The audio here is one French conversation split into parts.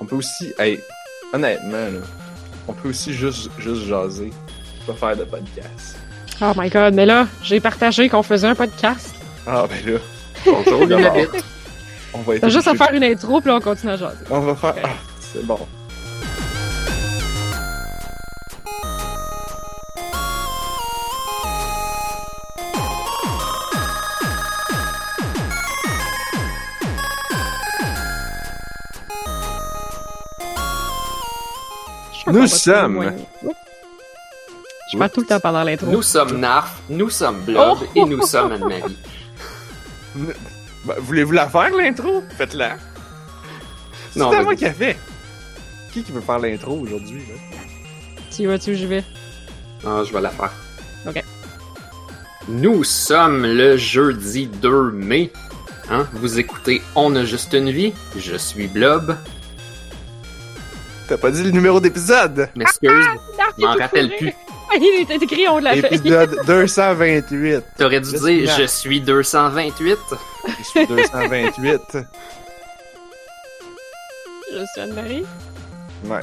On peut aussi, hey, honnêtement, là, on peut aussi juste, juste jaser, pas faire de podcast. Oh my god, mais là, j'ai partagé qu'on faisait un podcast. Ah, ben là, Bonjour, on va être T'as juste à faire une intro, puis là, on continue à jaser. On va faire, ah, c'est bon. Nous sommes-. Je parle tout le temps pendant l'intro. Nous sommes Narf, nous sommes Blob Oh! et nous sommes Anne-Marie. Ben, Voulez-vous la faire, l'intro? Faites-la. C'est à moi qui a fait. Qui qui veut faire l'intro aujourd'hui, là? Tu vas-tu, j'y vais? Ah, je vais la faire. Ok. Nous sommes le jeudi 2 mai. Hein? Vous écoutez On a juste une vie. Je suis Blob. T'as pas dit le numéro d'épisode? M'excuse, Narf, je m'en il est tout rappelle plus. Ah, Il est écrit en haut de la feuille. Épisode 228. T'aurais dû Je suis dire je suis 228. Je suis 228. Je suis Anne-Marie. Ouais,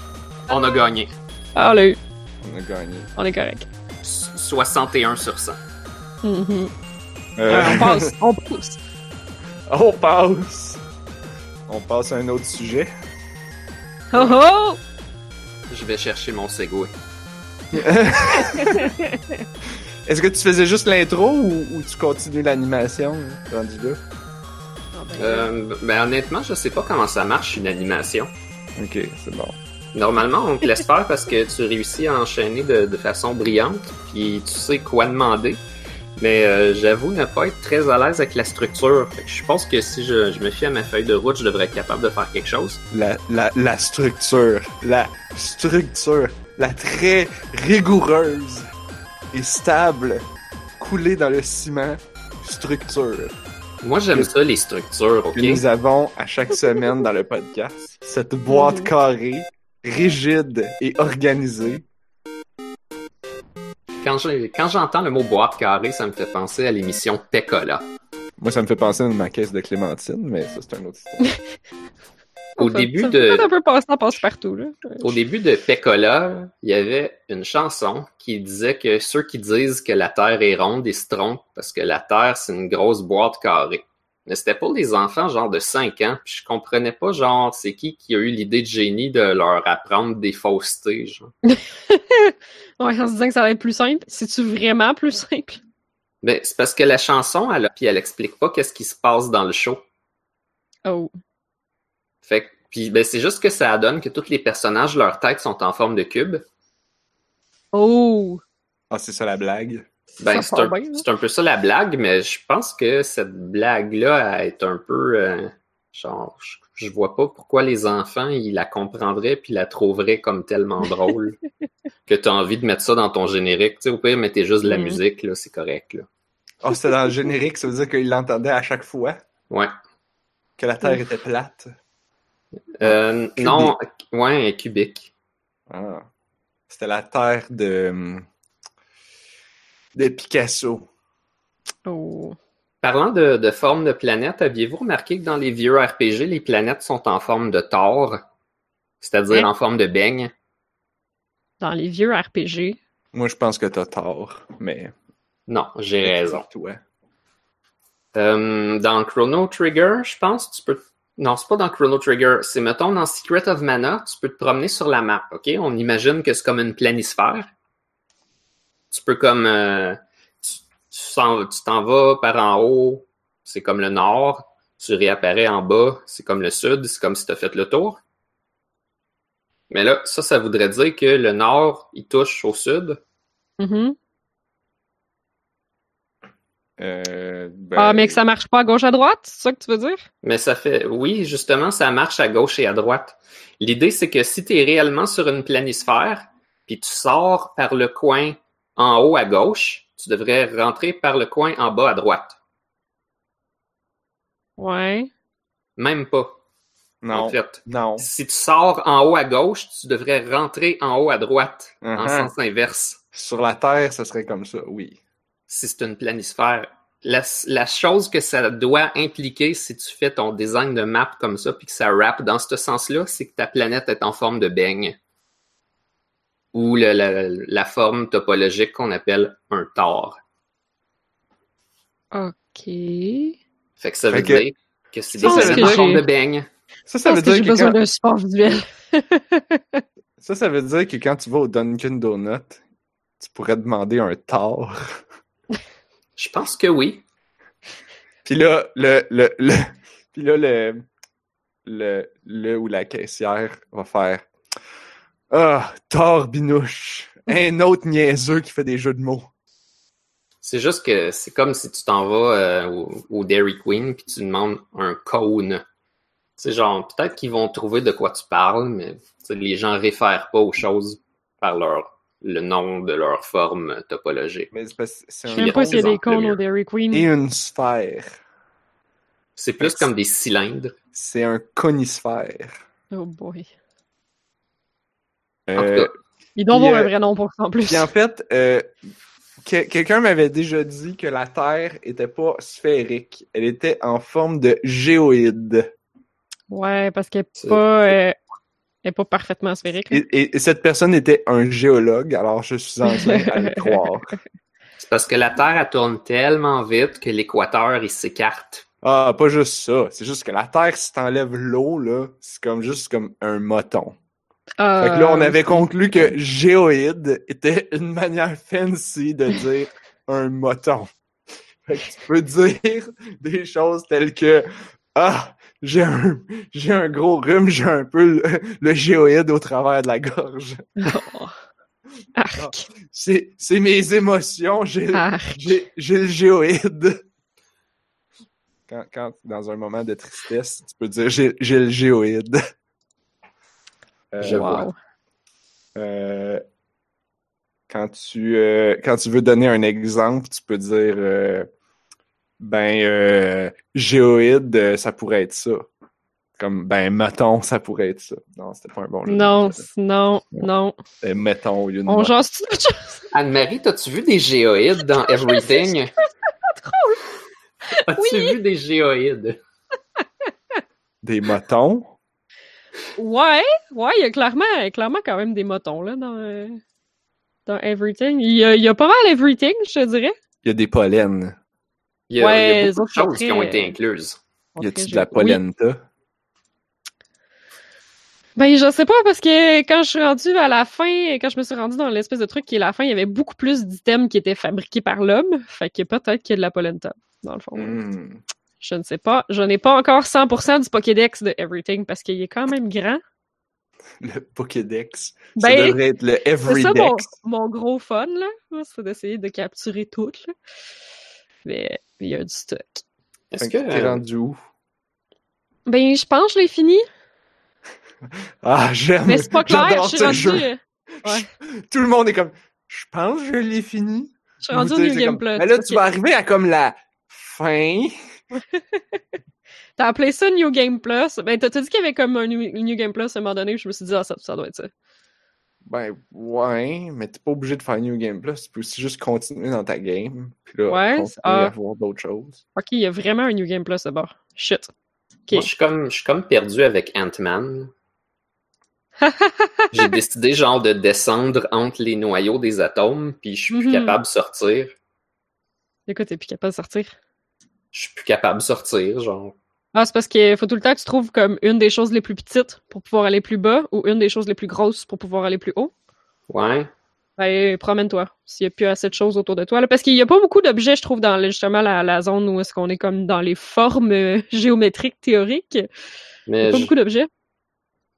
On a gagné. Ah, on a gagné. on est correct. S- 61 sur 100. Mhm. Euh, Ouais, on passe, on pousse. on passe. On passe à un autre sujet. Oh oh! Je vais chercher mon Segway. Est-ce que tu faisais juste l'intro ou, ou tu continues l'animation, hein, rendu là? Ah, ben, Euh, ben honnêtement, je sais pas comment ça marche une animation. Ok, c'est bon. Normalement, on te laisse faire parce que tu réussis à enchaîner de, de façon brillante, puis tu sais quoi demander. Mais euh, j'avoue ne pas être très à l'aise avec la structure. Fait que je pense que si je, je me fie à ma feuille de route, je devrais être capable de faire quelque chose. La, la, la structure. La structure. La très rigoureuse et stable, coulée dans le ciment structure Moi, j'aime ça, les structures, ok? que nous avons à chaque semaine dans le podcast. Cette boîte Mhm. carrée, rigide et organisée. Quand j'entends le mot boîte carrée, ça me fait penser à l'émission Pécola. Moi, ça me fait penser à ma caisse de clémentine, mais ça, c'est un autre histoire. Au ça- début ça de- un peu là. Au début de Pécola, il y avait une chanson qui disait que ceux qui disent que la Terre est ronde, ils se trompent parce que la Terre, c'est une grosse boîte carrée. Mais c'était pour des enfants genre de 5 ans, puis je comprenais pas genre c'est qui qui a eu l'idée de génie de leur apprendre des faussetés, genre. Ouais, en se disant que ça va être plus simple. C'est-tu vraiment plus simple? Mais c'est parce que la chanson, elle, puis elle explique pas qu'est-ce qui se passe dans le show. Oh. Fait que, puis ben c'est juste que ça donne que tous les personnages, leurs têtes sont en forme de cube. Oh! Ah, c'est ça la blague? Ben, c'est un, hein? c'est peu ça la blague, mais je pense que cette blague-là est un peu. euh, genre, je, je vois pas pourquoi les enfants ils la comprendraient puis la trouveraient comme tellement drôle que t'as envie de mettre ça dans ton générique. Tu sais, au pire, mettez juste de la Mhm. musique, là, c'est correct, là. Ah, c'était dans le générique, ça veut dire qu'il l'entendait à chaque fois? Ouais. que la Terre était plate? Euh, non, ouais, cubique. Ah. C'était la Terre de... de Picasso. Oh. Parlant de, de forme de planète, aviez-vous remarqué que dans les vieux RPG, les planètes sont en forme de Thor, c'est-à-dire Hein? en forme de beigne? Dans les vieux RPG. Moi, je pense que t'as tort, mais... Non, j'ai raison. Toi. Euh, dans Chrono Trigger, je pense, tu peux. Non, c'est pas dans Chrono Trigger. C'est, mettons, dans Secret of Mana, tu peux te promener sur la map, OK? On imagine que c'est comme une planisphère. Tu peux comme. euh, tu, t'en vas par en haut, c'est comme le nord. Tu réapparais en bas, c'est comme le sud. C'est comme si tu as fait le tour. Mais là, ça, ça voudrait dire que le nord, il touche au sud. Euh, ben, Ah, mais que ça marche pas à gauche à droite, c'est ça que tu veux dire? Mais ça fait, oui, justement, ça marche à gauche et à droite. L'idée, c'est que si tu es réellement sur une planisphère, puis tu sors par le coin en haut à gauche, tu devrais rentrer par le coin en bas à droite. Ouais. Même pas, Non, en fait. non. Si tu sors en haut à gauche, tu devrais rentrer en haut à droite, en Uh-huh. sens inverse. Sur la Terre, ça serait comme ça, oui. Si c'est une planisphère. la, la chose que ça doit impliquer si tu fais ton design de map comme ça puis que ça wrap dans ce sens-là, c'est que ta planète est en forme de beigne. Ou le- la, la forme topologique qu'on appelle un tor. Ok. Fait que ça veut dire que c'est Ça, des ça veut planètes dire- en forme de beigne. Ça, ça veut que dire j'ai que besoin quand... d'un support visuel. Ça, ça veut dire que quand tu vas au Dunkin' Donut, tu pourrais demander un tort. Je pense que oui. Puis là, le, le, le, puis là, le, le, le ou la caissière va faire Ah, tort binouche. Un autre niaiseux qui fait des jeux de mots. C'est juste que c'est comme si tu t'en vas euh, au, au Dairy Queen puis tu demandes un cône. C'est genre, peut-être qu'ils vont trouver de quoi tu parles, mais les gens réfèrent pas aux choses par leur le nom de leur forme topologique. Mais c'est Je un sais même pas s'il y a des cônes au Dairy Queen. et une sphère. C'est plus comme des cylindres. C'est un conisphère. Oh boy. En tout Euh, cas, Il doit Puis, avoir un euh, vrai nom pour ça en plus. Puis en fait, euh, que- quelqu'un m'avait déjà dit que la Terre était pas sphérique. Elle était en forme de géoïde. Ouais, parce qu'elle C'est- est pas, euh, elle est pas parfaitement sphérique. Et, et- et cette personne était un géologue, alors je suis enclin à le croire. c'est parce que la Terre elle tourne tellement vite que l'équateur il s'écarte. Ah, pas juste ça. C'est juste que la Terre, si t'enlèves l'eau, là, c'est comme juste comme un moton. Ah, Fait que là, on avait conclu que géoïde était une manière fancy de dire un moton. Fait que tu peux dire des choses telles que Ah, j'ai un, j'ai un gros rhume, j'ai un peu le, le géoïde au travers de la gorge. Oh. Arc. C'est, c'est mes émotions, j'ai, j'ai, j'ai le géoïde. Quand, quand, dans un moment de tristesse, tu peux dire j'ai, j'ai le géoïde. Euh, Je vois. Wow. Euh, quand tu euh, quand tu veux donner un exemple, tu peux dire euh, ben euh, géoïde, ça pourrait être ça. Comme ben mettons, ça pourrait être ça. Non, c'était pas un bon jeu. Non, non, non. Mettons au lieu de On. Anne-Marie, t'as-tu vu des géoïdes dans Everything? As-tu Oui. vu des géoïdes? des motons? Ouais, ouais, il y a clairement, clairement quand même des motons là dans, euh, dans Everything. Il y, a, il y a pas mal Everything, je te dirais. Il y a des pollens. Il y a, il y a Ouais, les beaucoup de choses qui ont été incluses. Y a-tu Très de la. Oui. polenta? Ben, je sais pas, parce que quand je suis rendue à la fin, quand je me suis rendue dans l'espèce de truc qui est la fin, il y avait beaucoup plus d'items qui étaient fabriqués par l'homme. Fait que peut-être qu'il y a de la polenta, dans le fond. Hmm. Je ne sais pas. Je n'ai pas encore 100% du Pokédex de Everything parce qu'il est quand même grand. Le Pokédex. ça Ben, devrait être le c'est ça mon, gros fun, là. C'est d'essayer de capturer tout, là. Mais il y a du stock. Est-ce que t'es euh, rendu où? Ben, je pense que je l'ai fini. Ah, j'aime. Mais c'est pas clair. Je suis jeu. euh, ouais. Tout le monde est comme, je pense que je l'ai fini. je suis rendue au New Game comme, Plus. Mais là, tu vas arriver à comme la fin. T'as appelé ça New Game Plus? Ben, t'as dit qu'il y avait comme un New, Game Plus à un moment donné, puis je me suis dit, ah, ça, ça doit être ça. Ben, ouais, mais t'es pas obligé de faire New Game Plus. Tu peux aussi juste continuer dans ta game. Puis là, Ouais, continuer ah. à voir d'autres choses. Ok, il y a vraiment un New Game Plus d'abord. Shit. moi, Ok. je suis comme, je suis comme perdu avec Ant-Man. J'ai décidé genre de descendre entre les noyaux des atomes, puis je suis plus Mhm. capable de sortir. Écoute, t'es plus capable de sortir. Je suis plus capable de sortir, genre. Ah, c'est parce qu'il faut tout le temps que tu trouves comme une des choses les plus petites pour pouvoir aller plus bas ou une des choses les plus grosses pour pouvoir aller plus haut. Ouais. Ben, promène-toi. S'il n'y a plus assez de choses autour de toi. Là, parce qu'il n'y a pas beaucoup d'objets, je trouve, dans justement la, la zone où est-ce qu'on est comme dans les formes euh, géométriques théoriques. Il n'y Mais a pas je, beaucoup d'objets.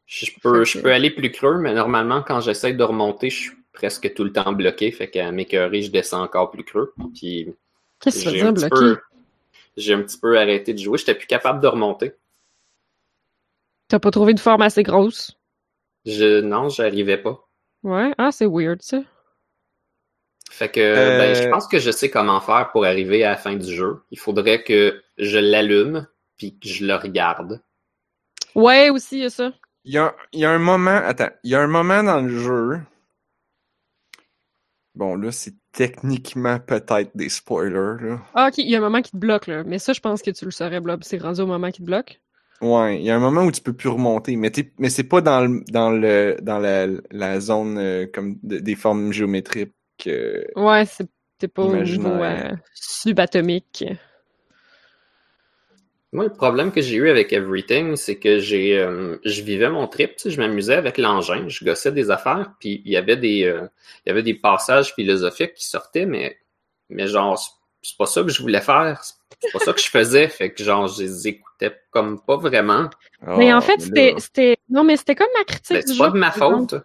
je peux, je aller plus creux, mais normalement, quand j'essaie de remonter, je suis presque tout le temps bloqué. Fait qu'à m'écœurer, je descends encore plus creux. Puis Qu'est-ce que ça veut dire, bloqué? peu, j'ai un petit peu arrêté de jouer. J'étais plus capable de remonter. T'as pas trouvé de forme assez grosse? Je, non, j'arrivais pas. Ouais. Ah, c'est weird, ça. Fait que Euh, ben, je pense que je sais comment faire pour arriver à la fin du jeu. Il faudrait que je l'allume puis que je le regarde. Ouais, aussi, il y a ça. Il y a, il y a un moment, attends, il y a un moment dans le jeu. Bon, là, c'est techniquement peut-être des spoilers, là. Ah, ok, il y a un moment qui te bloque, là. Mais ça, je pense que tu le saurais, Blob. C'est rendu au moment qui te bloque. Ouais, il y a un moment où tu peux plus remonter, mais, c'est pas dans le dans le dans la, la zone euh, comme de- des formes géométriques. euh, Ouais, c'est pas au niveau euh, subatomique. Moi, le problème que j'ai eu avec Everything, c'est que j'ai, euh, je vivais mon trip, tu sais, je m'amusais avec l'engin, je gossais des affaires, puis il y avait des, euh, il y avait des passages philosophiques qui sortaient, mais, mais genre, c'est- pas ça que je voulais faire, c'est pas ça que je faisais, fait que genre, je les écoutais comme pas vraiment. mais en ah, fait, c'était, non, mais c'était comme ma critique Ben, c'est pas de ma faute.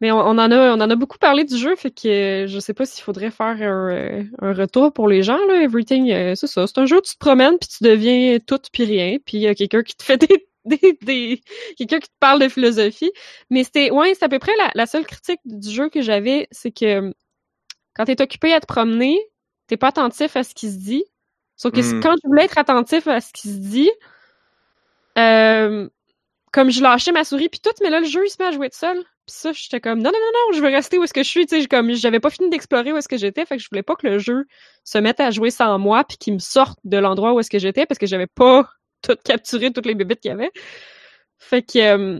Mais on, on en a, on en a beaucoup parlé du jeu, fait que je sais pas s'il faudrait faire un, euh, un retour pour les gens, là. Everything, euh, c'est ça. C'est un jeu où tu te promènes puis tu deviens tout puis rien, puis il y a quelqu'un qui te fait des, des, des quelqu'un qui te parle de philosophie. Mais c'était, ouais, c'est à peu près la, la seule critique du jeu que j'avais, c'est que quand t'es occupé à te promener, t'es pas attentif à ce qui se dit. Sauf que Hmm. quand je voulais être attentif à ce qui se dit, euh, comme je lâchais ma souris puis tout, mais là le jeu il se met à jouer tout seul. Puis ça, j'étais comme non non non non, je veux rester où est-ce que je suis, tu sais, comme j'avais pas fini d'explorer où est-ce que j'étais, fait que je voulais pas que le jeu se mette à jouer sans moi puis qu'il me sorte de l'endroit où est-ce que j'étais parce que j'avais pas tout capturé toutes les bébites qu'il y avait. Fait que euh,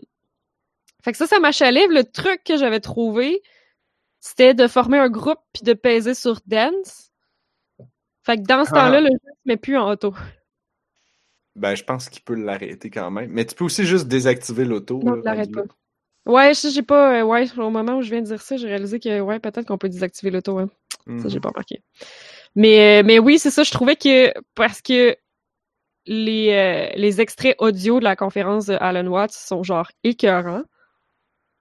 fait que ça ça m'achalait, le truc que j'avais trouvé, c'était de former un groupe puis de peser sur dance. Fait que dans ce Ah. temps-là, le jeu se met plus en auto. Ben, je pense qu'il peut l'arrêter quand même. Mais tu peux aussi juste désactiver l'auto. Non, l'arrête pas. Ouais, je j'ai pas. euh, ouais, au moment où je viens de dire ça, j'ai réalisé que ouais, peut-être qu'on peut désactiver l'auto. Ouais. Ça, j'ai Mhm. pas remarqué. Mais, euh, mais oui, c'est ça. Je trouvais que parce que les, euh, les extraits audio de la conférence de Alan Watts sont genre écœurants.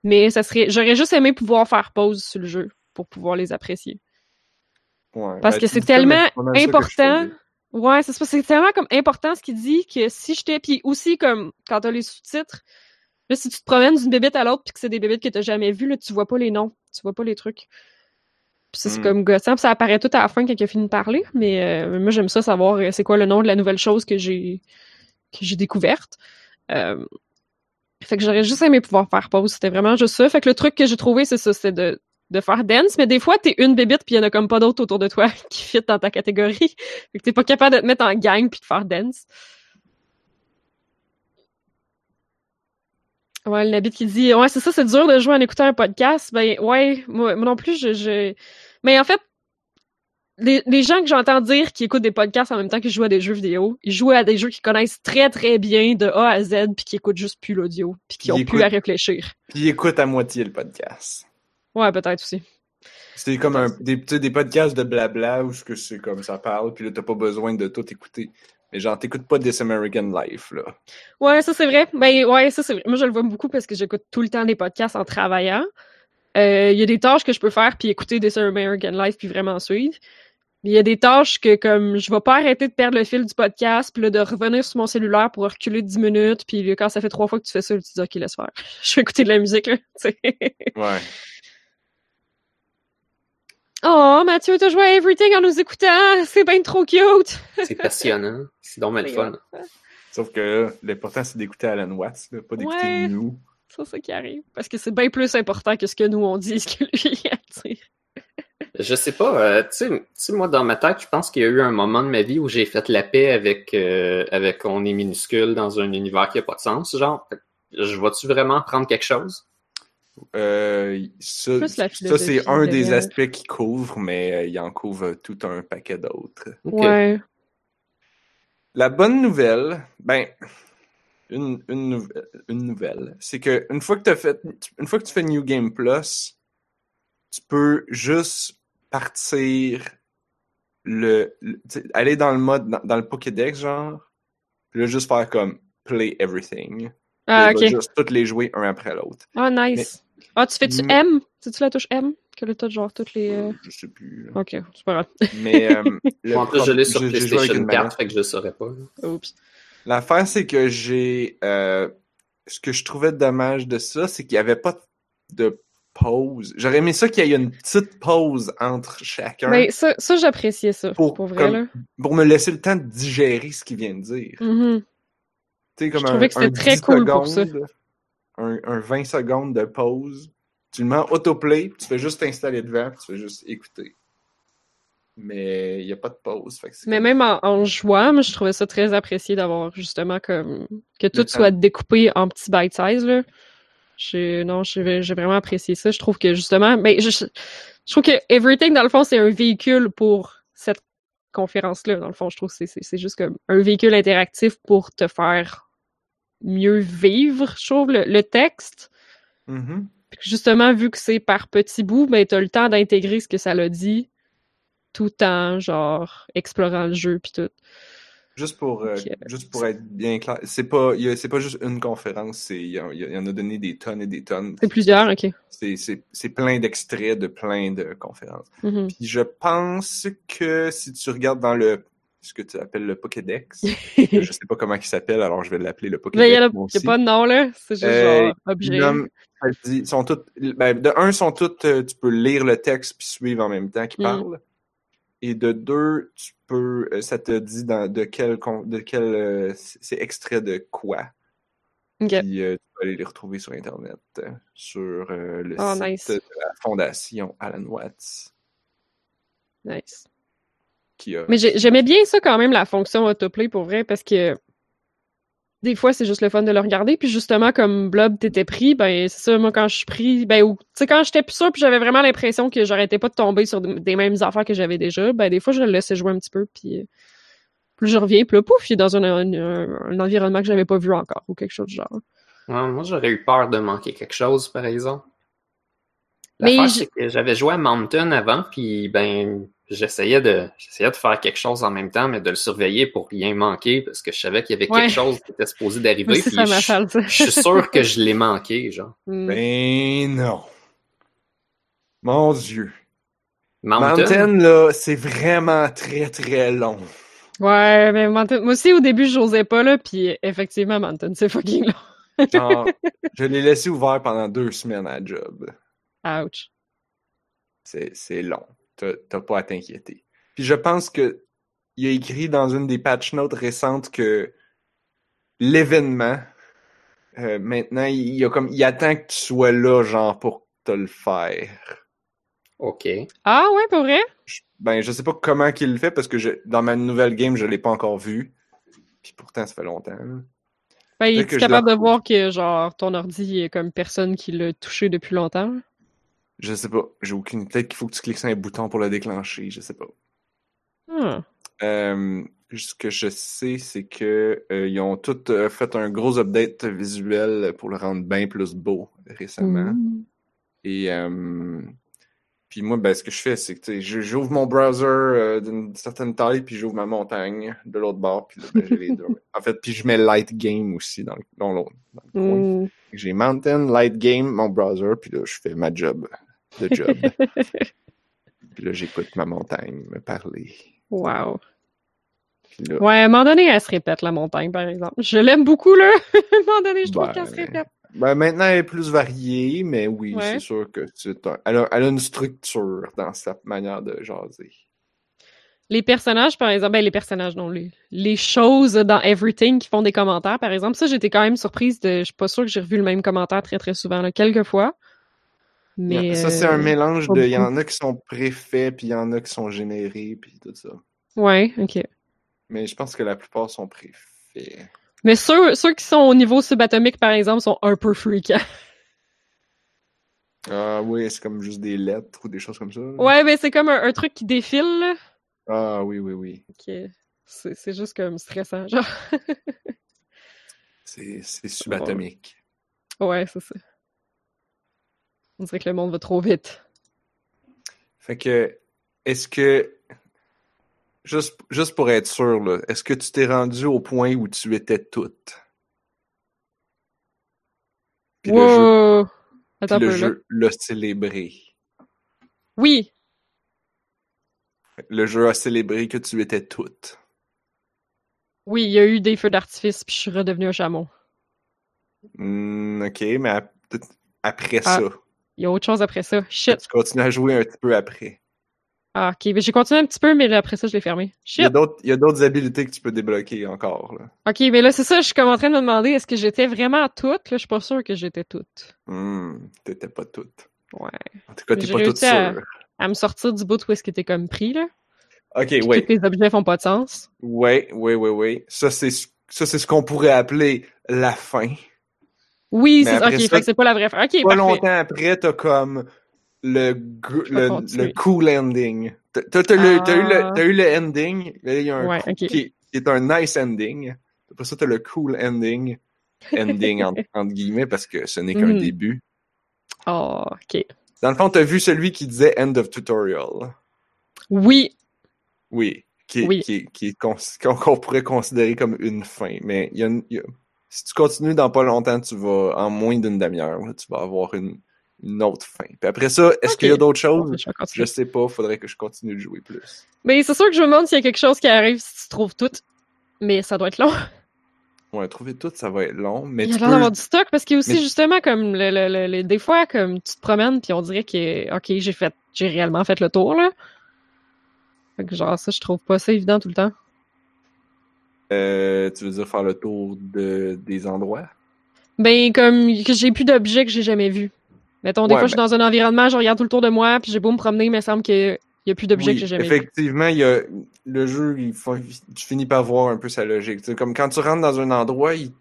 Mais ça serait. J'aurais juste aimé pouvoir faire pause sur le jeu pour pouvoir les apprécier. Ouais. Parce Ben, que c'est tellement important. Ouais, c'est ça, c'est tellement comme important ce qu'il dit que si j'étais puis aussi comme quand t'as les sous-titres, là si tu te promènes d'une bébête à l'autre puis que c'est des bébites que t'as jamais vues, là tu vois pas les noms, tu vois pas les trucs. Puis c'est Mm. comme gossant, ça apparaît tout à la fin quand il a fini de parler, mais euh, moi j'aime ça savoir euh, c'est quoi le nom de la nouvelle chose que j'ai que j'ai découverte. Euh, fait que j'aurais juste aimé pouvoir faire pause, c'était vraiment juste ça. Fait que le truc que j'ai trouvé c'est ça, c'est de de faire dance, mais des fois t'es une bébite puis il y en a comme pas d'autres autour de toi qui fit dans ta catégorie. Fait que t'es pas capable de te mettre en gang puis de faire dance. Ouais, le Nabit qui dit Ouais, c'est ça, c'est dur de jouer en écoutant un podcast. Ben ouais, moi, moi non plus, je, je. Mais en fait, les, les gens que j'entends dire qui écoutent des podcasts en même temps qu'ils jouent à des jeux vidéo, ils jouent à des jeux qu'ils connaissent très très bien de A à Z puis qui écoutent juste plus l'audio puis qui Ils ont plus écoutent- à réfléchir. Puis écoute à moitié le podcast. Ouais, peut-être aussi. C'est comme un, des, des podcasts de blabla où ce que c'est comme ça parle, puis là, t'as pas besoin de tout écouter. Mais genre, t'écoutes pas This American Life, là. Ouais, ça c'est vrai. Ben ouais, ça c'est vrai. Moi je le vois beaucoup parce que j'écoute tout le temps des podcasts en travaillant. Euh, Il y a des tâches que je peux faire puis écouter des American Life puis vraiment suivre. Il y a des tâches que comme je vais pas arrêter de perdre le fil du podcast puis là, de revenir sur mon cellulaire pour reculer 10 minutes puis quand ça fait trois fois que tu fais ça, tu te dis ok laisse faire. Je vais écouter de la musique là. Ouais. Oh Mathieu t'as joué à Everything en nous écoutant, c'est bien trop cute. C'est passionnant. C'est donc bien le fun. Sauf que là, l'important, c'est d'écouter Alan Watts, là, pas d'écouter Ouais. nous. C'est ça qui arrive parce que c'est bien plus important que ce que nous on dit, ce que lui a dire. Je sais pas, euh, tu sais- tu sais, moi, dans ma tête, je pense qu'il y a eu un moment de ma vie où j'ai fait la paix avec, euh, avec On est minuscule dans un univers qui a pas de sens. Genre, je vais-tu vraiment prendre quelque chose? Euh, ça, c'est un des aspects qu'il couvre, mais euh, il en couvre tout un paquet d'autres. Ouais. La bonne nouvelle, ben, une, une, nou- une nouvelle, c'est que une fois que t'as fait, une fois que tu fais New Game Plus, tu peux juste partir le, aller dans le mode, dans, dans le Pokédex, genre, puis là, juste faire comme play everything. Ah, ok. Juste toutes les jouer un après l'autre. Ah, nice. Ah, tu fais-tu Mais- M? C'est-tu la touche M? Que là, t'as genre toutes les. euh, Je sais plus. là. Ok, c'est pas grave. Mais, euh, le en plus, je l'ai sur PlayStation une 4, manette. fait que je le saurais pas. là. Oups. L'affaire, c'est que j'ai. euh, ce que je trouvais dommage de ça, c'est qu'il n'y avait pas de pause. J'aurais aimé ça qu'il y ait une petite pause entre chacun Mais ça, ça j'appréciais ça. Pour- Pour, vrai, comme- là. pour me laisser le temps de digérer ce qu'il vient de dire. Mhm. Tu sais, comme Je un, trouvais que c'était très 10 cool pour secondes, Un, un 20 secondes de pause. Tu le mets en autoplay, tu fais juste t'installer devant, tu fais juste écouter. mais il n'y a pas de pause. Fait que c'est Mais même en, en jouant, moi, je trouvais ça très apprécié d'avoir justement comme que tout soit découpé en petits bite size là. J'ai non, j'ai j'ai vraiment apprécié ça. Je trouve que justement, ben je, je trouve que Everything dans le fond c'est un véhicule pour cette conférence là. Dans le fond, je trouve que c'est c'est c'est juste comme un véhicule interactif pour te faire mieux vivre. Je trouve le, le texte. Mhm. Puis justement, vu que c'est par petits bouts, ben t'as le temps d'intégrer ce que ça l'a dit, tout en genre explorant le jeu puis tout. Juste pour, euh, juste pour être bien clair, c'est pas, il y a- c'est pas juste une conférence, c'est, il y, en- il y en a donné des tonnes et des tonnes. C'est plusieurs, ok. C'est, c'est, c'est plein d'extraits de plein de conférences. Mhm. Puis je pense que si tu regardes dans le, ce que tu appelles le Pokédex, je sais pas comment il s'appelle, alors je vais l'appeler le Mais Pokédex. il y a, pas de nom, là. C'est juste Euh, genre objet. Dit- sont toutes, ben, de un, sont toutes, euh, tu peux lire le texte puis suivre en même temps qu'il Mm. parle. Et de deux, tu peux, euh, ça te dit dans, de quel, de quel, euh, c'est extrait de quoi? Puis euh, tu peux aller les retrouver sur Internet, euh, sur euh, le Oh, site nice. de la Fondation Alan Watts. Nice. Qui a... Mais j'ai- j'aimais bien ça quand même, la fonction autoplay, pour vrai, parce que des fois, c'est juste le fun de le regarder. Puis justement, comme Blob t'étais pris, ben c'est ça, moi, quand je suis pris, ben ou, tu sais, quand j'étais plus sûr, puis j'avais vraiment l'impression que j'arrêtais pas de tomber sur de- des mêmes affaires que j'avais déjà, ben des fois, je le laissais jouer un petit peu, puis euh, plus je reviens, puis là, pouf, il est dans un, un- un environnement que j'avais pas vu encore, ou quelque chose du genre. Ouais, moi, j'aurais eu peur de manquer quelque chose, par exemple. Mais que j'avais joué à Mountain avant, puis ben, j'essayais de, j'essayais de faire quelque chose en même temps, mais de le surveiller pour rien manquer, parce que je savais qu'il y avait Ouais. quelque chose qui était supposé d'arriver, puis je, suis sûr que je l'ai manqué, genre. Mm. Ben non. Mon Dieu. Mountain, Mountain, là, c'est vraiment très très long. Ouais, mais Mountain- moi aussi, au début, j'osais pas, là, puis effectivement, Mountain, c'est fucking long. Genre, je l'ai laissé ouvert pendant deux semaines à la job. Ouch. C'est c'est long. T'as t'as pas à t'inquiéter. Puis je pense que il a écrit dans une des patch notes récentes que l'événement, euh, maintenant, il, il a comme, il attend que tu sois là, genre, pour te le faire. ok. Ah ouais, pour vrai? Je- ben, je sais pas comment qu'il le fait parce que je, dans ma nouvelle game, je l'ai pas encore vu. Puis pourtant, ça fait longtemps. là. Ben, que est capable de voir que, genre, ton ordi il est comme personne qui l'a touché depuis longtemps. Je sais pas. J'ai aucune. Peut-être qu'il faut que tu cliques sur un bouton pour le déclencher. Je sais pas. Ah. Euh, ce que je sais, c'est que euh, ils ont tous euh, fait un gros update visuel pour le rendre bien plus beau récemment. Mm. Et puis moi, ben, ce que je fais, c'est que j'ouvre mon browser d'une certaine taille, puis j'ouvre ma montagne de l'autre bord, puis là, ben, j'ai les deux. En fait, puis je mets Light Game aussi dans l'autre. dans le coin. Mm. J'ai Mountain, Light Game, mon browser, puis là, je fais ma job de job. puis là, j'écoute ma montagne me parler. Wow. Là, Ouais, à un moment donné, elle se répète, la montagne, par exemple. Je l'aime beaucoup, là. à un moment donné, je trouve Ben, qu'elle se répète. Ben, maintenant, elle est plus variée, mais oui, Ouais. c'est sûr que c'est un- elle, a, elle a une structure dans sa manière de jaser. Les personnages, par exemple, ben, les personnages, non, les, les choses dans Everything qui font des commentaires, par exemple, ça, j'étais quand même surprise de, je suis pas sûre que j'ai revu le même commentaire très, très souvent, là, quelques fois. Mais. ça, c'est un euh, mélange de. Il y en a qui sont préfaits, puis il y en a qui sont générés, puis tout ça. Ouais, ok. Mais je pense que la plupart sont préfaits. Mais ceux, ceux qui sont au niveau subatomique, par exemple, sont un peu freakants. Ah oui, c'est comme juste des lettres ou des choses comme ça. Ouais, mais c'est comme un, un truc qui défile, là. Ah oui, oui, oui. Ok. C'est juste comme stressant, genre. C'est c'est subatomique. Ouais, c'est ça. On dirait que le monde va trop vite. Fait que, est-ce que. Juste, juste pour être sûr, est-ce que tu t'es rendu au point où tu étais toute? Puis le jeu, wow! Attends le peu, là. jeu l'a célébré. Oui! Le jeu a célébré que tu étais toute. Oui, il y a eu des feux d'artifice, puis je suis redevenu un chameau. Hmm, ok, mais après Ah. Il y a autre chose après ça. Shit! tu continues à jouer un petit peu après. Ah, ok. Mais j'ai continué un petit peu, mais là, après ça, je l'ai fermé. Il y a Shit! d'autres il y a d'autres habiletés que tu peux débloquer encore. Là. Ok, mais là, c'est ça, je suis comme en train de me demander, est-ce que j'étais vraiment toute? Là, je suis pas sûre que j'étais toute. Hmm, t'étais pas toute. Ouais. En tout cas, t'es pas toute à- sûre. À me sortir du bout où est-ce que t'es comme pris, là. Ok, puis oui. tous les objets font pas de sens. Oui, oui, oui, oui. Ça, c'est ce qu'on pourrait appeler la fin. Oui, c'est ok, ça, fait que c'est pas la vraie fin. Ok, Pas parfait. longtemps après, t'as comme le, le, cool ending. T'as eu, Ah. le, t'as eu le ending, là, il y a un Ouais, coup ok. qui, est, qui est un nice ending. Après ça, t'as le cool ending. Ending entre, entre guillemets, parce que ce n'est qu'un Mhm. début. Oh, ok. Dans le fond, t'as vu celui qui disait end of tutorial. Oui, Oui. Qui, Oui. qui, qui qu'on qu'on pourrait considérer comme une fin. Mais il y a y a- si tu continues dans pas longtemps, tu vas, en moins d'une demi-heure, tu vas avoir une, une autre fin. Puis après ça, est-ce qu'il y a d'autres choses? je Je sais pas, faudrait que je continue de jouer plus. Mais c'est sûr que je me demande s'il y a quelque chose qui arrive si tu trouves tout. Mais ça doit être long. Ouais, trouver tout, ça va être long, mais Il y a tu l'air peux... d'avoir du stock parce qu'il y a aussi mais- justement comme le, le- le- le- des fois comme tu te promènes puis on dirait que ok j'ai fait j'ai réellement fait le tour là. Fait que genre ça je trouve pas ça évident tout le temps. Euh, tu veux dire faire le tour de, des endroits? Ben comme j'ai plus d'objets que j'ai jamais vus. Mettons des Ouais, fois je suis dans un environnement, je regarde tout le tour de moi puis j'ai beau me promener, il me semble qu'il y a plus d'objets Oui, que j'ai jamais vus. effectivement, y a, le jeu, il faut- tu finis par voir un peu sa logique. Comme quand tu rentres dans un endroit, il,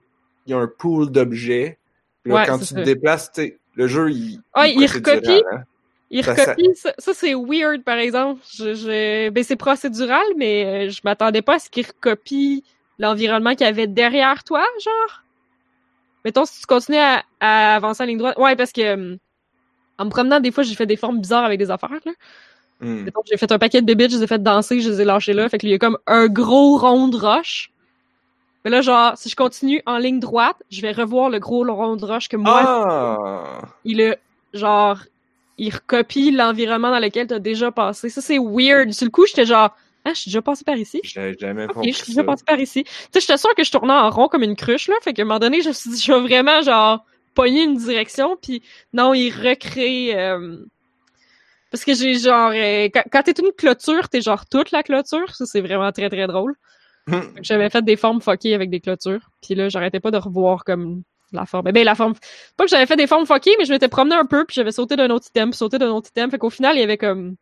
il y a un pool d'objets. Ouais, quand tu ça. te déplaces, le jeu, il, Ah, il recopie? hein. Il Ça, recopie, ça, ça, c'est weird par exemple. Je, je... Ben c'est procédural, mais euh, je m'attendais pas à ce qu'il recopie l'environnement qu'il y avait derrière toi, genre? Mettons, si tu continues à, à avancer en ligne droite. Ouais, parce que euh, en me promenant, des fois, j'ai fait des formes bizarres avec des affaires, là. Hmm. Mettons, j'ai fait un paquet de bébites, je les ai fait danser, je les ai lâchés là. Fait qu'il y a comme un gros rond de roche. Mais là, genre, si je continue en ligne droite, je vais revoir le gros rond de roche que moi, Ah! il a, genre, il recopie l'environnement dans lequel t'as déjà passé. Ça, c'est weird. Sur le coup, j'étais genre, ah, je suis déjà passé par ici. J'avais jamais Ok, compris je suis déjà passé par ici. Tu sais, j'étais sûre que je tournais en rond comme une cruche, là. Fait qu'à un moment donné, je me suis dit, je vais vraiment, genre, pogner une direction, puis non, il recrée... euh, Parce que j'ai, genre... euh, Quand, quand t'es une clôture, t'es genre toute la clôture. Ça, c'est vraiment très, très drôle. J'avais fait des formes fuckées avec des clôtures. Puis là, j'arrêtais pas de revoir comme la forme. Ben, la forme. Pas que j'avais fait des formes fuckées, mais je m'étais promené un peu, puis j'avais sauté d'un autre item, puis sauté d'un autre item. Fait qu'au final, il y avait comme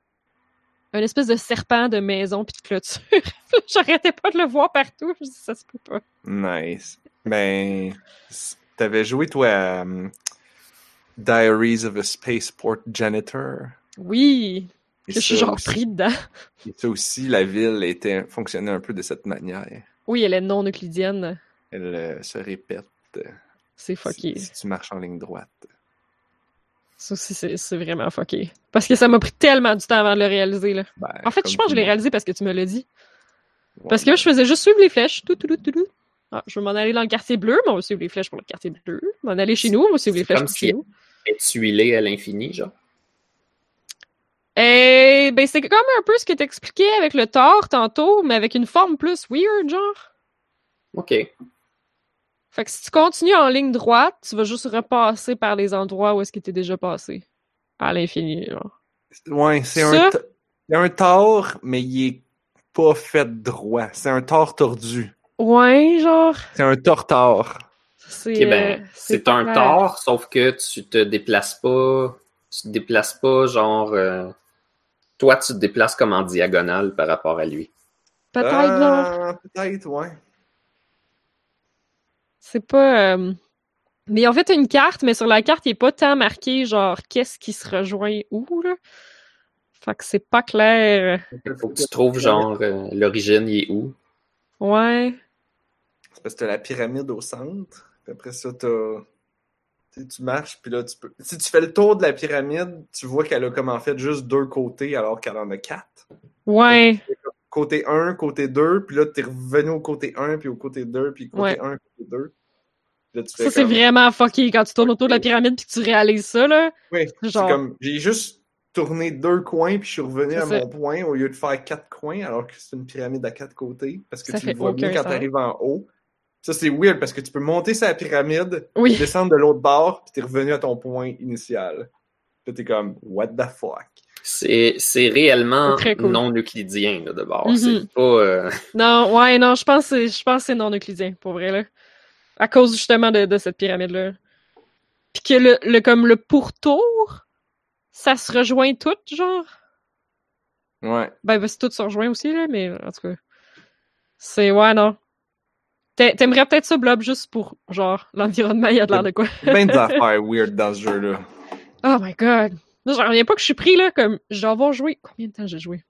un espèce de serpent de maison puis de clôture. j'arrêtais pas de le voir partout. Je dis, ça se peut pas. Nice. Ben, t'avais joué, toi, à um, Diaries of a Spaceport Janitor? Oui. Et Je suis genre aussi- pris dedans. et ça aussi, la ville était, fonctionnait un peu de cette manière. Oui, elle est non euclidienne. Elle euh, se répète euh, C'est si, fucké. si tu marches en ligne droite. Ça aussi, c'est c'est vraiment fucké. Parce que ça m'a pris tellement du temps avant de le réaliser, là. Ben, En fait, je pense que je l'ai réalisé parce que tu me l'as dit. Parce que je faisais juste suivre les flèches. Tout, tout, tout, tout. Ah, je vais m'en aller dans le quartier bleu, mais on va suivre les flèches pour le quartier bleu. M'en aller chez nous, on va suivre les flèches comme pour si- chez nous. Es-tu huilé à l'infini, genre? Eh, ben, c'est comme un peu ce que t'expliquais avec le Thor tantôt, mais avec une forme plus weird, genre. OK. Fait que si tu continues en ligne droite, tu vas juste repasser par les endroits où est-ce qu'il était déjà passé. À l'infini, genre. Ouais, c'est un, un tort, mais il est pas fait droit. C'est un tort tordu. Ouais, genre. C'est un tortard. C'est Ok, ben, euh, c'est un clair. tort, sauf que tu te déplaces pas. Tu te déplaces pas, genre. euh, toi, tu te déplaces comme en diagonale par rapport à lui. Peut-être. Ah, Peut-être, ouais. C'est pas. euh, Mais en fait, t'as une carte, mais sur la carte, il est pas tant marqué, genre, qu'est-ce qui se rejoint où, là. Fait que c'est pas clair. Faut que tu trouves, genre, euh, l'origine, il est où. Ouais. C'est parce que t'as la pyramide au centre. Puis après ça, t'as. tu sais, Tu marches, puis là, tu peux. Si tu fais le tour de la pyramide, tu vois qu'elle a comme en fait juste deux côtés alors qu'elle en a quatre. Ouais. Côté 1, côté 2, puis là, t'es revenu au côté 1, puis au côté 2, puis côté Ouais. 1, côté 2. Là, tu Ça, c'est comme- vraiment fucké quand tu tournes autour de la pyramide puis que tu réalises ça, là. Oui, Genre- c'est comme. J'ai juste tourné deux coins, puis je suis revenu à ça. mon point au lieu de faire quatre coins, alors que c'est une pyramide à quatre côtés, parce que Ça tu le vois mieux quand sens. t'arrives en haut. Ça, c'est weird, parce que tu peux monter sa pyramide, Oui. descendre de l'autre bord, puis t'es revenu à ton point initial. Là, t'es comme, what the fuck? C'est c'est réellement C'est très cool. non euclidien, là, de bord. Mhm. C'est pas. euh, Non, ouais, non, je pense que c'est- je pense que c'est non euclidien, pour vrai, là. À cause justement de, de cette pyramide-là. Puis que le, le, comme le pourtour, ça se rejoint tout, genre? Ouais. Ben, ben, c'est tout se rejoint aussi, là, mais en tout cas. C'est, ouais, non. T'a- T'aimerais peut-être ça, Blob, juste pour, genre, l'environnement, il y a de l'air de quoi? Ben des affaires weird dans ce jeu-là. Oh my god. J'en reviens pas que je suis pris, là, comme, je dois avoir joué. Combien de temps j'ai joué?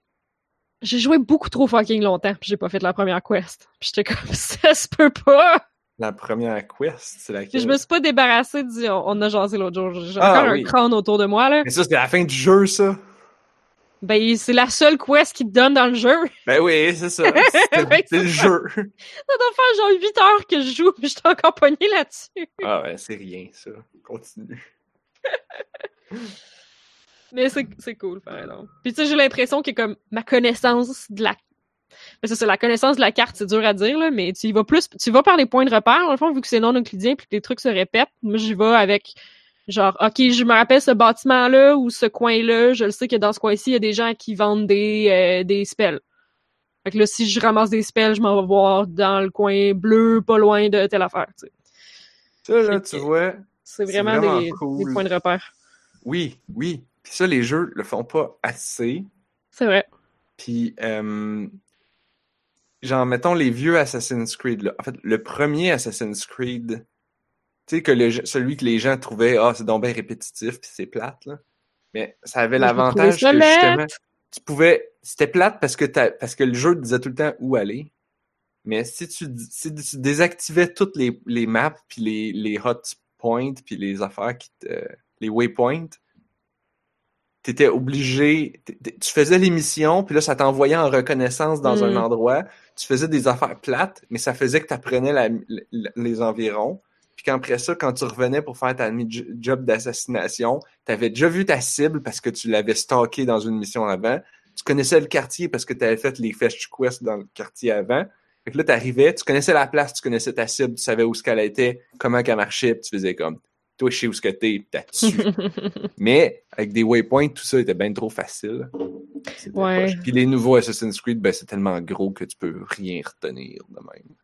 J'ai joué beaucoup trop fucking longtemps, puis j'ai pas fait la première quest. Puis j'étais comme, ça se peut pas! La première quest, c'est Puis laquelle? je me suis pas débarrassé du. On, on a jasé l'autre jour. J'ai Ah, encore oui. un crâne autour de moi, là. Mais ça, c'était la fin du jeu, ça? Ben, c'est la seule quest qui te donne dans le jeu. Ben oui, c'est ça. C'est c'est le jeu. Ça doit faire genre 8 heures que je joue, puis j'étais encore pogné là-dessus. Ah ouais, c'est rien, ça. Continue. Mais c'est cool, par exemple. Puis tu sais, j'ai l'impression que comme ma connaissance de la. Ben, c'est la connaissance de la carte, c'est dur à dire, là, mais tu y vas plus. Tu vas par les points de repère, dans le fond, vu que c'est non euclidien puis que les trucs se répètent. Moi, j'y vais avec genre, OK, je me rappelle ce bâtiment-là ou ce coin-là, je le sais que dans ce coin-ci, il y a des gens qui vendent des, euh, des spells. Fait que là, si je ramasse des spells, je m'en vais voir dans le coin bleu, pas loin de telle affaire, tu sais. Ça, là, Fait tu que- vois. C'est C'est vraiment, vraiment des, cool. des points de repère. Oui, oui. Puis ça, les jeux le font pas assez. C'est vrai. Puis, euh, genre, mettons les vieux Assassin's Creed, là. En fait, le premier Assassin's Creed, tu sais, que le, celui que les gens trouvaient, ah, c'est donc bien répétitif, puis c'est plate, là. Mais ça avait l'avantage que, justement, tu pouvais, c'était plate parce que t'as, parce que le jeu te disait tout le temps où aller. Mais si tu, si tu désactivais toutes les, les maps, puis les, les hot points, puis les affaires qui te, les waypoints, t'étais obligé, t- t- tu faisais les missions, puis là, ça t'envoyait en reconnaissance dans un Mm. endroit. Tu faisais des affaires plates, mais ça faisait que tu apprenais les environs. Puis qu'après ça, quand tu revenais pour faire ta job d'assassination, tu avais déjà vu ta cible parce que tu l'avais stalké dans une mission avant. Tu connaissais le quartier parce que tu avais fait les fetch quests dans le quartier avant. Fait que là, t'arrivais, tu connaissais la place, tu connaissais ta cible, tu savais où ce qu'elle était, comment qu'elle marchait, puis tu faisais comme, toi, je sais où ce que t'es, puis t'as dessus. Mais avec des waypoints, tout ça était bien trop facile. Ouais. Puis les nouveaux Assassin's Creed, ben, c'est tellement gros que tu peux rien retenir de même.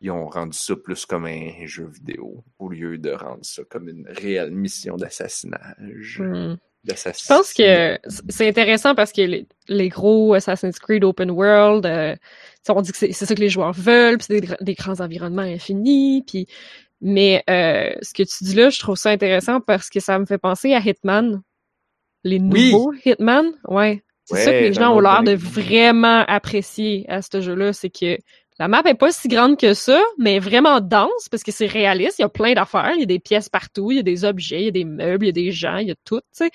Ils ont rendu ça plus comme un jeu vidéo au lieu de rendre ça comme une réelle mission d'assassinage. Hmm. Je pense que c'est intéressant parce que les, les gros Assassin's Creed Open World, euh, on dit que c'est ça que les joueurs veulent, puis c'est des, des grands environnements infinis, puis mais euh, ce que tu dis là, je trouve ça intéressant parce que ça me fait penser à Hitman, les Oui. nouveaux Hitman, ouais. C'est Ouais, ça que les gens ont l'air de vraiment apprécier à ce jeu-là, c'est que la map est pas si grande que ça, mais vraiment dense parce que c'est réaliste. Il y a plein d'affaires, il y a des pièces partout, il y a des objets, il y a des meubles, il y a des gens, il y a tout, tu sais.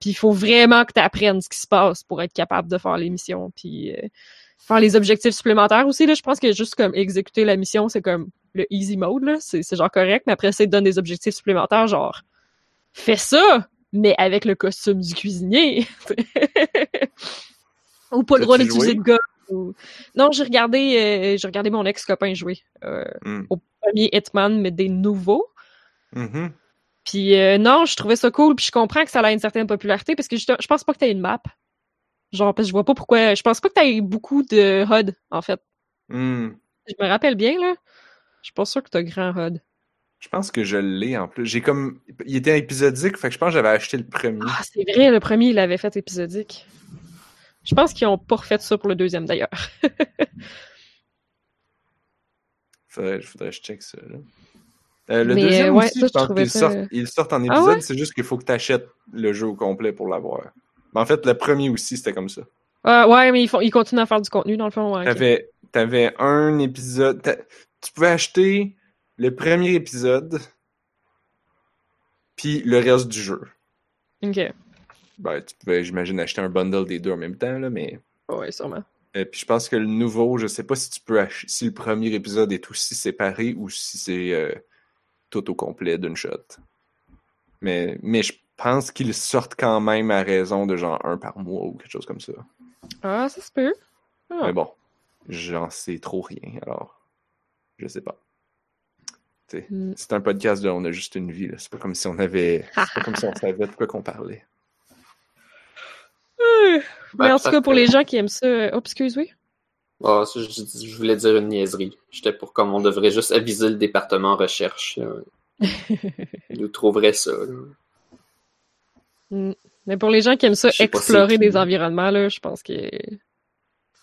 Puis il faut vraiment que tu apprennes ce qui se passe pour être capable de faire les missions, puis euh, faire les objectifs supplémentaires aussi. Là, je pense que juste comme exécuter la mission, c'est comme le easy mode, là. C'est genre correct, mais après, ça te donne des objectifs supplémentaires, genre fais ça, mais avec le costume du cuisinier. Ou pas le droit d'utiliser de ou- Non, j'ai regardé, euh, j'ai regardé mon ex-copain jouer euh, Hmm. au premier Hitman, mais des nouveaux. Mhm. Puis euh, non, je trouvais ça cool, puis je comprends que ça a une certaine popularité, parce que je, je pense pas que t'aies une map. Genre, parce que je vois pas pourquoi... Je pense pas que t'aies beaucoup de HUD, en fait. Hmm. Je me rappelle bien, là. Je suis pas sûr que t'as grand HUD. Je pense que je l'ai en plus. J'ai comme. Il était épisodique, fait que je pense que j'avais acheté le premier. Ah, c'est vrai, le premier, il l'avait fait épisodique. Je pense qu'ils ont pas refait ça pour le deuxième, d'ailleurs. Faudrait, faudrait que je check ça. Là. Euh, le Mais, deuxième euh, ouais, aussi, ça, je pense qu'ils ça- sortent, ils sortent en Ah épisode, ouais? c'est juste qu'il faut que tu achètes le jeu au complet pour l'avoir. Mais en fait, le premier aussi, c'était comme ça. Ah, ouais, mais ils, font, ils continuent à faire du contenu, dans le fond. Ouais. T'avais, t'avais un épisode. Tu pouvais acheter le premier épisode, puis le reste du jeu. Ok. Ben, tu pouvais, j'imagine, acheter un bundle des deux en même temps, là, mais. Ouais, sûrement. Euh, puis je pense que le nouveau, je sais pas si tu peux ach- si le premier épisode est aussi séparé ou si c'est euh, tout au complet d'une shot. Mais, mais je pense qu'ils sortent quand même à raison de genre un par mois ou quelque chose comme ça. Ah, ça se peut. Ah. Mais bon, j'en sais trop rien, alors je sais pas. Mm. C'est un podcast de On a juste une vie, là. C'est pas comme si on avait. C'est pas comme si on savait de quoi qu'on parlait. Mais en tout cas, pour les gens qui aiment ça... euh, Oh, excuse, oui? Ah, ça, je, je voulais dire une niaiserie. J'étais pour comme on devrait juste aviser le département recherche. Ils nous trouveraient ça. là. Mm. Mais pour les gens qui aiment ça, explorer des environnements, là, je pense que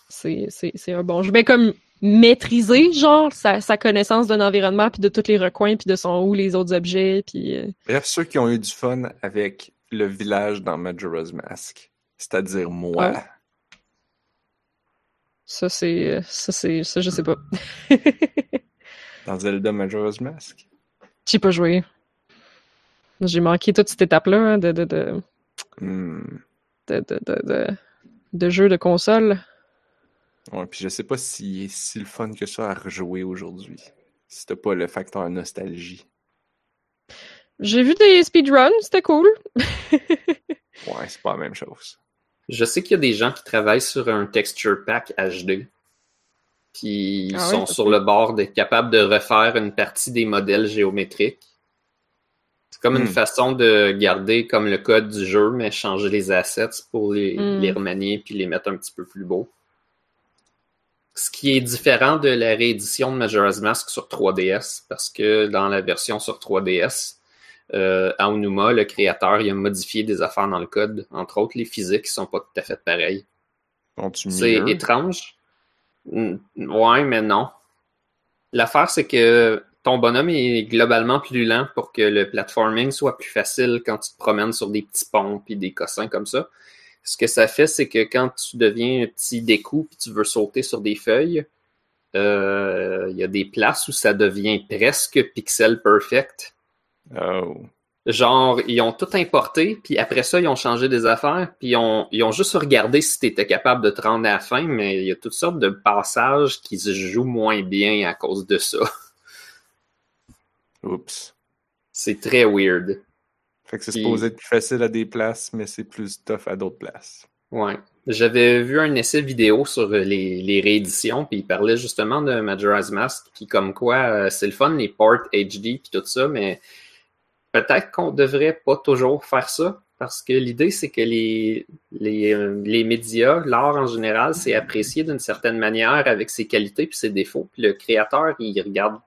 c'est, c'est, c'est un bon jeu. Mais comme maîtriser, genre, sa, sa connaissance d'un environnement, puis de tous les recoins, puis de son où les autres objets, puis... euh, Bref, ceux qui ont eu du fun avec le village dans Majora's Mask, c'est-à-dire moi. Ça, c'est... Ça, c'est... Ça, je sais pas. Dans Zelda Majora's Mask. J'ai pas joué. J'ai manqué toute cette étape-là hein, de, de, de, Hmm. de, de, de, de, de jeux de console. Ouais, puis je sais pas s'il est si le fun que ça à rejouer aujourd'hui. Si t'as pas le facteur nostalgie. J'ai vu des speedruns, c'était cool. Ouais, c'est pas la même chose. Je sais qu'il y a des gens qui travaillent sur un texture pack HD. Puis ils Ah sont sur le bord d'être capables de refaire une partie des modèles géométriques. C'est comme une Hmm. façon de garder comme le code du jeu, mais changer les assets pour les, Hmm. les remanier puis les mettre un petit peu plus beaux. Ce qui est différent de la réédition de Majora's Mask sur 3DS, parce que dans la version sur 3DS, euh, Aonuma, le créateur, il a modifié des affaires dans le code, entre autres les physiques qui sont pas tout à fait pareilles. C'est étrange. Mm, Ouais, mais non. L'affaire, c'est que ton bonhomme est globalement plus lent pour que le platforming soit plus facile quand tu te promènes sur des petits ponts et des cossins comme ça. Ce que ça fait, c'est que quand tu deviens un petit découp et tu veux sauter sur des feuilles, euh, il y a des places où ça devient presque pixel perfect. Oh. Genre, ils ont tout importé, puis après ça, ils ont changé des affaires, puis ils ont, ils ont juste regardé si tu étais capable de te rendre à la fin, mais il y a toutes sortes de passages qui se jouent moins bien à cause de ça. Oups. C'est très weird. Fait que c'est supposé être plus facile à des places, mais c'est plus tough à d'autres places. Ouais. J'avais vu un essai vidéo sur les, les rééditions, puis il parlait justement de Majora's Mask, puis comme quoi euh, c'est le fun, les ports HD, puis tout ça, mais peut-être qu'on devrait pas toujours faire ça, parce que l'idée, c'est que les, les, euh, les médias, l'art en général, c'est apprécié d'une certaine manière avec ses qualités puis ses défauts, puis le créateur, il regarde,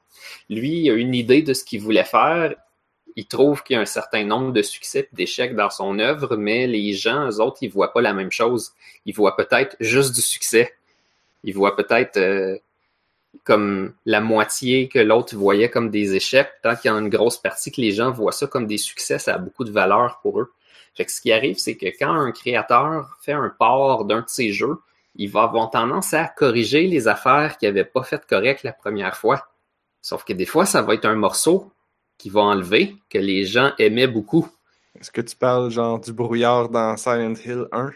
lui, il a une idée de ce qu'il voulait faire, il trouve qu'il y a un certain nombre de succès et d'échecs dans son œuvre, mais les gens, eux autres, ils voient pas la même chose. Ils voient peut-être juste du succès. Ils voient peut-être euh, comme la moitié que l'autre voyait comme des échecs, tant qu'il y en a une grosse partie que les gens voient ça comme des succès, ça a beaucoup de valeur pour eux. Fait que ce qui arrive, c'est que quand un créateur fait un port d'un de ses jeux, il va avoir tendance à corriger les affaires qu'il n'avait pas faites correct la première fois. Sauf que des fois, ça va être un morceau qu'il va enlever, que les gens aimaient beaucoup. Est-ce que tu parles genre du brouillard dans Silent Hill 1?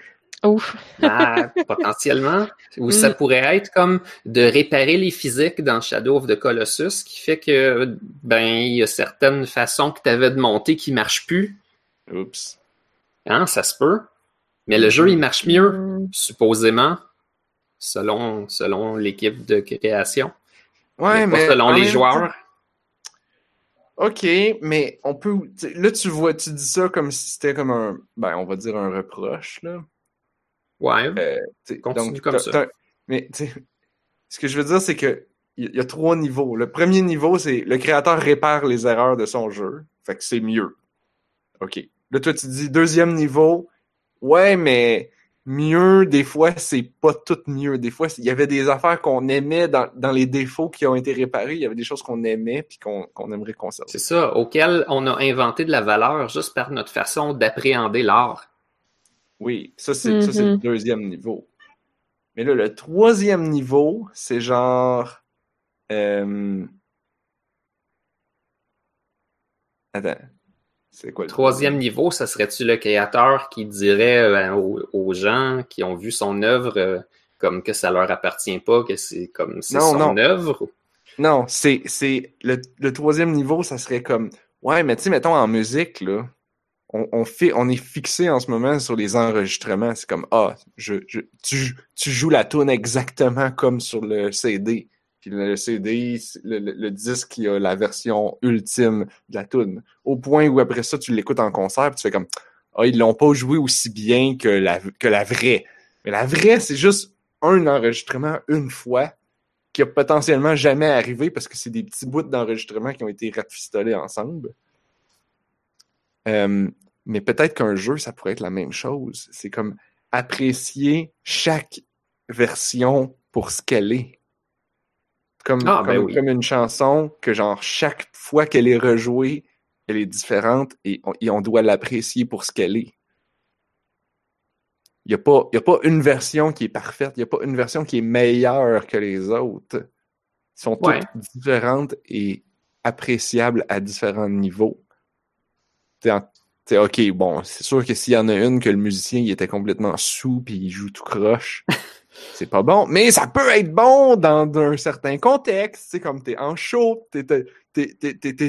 Ouf. Ben, potentiellement. Ou ça Mm. pourrait être comme de réparer les physiques dans Shadow of the Colossus, qui fait que, ben, il y a certaines façons que tu avais de monter qui marchent plus. Oups. Hein, ça se peut. Mais le jeu, il marche mieux, Hmm. supposément, selon, selon l'équipe de création. Ouais, mais mais. pas selon les joueurs. Ok, mais on peut. Là, tu vois, tu dis ça comme si c'était comme un. Ben, on va dire un reproche, là. Ouais. Euh, Continue comme ça. Mais, ce que je veux dire, c'est que il y a trois niveaux. Le premier niveau, c'est le créateur répare les erreurs de son jeu. Fait que c'est mieux. OK. Là, toi, tu dis deuxième niveau. Ouais, mais mieux, des fois, c'est pas tout mieux. Des fois, il y avait des affaires qu'on aimait dans, dans les défauts qui ont été réparés. Il y avait des choses qu'on aimait puis qu'on qu'on aimerait conserver. C'est ça, auquel on a inventé de la valeur juste par notre façon d'appréhender l'art. Oui, ça c'est ça, c'est le Mhm. deuxième niveau. Mais là, le troisième niveau, c'est genre. euh, Attends. C'est quoi le Troisième niveau, ça serait-tu le créateur qui dirait euh, ben, aux, aux gens qui ont vu son œuvre euh, comme que ça leur appartient pas, que c'est comme c'est Non, son non. œuvre? Non, c'est c'est le, le troisième niveau, ça serait comme ouais, mais tu sais, mettons en musique là, on, on fait on est fixé en ce moment sur les enregistrements. C'est comme ah, je, je tu, tu joues la tune exactement comme sur le CD. Le CD, le, disque, il a la version ultime de la tune. Au point où après ça, tu l'écoutes en concert, puis tu fais comme ah, ils l'ont pas joué aussi bien que la que la vraie. Mais la vraie, c'est juste un enregistrement une fois qui a potentiellement jamais arrivé parce que c'est des petits bouts d'enregistrement qui ont été rafistolés ensemble. Euh, Mais peut-être qu'un jeu, ça pourrait être la même chose. C'est comme apprécier chaque version pour ce qu'elle est. Comme, Ah, ben comme, oui. comme une chanson que, genre, chaque fois qu'elle est rejouée, elle est différente et on, et on doit l'apprécier pour ce qu'elle est. Il n'y a, pas- y a pas une version qui est parfaite, il n'y a pas une version qui est meilleure que les autres. Elles sont toutes Ouais. différentes et appréciables à différents niveaux. T'es en- ok, bon, c'est sûr que s'il y en a une que le musicien il était complètement sous puis il joue tout croche, c'est pas bon. Mais ça peut être bon dans un certain contexte, tu comme t'es en show, t'es,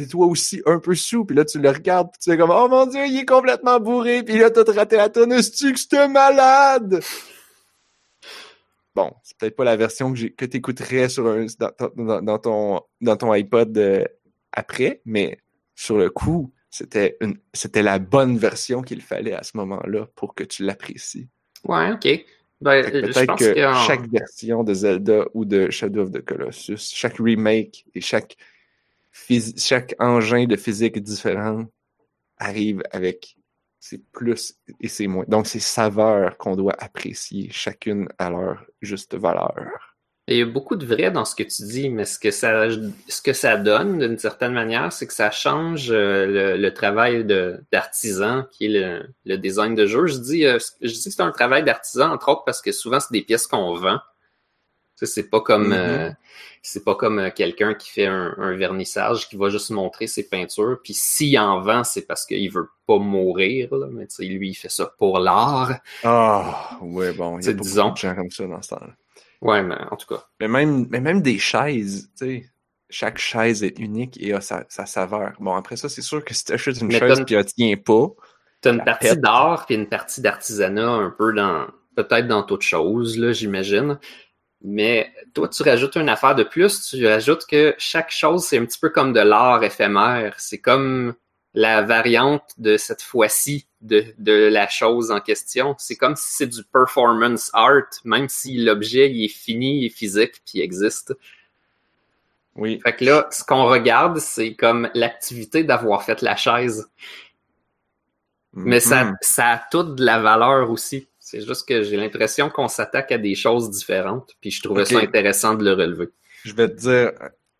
toi aussi un peu sous, puis là tu le regardes, puis tu es comme oh mon dieu, il est complètement bourré, puis là t'as raté la tonne, est-ce que malade? Bon, c'est peut-être pas la version que, que t'écouterais sur un, dans, ton- dans, ton, iPod euh, après, mais sur le coup, c'était c'était la bonne version qu'il fallait à ce moment-là pour que tu l'apprécies. Ouais, ok. Ben, que je Peut-être que que chaque version de Zelda ou de Shadow of the Colossus, chaque remake et chaque, chaque engin de physique différent arrive avec ses plus et ses moins. Donc, c'est saveurs qu'on doit apprécier, chacune à leur juste valeur. Il y a beaucoup de vrai dans ce que tu dis, mais ce que ça, ce que ça donne d'une certaine manière, c'est que ça change euh, le, le travail d'artisan qui est le, le design de jeu. Je dis, euh, je dis que c'est un travail d'artisan, entre autres, parce que souvent, c'est des pièces qu'on vend. C'est pas comme Mhm. euh, c'est pas comme quelqu'un qui fait un, un vernissage qui va juste montrer ses peintures. Puis s'il en vend, c'est parce qu'il veut pas mourir. Là. Mais lui, il fait ça pour l'art. Ah, ouais, bon, il y a pas disons. beaucoup de gens comme ça dans ce temps-là. Ouais, mais en tout cas. Mais même, mais même des chaises, tu sais, chaque chaise est unique et a sa, sa saveur. Bon, après ça, c'est sûr que si tu achètes une Mais chaise puis elle tient pas, T'as une partie d'art puis une partie d'artisanat un peu dans peut-être dans toute chose là, j'imagine. Mais toi, tu rajoutes une affaire de plus. Tu rajoutes que chaque chose c'est un petit peu comme de l'art éphémère. C'est comme la variante de cette fois-ci de, de la chose en question. C'est comme si c'est du performance art, même si l'objet il est fini, il est physique puis il existe. oui. Fait que là, ce qu'on regarde, c'est comme l'activité d'avoir fait la chaise. Mais ça, Mhm. ça a toute de la valeur aussi. C'est juste que j'ai l'impression qu'on s'attaque à des choses différentes. Puis je trouvais ça intéressant de le relever. Je vais te dire,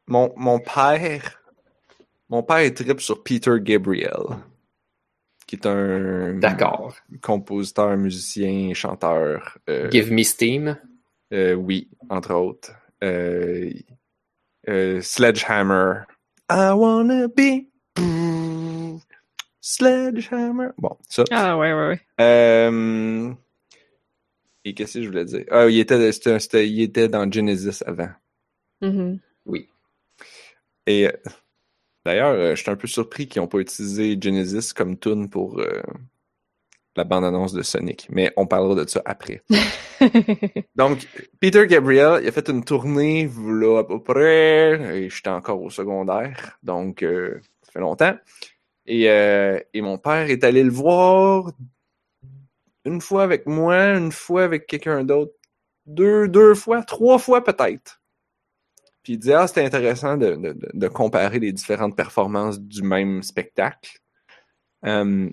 mon, mon père, mon père est trip sur Peter Gabriel, qui est un D'accord. compositeur, musicien, chanteur. euh, Give me steam. euh, oui, entre autres. Euh, euh, Sledgehammer. I wanna be Sledgehammer. Bon, ça. Ah ouais, ouais, ouais. Euh, et qu'est-ce que je voulais dire? Ah, il était, c'était- c'était- il était dans Genesis avant. Mhm. Et euh, d'ailleurs, euh, je suis un peu surpris qu'ils n'ont pas utilisé Genesis comme tune pour euh, la bande-annonce de Sonic. Mais on parlera de ça après. Donc, Peter Gabriel, il a fait une tournée, là, à peu près, et j'étais encore au secondaire, donc euh, ça fait longtemps. Et, et mon père est allé le voir une fois avec moi, une fois avec quelqu'un d'autre, deux, deux fois, trois fois peut-être. Puis il disait, ah, c'était intéressant de, de, comparer les différentes performances du même spectacle. Euh,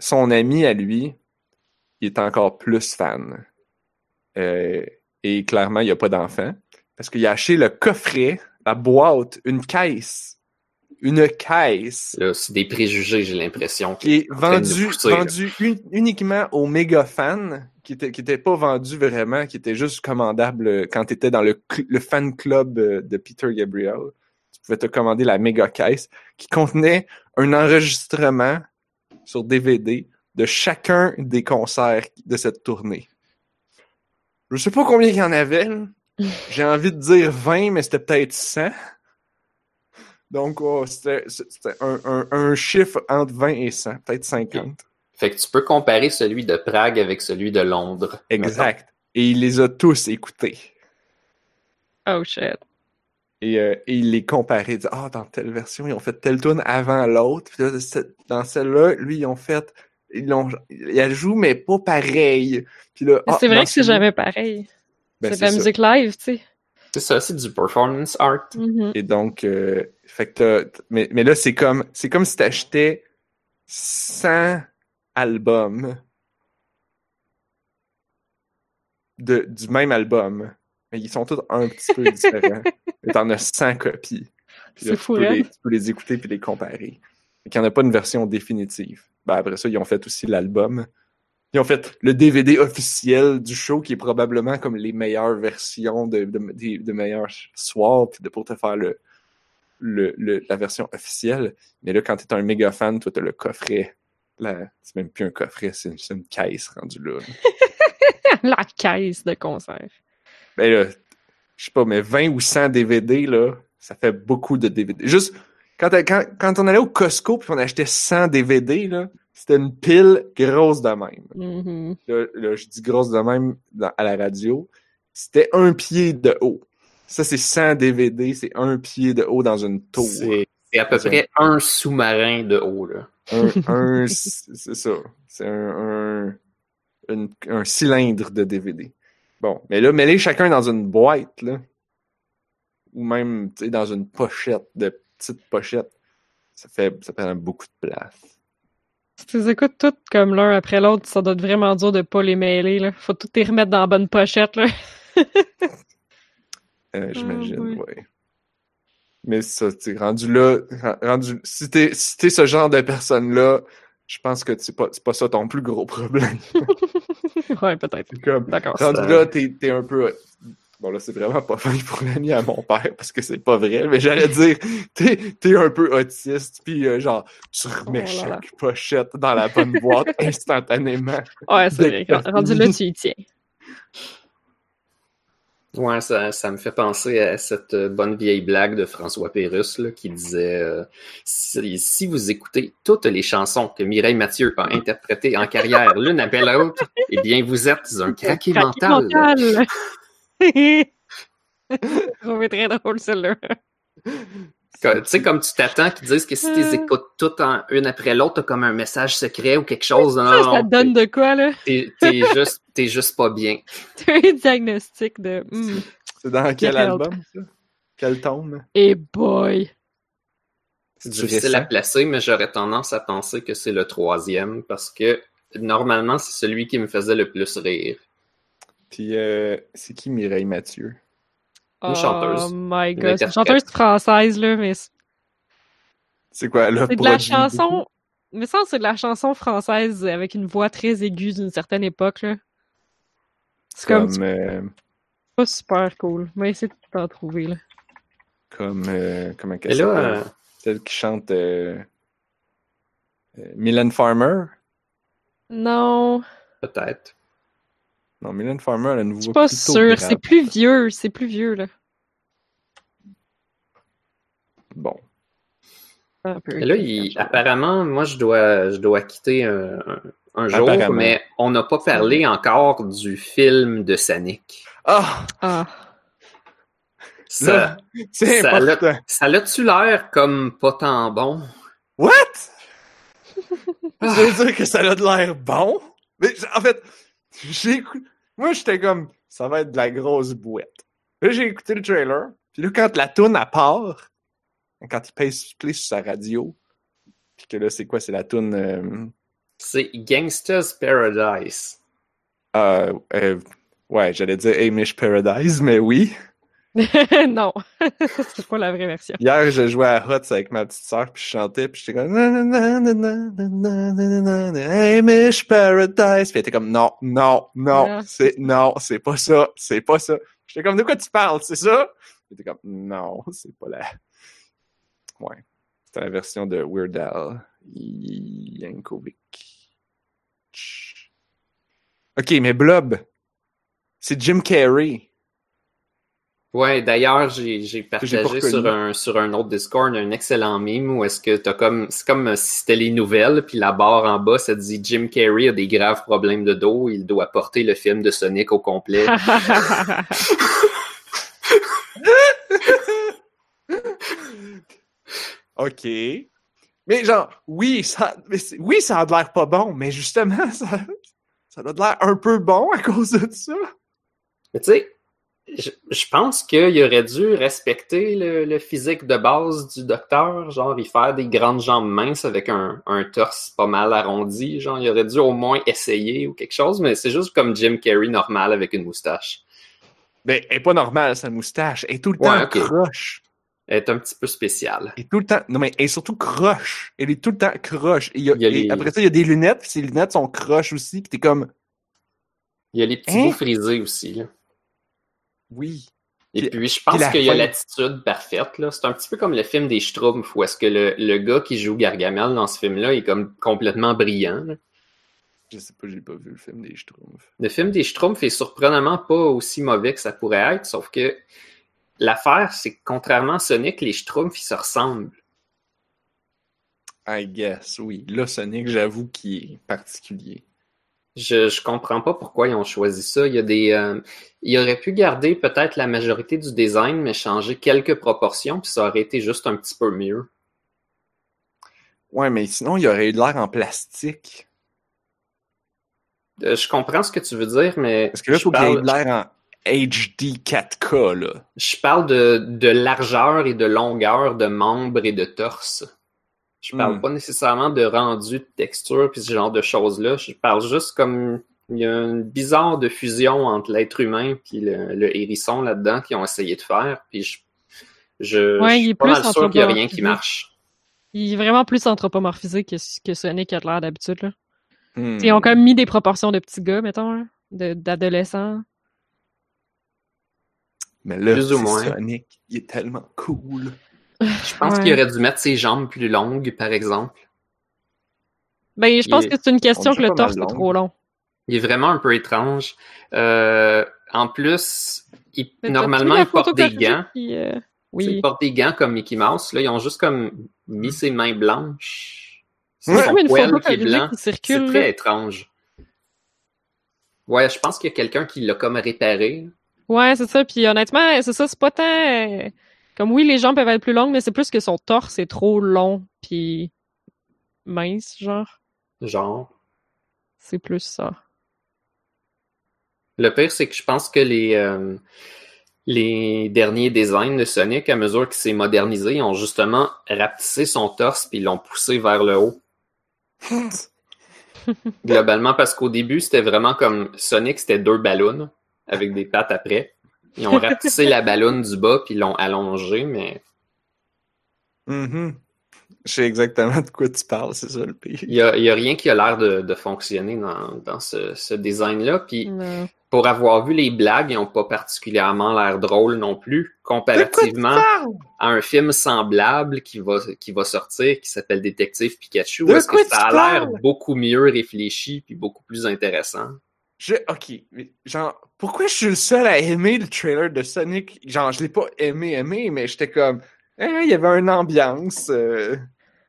son ami à lui, il est encore plus fan. Euh, et clairement, il n'y a pas d'enfant. Parce qu'il a acheté le coffret, la boîte, une caisse. Une caisse Là, c'est des préjugés, j'ai l'impression. qui est nous vendu, vendu un- uniquement aux méga fans, qui était, qui était pas vendu vraiment, qui était juste commandable quand tu étais dans le, fan club de Peter Gabriel. Tu pouvais te commander la méga caisse qui contenait un enregistrement sur DVD de chacun des concerts de cette tournée. Je sais pas combien il y en avait. J'ai envie de dire 20, mais c'était peut-être 100. Donc, oh, c'était c'était un, un- un chiffre entre 20 et 100, peut-être 50. Fait que tu peux comparer celui de Prague avec celui de Londres. Exact. Et il les a tous écoutés. oh shit. Et, euh, et il les comparait. Il dit, ah, dans telle version, ils ont fait telle tune avant l'autre. Puis là, dans celle-là, lui, ils ont fait. Ils l'ont, il la joue, mais pas pareil. Puis là, Mais ah, c'est vrai que c'est celui- jamais pareil. Ben, c'est de la ça. musique live, tu sais. C'est ça, c'est du performance art. Mhm. Et donc, euh, fait que mais, mais là, c'est comme, c'est comme si t'achetais 100 album de, du même album. Mais ils sont tous un petit peu différents. Mais t'en as 100 copies. Puis là, C'est tu, fou, peux hein? les, tu peux les écouter puis les comparer. Il n'y en a pas une version définitive. Ben, après ça, ils ont fait aussi l'album. Ils ont fait le DVD officiel du show qui est probablement comme les meilleures versions de, de, meilleurs soirs puis de, pour te faire le, le, le- la version officielle. Mais là, quand t'es un méga fan, toi, t'as le coffret. La- C'est même plus un coffret, c'est une, caisse rendue là. La caisse de concert. Ben là, je sais pas, mais 20 ou 100 DVD, là, ça fait beaucoup de DVD. Juste, quand, quand, quand on allait au Costco puis on achetait 100 DVD, là, c'était une pile grosse de même. Mhm. Là, là, je dis grosse de même dans- à la radio. C'était un pied de haut. Ça, c'est 100 DVD, c'est un pied de haut dans une tour. C'est c'est à peu près un sous-marin de haut, là. Un, un- c'est ça. C'est un, un, cylindre de DVD. Bon, mais là, mets-les chacun dans une boîte, là. Ou même, tu sais, dans une pochette, de petites pochettes. Ça fait, ça prend beaucoup de place. Si tu les écoutes toutes comme l'un après l'autre, ça doit être vraiment dur de pas les mêler. Là. Faut tout les remettre dans la bonne pochette. Là. Euh, J'imagine, oui. ouais. Mais ça, tu sais, rendu là, ren- rendu, si t'es, si t'es ce genre de personne-là, je pense que c'est pas, pas ça ton plus gros problème. ouais, peut-être. D'accord. rendu ça- là, t'es, t'es un peu, bon là, c'est vraiment pas fin pour l'ami à mon père, parce que c'est pas vrai, mais j'allais dire, t'es, t'es un peu autiste, puis euh, genre, tu remets Oh là. chaque pochette dans la bonne boîte instantanément. Ouais, c'est vrai. Rendu là, tu y tiens. Ouais, ça, ça me fait penser à cette euh, bonne vieille blague de François Pérusse là, qui disait euh, si, si vous écoutez toutes les chansons que Mireille Mathieu a interprétées en carrière l'une après l'autre, eh bien vous êtes un craqué Craqué mental. mental. J'ai trouvé très drôle celle-là. Tu sais, comme tu t'attends qu'ils disent que si tu les écoutes toutes en une après l'autre, t'as comme un message secret ou quelque chose. Non, Ça, non, ça non, te donne de quoi, là? t'es, juste, t'es juste pas bien. T'as un diagnostic de. hmm, C'est dans quel album, ça? Quel tome? Et boy! C'est difficile à placer, mais j'aurais tendance à penser que c'est le troisième parce que normalement, c'est celui qui me faisait le plus rire. Puis, euh, c'est qui Mireille Mathieu? Une chanteuse. Oh my god. C'est une chanteuse française, là, mais c'est quoi, là? c'est de la chanson. Mais ça, c'est de la chanson française avec une voix très aiguë d'une certaine époque, là. C'est comme, Comme, euh, pas super cool. Mais c'est tout t'en trouver, là. comme, euh, Et qu'elle là, euh, Celle qui chante euh, euh, Mylène Farmer? Non, peut-être. Non, Mylène Farmer, elle a une voix je suis pas grave. C'est plus vieux. C'est plus vieux, là. Bon. Un peu. Et là, il- apparemment, moi, je dois, je dois quitter un, jour, Apparemment. mais on n'a pas parlé encore du film de Sonic. Ah! Ah. Ça, c'est ça important. ça l'a-tu l'air comme pas tant bon? What? Ah. Ça veut dire que ça a de l'air bon? Mais en fait. Moi, j'étais comme, ça va être de la grosse bouette. Là, j'ai écouté le trailer. Puis là, quand la toune, à part, quand il pèse play sur sa radio, puis que là, c'est quoi? C'est la toune... euh, C'est Gangsta's Paradise. euh, euh, ouais, j'allais dire Amish Paradise, mais oui non, c'est pas la vraie version. Hier, je jouais à Hot avec ma petite sœur, puis je chantais, puis j'étais comme Amish Paradise. Puis elle était comme non, non, non, non. c'est non, c'est pas ça, c'est pas ça. J'étais comme de quoi tu parles, c'est ça J'étais comme non, c'est pas la. Ouais, c'était la version de Weird Al Yankovic. Ok, mais Blob, c'est Jim Carrey. Ouais, d'ailleurs, j'ai partagé sur un, sur un autre Discord un excellent meme où est-ce que t'as comme, c'est comme si c'était les nouvelles, puis la barre en bas, ça dit Jim Carrey a des graves problèmes de dos, il doit porter le film de Sonic au complet. OK. Mais genre, oui, ça, mais oui, ça a de l'air pas bon, mais justement, ça, ça a de l'air un peu bon à cause de ça. Mais tu sais, Je, je pense qu'il aurait dû respecter le, le physique de base du docteur, genre il faire des grandes jambes minces avec un, un torse pas mal arrondi, genre il aurait dû au moins essayer ou quelque chose, mais c'est juste comme Jim Carrey normal avec une moustache. Ben, elle est pas normale, sa moustache. Elle est tout le Ouais, temps croche. Elle est un petit peu spéciale. Est tout le temps. Non, mais elle est surtout croche. Elle est tout le temps croche. Et il y a- Il y a et les- Après ça, il y a des lunettes, puis ces lunettes sont croches aussi, puis t'es comme, Il y a les petits Hein? bouts frisés aussi. là. Oui. Et Puis- puis, je pense qu'il y a l'attitude parfaite. là. C'est un petit peu comme le film des Schtroumpfs, où est-ce que le, le gars qui joue Gargamel dans ce film-là est comme complètement brillant. là. Je sais pas, j'ai pas vu le film des Schtroumpfs. Le film des Schtroumpfs est surprenamment pas aussi mauvais que ça pourrait être, sauf que l'affaire, c'est que contrairement à Sonic, les Schtroumpfs, ils se ressemblent. I guess, oui. Là, Sonic, j'avoue qu'il est particulier. Je, je comprends pas pourquoi ils ont choisi ça. Il y a des, euh, ils auraient pu garder peut-être la majorité du design, mais changer quelques proportions, puis ça aurait été juste un petit peu mieux. Ouais, mais sinon, il aurait eu de l'air en plastique. Euh, je comprends ce que tu veux dire, mais Parce que là, il je faut qu'il ait parle- de l'air en HD 4K, là. Je parle de, de largeur et de longueur de membres et de torse. Je parle Hmm. pas nécessairement de rendu, de texture, puis ce genre de choses-là. Je parle juste comme il y a une bizarre de fusion entre l'être humain puis le, le hérisson là-dedans qu'ils ont essayé de faire. Puis je, je, Ouais, je il suis est pas mal sûr qu'il y a rien qui marche. Il est vraiment plus anthropomorphisé que, que Sonic a de l'air d'habitude. là. Hmm. Ils ont quand même mis des proportions de petits gars, mettons, de- d'adolescents. Mais là, Plus ou c'est moins. Sonic, il est tellement cool. Je pense Ouais. qu'il aurait dû mettre ses jambes plus longues, par exemple. Ben, je pense est- que c'est une question on que le torse est long. trop long. Il est vraiment un peu étrange. Euh, en plus, il- normalement, il porte des gants. euh, Oui. Il porte des gants comme Mickey Mouse. Là, ils ont juste comme mis ses mains blanches. C'est Ouais. son comme une poil photo qui est blanc. qui C'est très étrange. Ouais, je pense qu'il y a quelqu'un qui l'a comme réparé. Ouais, c'est ça. Puis honnêtement, c'est ça, c'est pas tant... Comme oui, les jambes peuvent être plus longues, mais c'est plus que son torse est trop long puis mince, genre. Genre. C'est plus ça. Le pire, c'est que je pense que les, euh, les derniers designs de Sonic, à mesure qu'il s'est modernisé, ils ont justement rapetissé son torse puis l'ont poussé vers le haut. Globalement, parce qu'au début, c'était vraiment comme Sonic, c'était deux ballons avec des pattes après. Ils ont rapetissé la ballonne du bas puis l'ont allongé, mais Mhm. Je sais exactement de quoi tu parles, c'est ça le pire. il y a, rien qui a l'air de, de fonctionner dans, dans ce, ce design-là. Puis Non. pour avoir vu les blagues, ils n'ont pas particulièrement l'air drôles non plus, comparativement à un film semblable qui va, qui va sortir, qui s'appelle Détective Pikachu, où est-ce que ça a l'air beaucoup mieux réfléchi puis beaucoup plus intéressant. Je, ok, mais genre, pourquoi je suis le seul à aimer le trailer de Sonic? Genre, je l'ai pas aimé, aimé, mais j'étais comme, hein, il y avait une ambiance, euh,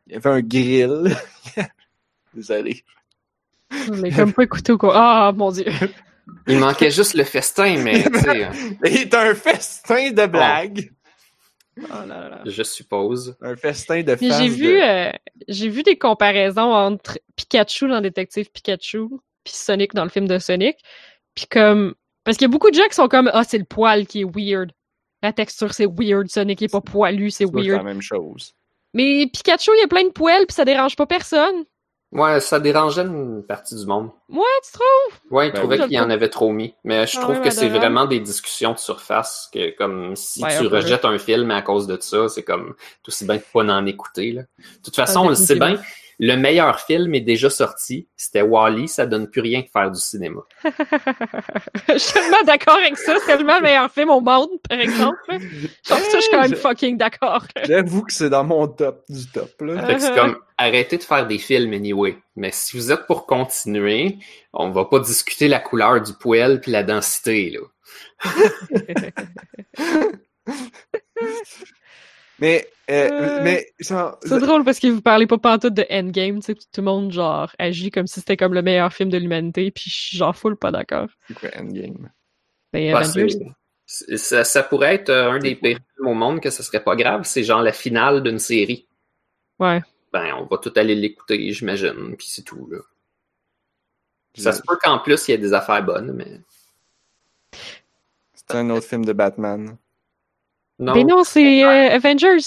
il y avait un grill. Désolé. L'ai comme pas écouté ou quoi. Ah, mon dieu. Il manquait juste le festin, mais tu sais, C'est un festin de blagues. Oh là là là. je suppose. Un festin de j'ai de- vu, euh, j'ai vu des comparaisons entre Pikachu dans Détective Pikachu puis Sonic dans le film de Sonic. Puis comme, parce qu'il y a beaucoup de gens qui sont comme, ah, c'est le poil qui est weird. La texture, c'est weird. Sonic est pas poilu, c'est C'est pas la weird. même chose. Mais Pikachu, il y a plein de poils puis ça dérange pas personne. Ouais, ça dérangeait une partie du monde. Ouais, tu trouves? Ouais, il Ben trouvait oui. qu'il y en avait trop mis. Mais je Ah trouve ouais, que c'est vraiment des discussions de surface que comme si Ouais, tu un peu. rejettes un film à cause de ça, c'est comme tout aussi bien de pas en écouter. Là. De toute façon, Ah, on le sait bien, le meilleur film est déjà sorti. C'était Wally, ça donne plus rien que faire du cinéma. je suis tellement d'accord avec ça. C'est tellement le meilleur film au monde, par exemple. Genre, ça, je suis quand même Je- fucking d'accord. J'avoue que c'est dans mon top du top, là. Fait que c'est comme arrêtez de faire des films anyway. Mais si vous êtes pour continuer, on va pas discuter la couleur du poêle puis la densité là. Mais, euh, Euh, mais, genre, C'est drôle parce que vous parlez pas pantoute de Endgame, tu sais, tout le monde, genre, agit comme si c'était comme le meilleur film de l'humanité, puis je suis genre full pas d'accord. c'est quoi Endgame? Ben, Bah, Avengers, c'est- c'est- ça, ça pourrait être euh, un des pires films au monde que ça serait pas grave. C'est genre la finale d'une série. ouais. Ben, on va tout aller l'écouter, j'imagine, puis c'est tout, là. Ça se peut qu'en plus, il y ait des affaires bonnes, mais... C'est un autre film de Batman. Non. Mais non, c'est euh, Avengers.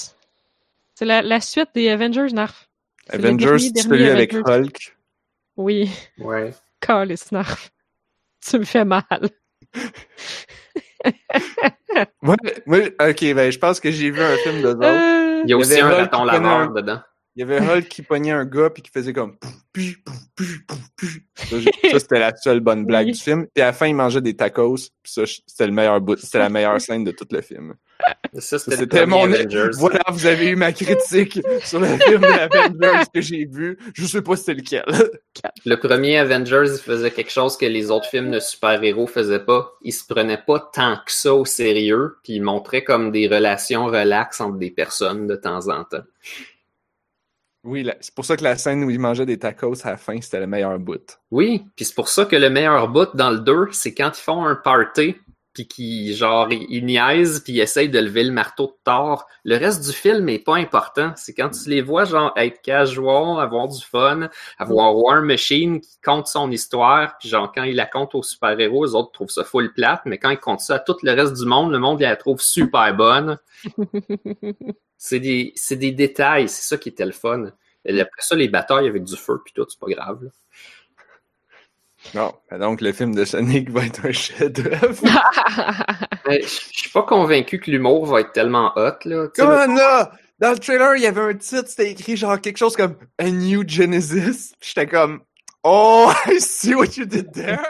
C'est la, la suite des Avengers, Narf. Avengers, c'est celui avec Avengers. Hulk. Oui, Ouais. Narf. Tu me fais mal. Moi, moi, ok, ben, je pense que j'ai vu un film de. Euh, Il y a aussi avait un Hulk raton laveur un- dedans. Il y avait Hulk qui pognait un gars puis qui faisait comme pouf, pouf, pouf. Ça, ça, c'était la seule bonne blague Oui. du film. Puis à la fin, il mangeait des tacos. Puis ça, c'était le meilleur bout. C'était la meilleure scène de tout le film. Ça, c'était mon. Avengers. Voilà, vous avez eu ma critique sur le film Avengers que j'ai vu. Je sais pas c'était lequel. Le premier Avengers, il faisait quelque chose que les autres films de super-héros faisaient pas. Il se prenait pas tant que ça au sérieux, puis il montrait comme des relations relaxes entre des personnes de temps en temps. Oui, c'est pour ça que la scène où il mangeait des tacos à la fin, c'était le meilleur bout. Oui, puis c'est pour ça que le meilleur bout dans le 2, c'est quand ils font un party, puis qu'ils, genre, ils, ils niaisent, puis ils essayent de lever le marteau de Thor. Le reste du film est pas important. C'est quand tu les vois, genre, être casual, avoir du fun, avoir War Machine qui compte son histoire, puis genre, quand il la compte aux super-héros, les autres trouvent ça full plate, mais quand ils comptent ça à tout le reste du monde, le monde, il la trouve super bonne. C'est des, c'est des détails, c'est ça qui était le fun. Et après ça, les batailles avec du feu, puis tout, c'est pas grave. là. Non, ben donc le film de Sonic va être un chef-d'œuvre. Mais Je suis pas convaincu que l'humour va être tellement hot, là. Comment là? Dans le trailer, il y avait un titre, c'était écrit genre quelque chose comme A New Genesis. J'étais comme Oh, I see what you did there.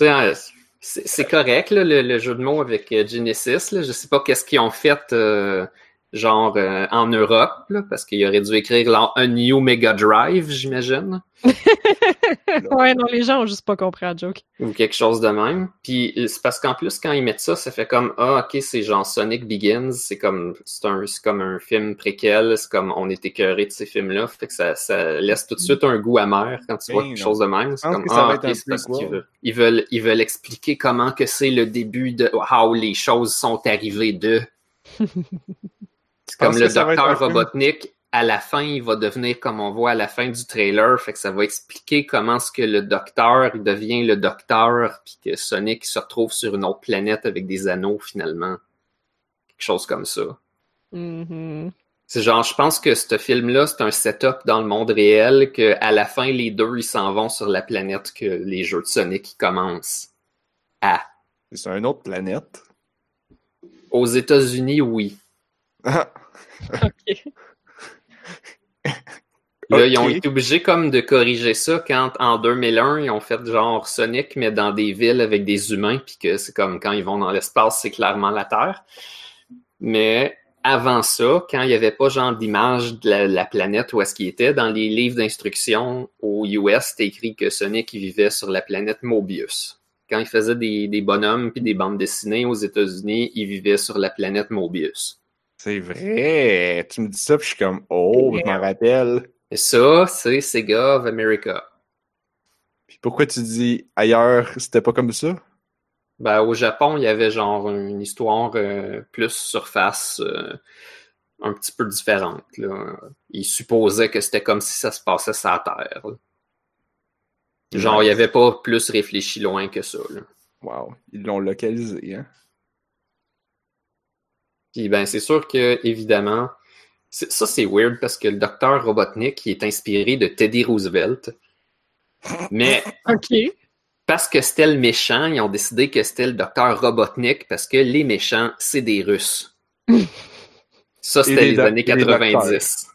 hein, c'est correct, là, le, le jeu de mots avec euh, Genesis. Là. Je sais pas qu'est-ce qu'ils ont fait, euh, genre, euh, en Europe, là, parce qu'il aurait dû écrire genre, un New Mega Drive, j'imagine. ouais, non, les gens ont juste pas compris la joke. ou quelque chose de même. Puis c'est parce qu'en plus, quand ils mettent ça, ça fait comme Ah, ok, c'est genre Sonic Begins, c'est comme c'est un c'est comme un film préquel, c'est comme on est écœuré de ces films-là. Fait que ça, ça laisse tout de suite un goût amer quand tu vois Ben quelque non. chose de même. C'est comme Ah, ok, c'est parce qu'ils veulent, ils veulent ils veulent expliquer comment que c'est le début de how les choses sont arrivées de. Comme le docteur film. Robotnik, à la fin, il va devenir comme on voit à la fin du trailer. Fait que ça va expliquer comment ce que le docteur, il devient le docteur, puis que Sonic se retrouve sur une autre planète avec des anneaux finalement. Quelque chose comme ça. Mhm. C'est genre, je pense que ce film-là, c'est un setup dans le monde réel, que à la fin, les deux, ils s'en vont sur la planète que les jeux de Sonic ils commencent. À. C'est une autre planète? Aux États-Unis, oui. Ah, Ok. Là, ils ont été obligés comme de corriger ça quand en 2001, ils ont fait genre Sonic, mais dans des villes avec des humains, puis que c'est comme quand ils vont dans l'espace, c'est clairement la Terre. Mais avant ça, quand il n'y avait pas genre d'image de la, la planète où est-ce qu'il était, dans les livres d'instruction aux US, c'était écrit que Sonic il vivait sur la planète Mobius. Quand il faisait des, des bonhommes puis des bandes dessinées aux États-Unis, il vivait sur la planète Mobius. C'est vrai. Tu me dis ça, puis je suis comme Oh, je m'en rappelle. Et ça, c'est Sega of America. Puis pourquoi tu dis ailleurs, c'était pas comme ça? Ben, au Japon, il y avait genre une histoire euh, plus surface, euh, un petit peu différente. Là. Ils supposaient que c'était comme si ça se passait sur la Terre. là. Genre, il n'y avait pas plus réfléchi loin que ça. Là. Wow, ils l'ont localisé, hein? Puis ben, c'est sûr que, évidemment, ça c'est weird parce que le docteur Robotnik il est inspiré de Teddy Roosevelt. Mais parce que c'était le méchant, ils ont décidé que c'était le docteur Robotnik parce que les méchants, c'est des Russes. Ça, c'était les années et des 90.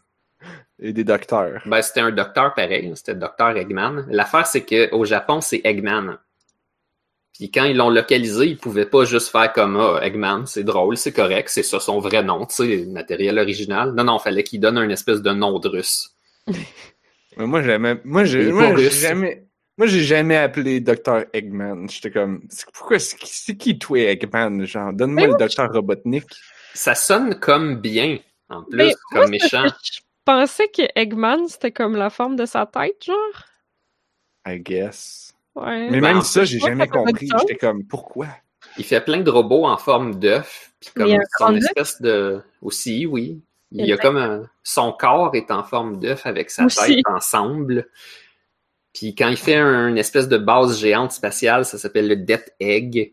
Et des docteurs. Ben, c'était un docteur pareil, c'était le docteur Eggman. L'affaire, c'est qu'au Japon, c'est Eggman. Puis quand ils l'ont localisé, ils pouvaient pas juste faire comme ah, Eggman, c'est drôle, c'est correct, c'est ça son vrai nom, tu sais, le matériel original. Non, non, fallait qu'il donne un espèce de nom de russe. Mais moi, jamais, moi, j'ai, jamais, moi, j'ai jamais appelé Dr. Eggman. J'étais comme, pourquoi, c'est qui, toi, Eggman? Genre, donne-moi le Dr. Robotnik. Ça sonne comme bien, en plus, Mais comme méchant. Je pensais que Eggman, c'était comme la forme de sa tête, genre. I guess. Ouais. Mais Ben, même ça, j'ai jamais compris. J'étais comme, pourquoi? Il fait plein de robots en forme d'œuf, puis comme il y a un son espèce de... Aussi, oui. Il y a a comme un... Son corps est en forme d'œuf avec sa Aussi. tête ensemble. Puis quand il fait un- une espèce de base géante spatiale, ça s'appelle le Death Egg.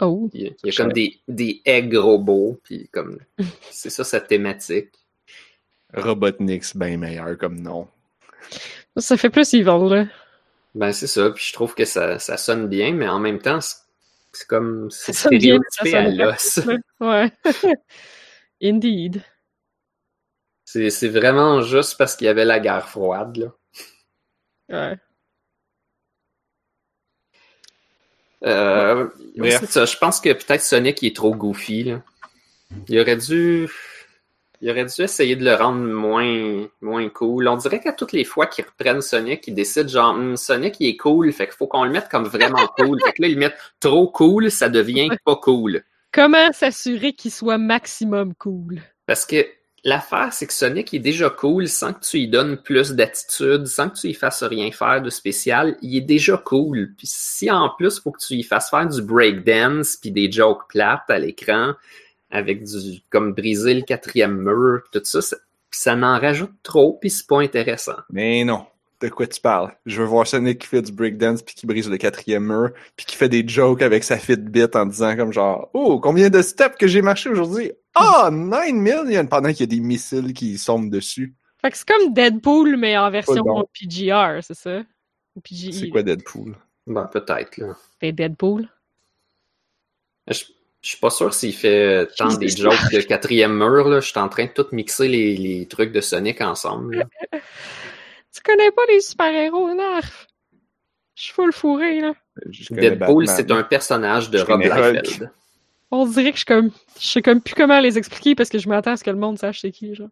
Oh. Il y a, il y a comme des, des eggs robots, puis comme c'est ça sa thématique. Robotnik, c'est bien meilleur comme nom. Ça fait plus evil, là. Ben c'est ça, puis je trouve que ça, ça sonne bien, mais en même temps, c'est comme c'est stéréotypé à l'os. Ouais. Indeed. C'est vraiment juste parce qu'il y avait la guerre froide, là. Ouais. Euh, ouais, Bref. c'est ça. Je pense que peut-être Sonic il est trop goofy. Là. Il aurait dû. Il aurait dû essayer de le rendre moins, moins cool. On dirait qu'à toutes les fois qu'ils reprennent Sonic, ils décident genre Hum, Sonic il est cool, fait qu'il faut qu'on le mette comme vraiment cool. Fait que là, ils le mettent trop cool, ça devient pas cool. Comment s'assurer qu'il soit maximum cool? Parce que l'affaire, c'est que Sonic est déjà cool sans que tu lui donnes plus d'attitude, sans que tu lui fasses rien faire de spécial. Il est déjà cool. Puis si en plus, il faut que tu lui fasses faire du breakdance puis des jokes plates à l'écran, avec du comme briser le quatrième mur, tout ça, ça, puis ça n'en rajoute trop, puis c'est pas intéressant. Mais non. De quoi tu parles? Je veux voir Sonic qui fait du breakdance puis qui brise le quatrième mur puis qui fait des jokes avec sa Fitbit en disant comme genre Oh, combien de steps que j'ai marché aujourd'hui? Ah, 9 million! Pendant qu'il y a des missiles qui tombent dessus. Fait que c'est comme Deadpool, mais en version. PGR, c'est ça? C'est quoi Deadpool? Ben, peut-être, là. C'est Deadpool? Je, je suis pas sûr s'il fait tant des jokes de quatrième mur, là. Je suis en train de tout mixer les, les trucs de Sonic ensemble, là. Tu connais pas les super-héros, Narf? Je suis full fourré, là. Deadpool, c'est un personnage de Rob. Liefeld. On dirait que je suis comme. Je sais comme plus comment les expliquer parce que je m'attends à ce que le monde sache c'est qui, genre.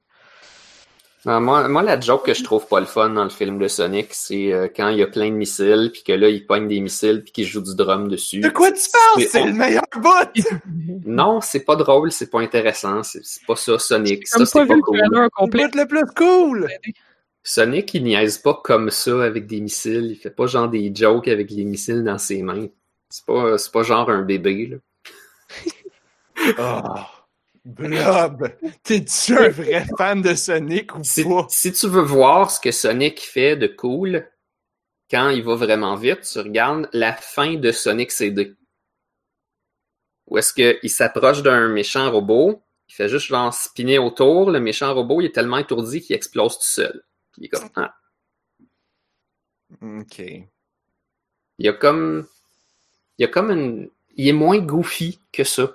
Ah, moi, moi, la joke que je trouve pas le fun dans le film de Sonic, c'est euh, quand il y a plein de missiles, puis que là, il pogne des missiles, puis qu'il joue du drum dessus. De quoi tu parles? C'est- le meilleur bout! Non, c'est pas drôle, c'est pas intéressant, c'est pas ça, Sonic. Ça, c'est pas le cool. Le complet. bout le plus cool! Sonic, il niaise pas comme ça avec des missiles. Il fait pas genre des jokes avec les missiles dans ses mains. C'est pas, c'est pas genre un bébé, là. Oh, Blob! T'es-tu un vrai fan de Sonic ou Si, pas? si tu veux voir ce que Sonic fait de cool, quand il va vraiment vite, tu regardes la fin de Sonic CD. Où est-ce qu'il s'approche d'un méchant robot, il fait juste genre spinner autour, le méchant robot, il est tellement étourdi qu'il explose tout seul. Puis il est comme, ah. Ok. Il y a comme, il y a comme une, il est moins goofy que ça,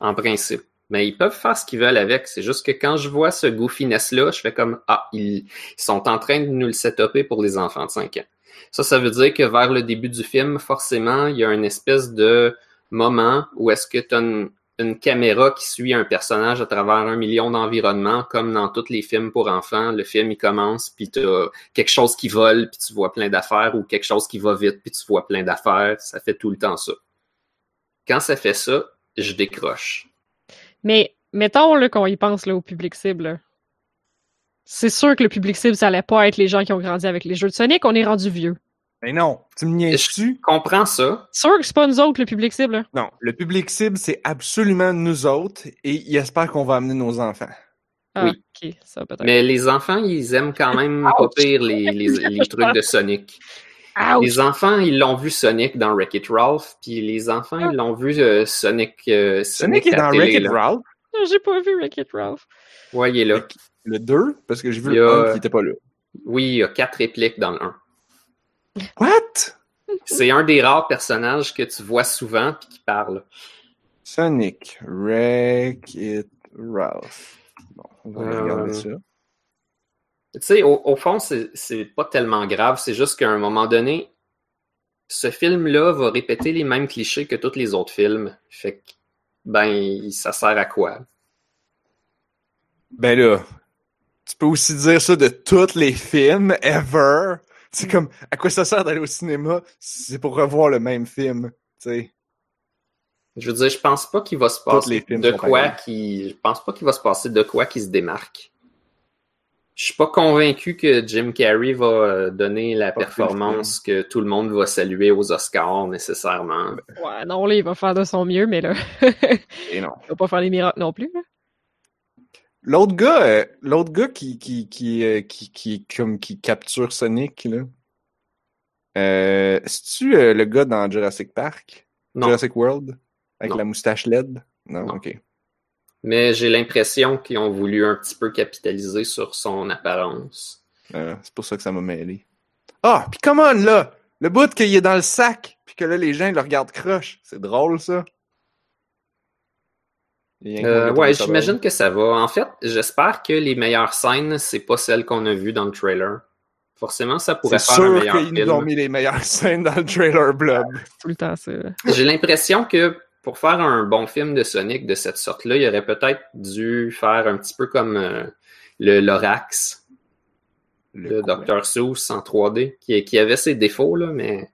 en principe. Mais ils peuvent faire ce qu'ils veulent avec. C'est juste que quand je vois ce goofiness-là, je fais comme, ah, ils, sont en train de nous le setuper pour les enfants de 5 ans. Ça, ça veut dire que vers le début du film, forcément, il y a une espèce de moment où est-ce que tu as une, une caméra qui suit un personnage à travers un million d'environnements, comme dans tous les films pour enfants. Le film, il commence, puis tu as quelque chose qui vole, puis tu vois plein d'affaires, ou quelque chose qui va vite, puis tu vois plein d'affaires. Ça fait tout le temps ça. Quand ça fait ça, je décroche. Mais mettons là, qu'on y pense là, au public cible. là. C'est sûr que le public cible, ça allait pas être les gens qui ont grandi avec les jeux de Sonic, on est rendu vieux. Mais non, tu me niaises-tu? Je comprends ça. Sûr que c'est pas nous autres le public cible. là. Non, le public cible, c'est absolument nous autres et il espère qu'on va amener nos enfants. Ah, Oui. ok, ça peut-être. Mais les enfants, ils aiment quand même pas pire les, les, les trucs de Sonic. Ouch! Les enfants, ils l'ont vu Sonic dans Wreck-It Ralph, puis les enfants, ils l'ont vu euh, Sonic, euh, Sonic Sonic, est dans Wreck-It. Ralph, J'ai pas vu Wreck-It Ralph. Ouais, il est là. le 2, parce que j'ai vu Il le a- 1 qui était pas là. Oui, il y a quatre répliques dans le 1. What? C'est un des rares personnages que tu vois souvent puis qui parle. Sonic, Wreck-It Ralph. Bon, on va aller Euh, regarder ça. Tu sais, au, au fond, c'est pas tellement grave. C'est juste qu'à un moment donné, ce film-là va répéter les mêmes clichés que tous les autres films. Fait que, ben, ça sert à quoi? Ben là, tu peux aussi dire ça de tous les films ever. C'est comme, à quoi ça sert d'aller au cinéma si c'est pour revoir le même film, tu sais? Je veux dire, je pense pas qu'il va se passer les films de quoi qui. Je pense pas qu'il va se passer de quoi qui se démarque. Je suis pas convaincu que Jim Carrey va euh, donner la Pas plus performance que tout le monde va saluer aux Oscars nécessairement. Ouais, non, là, il va faire de son mieux, mais là, il Et non. va pas faire des miracles non plus. L'autre gars, euh, l'autre gars qui, qui, qui, euh, qui, qui, comme, qui capture Sonic, là. Euh, c'est-tu euh, le gars dans Jurassic Park? Non, Jurassic World? Avec Non. la moustache LED? Non, Non. ok. Mais j'ai l'impression qu'ils ont voulu un petit peu capitaliser sur son apparence. Euh, c'est pour ça que ça m'a mêlé. Ah, puis come on, là! Le bout qu'il est dans le sac, puis que là, les gens, ils le regardent croche. C'est drôle, ça. Euh, ouais, j'imagine que ça va. En fait, j'espère que les meilleures scènes, c'est pas celles qu'on a vues dans le trailer. Forcément, ça pourrait C'est faire un sûr meilleur qu'ils nous ont film. mis les meilleures scènes dans le trailer Blob. Tout le temps, ça. J'ai l'impression que pour faire un bon film de Sonic de cette sorte-là, il aurait peut-être dû faire un petit peu comme euh, le Lorax de Dr. Seuss en 3D, qui, qui avait ses défauts, là, mais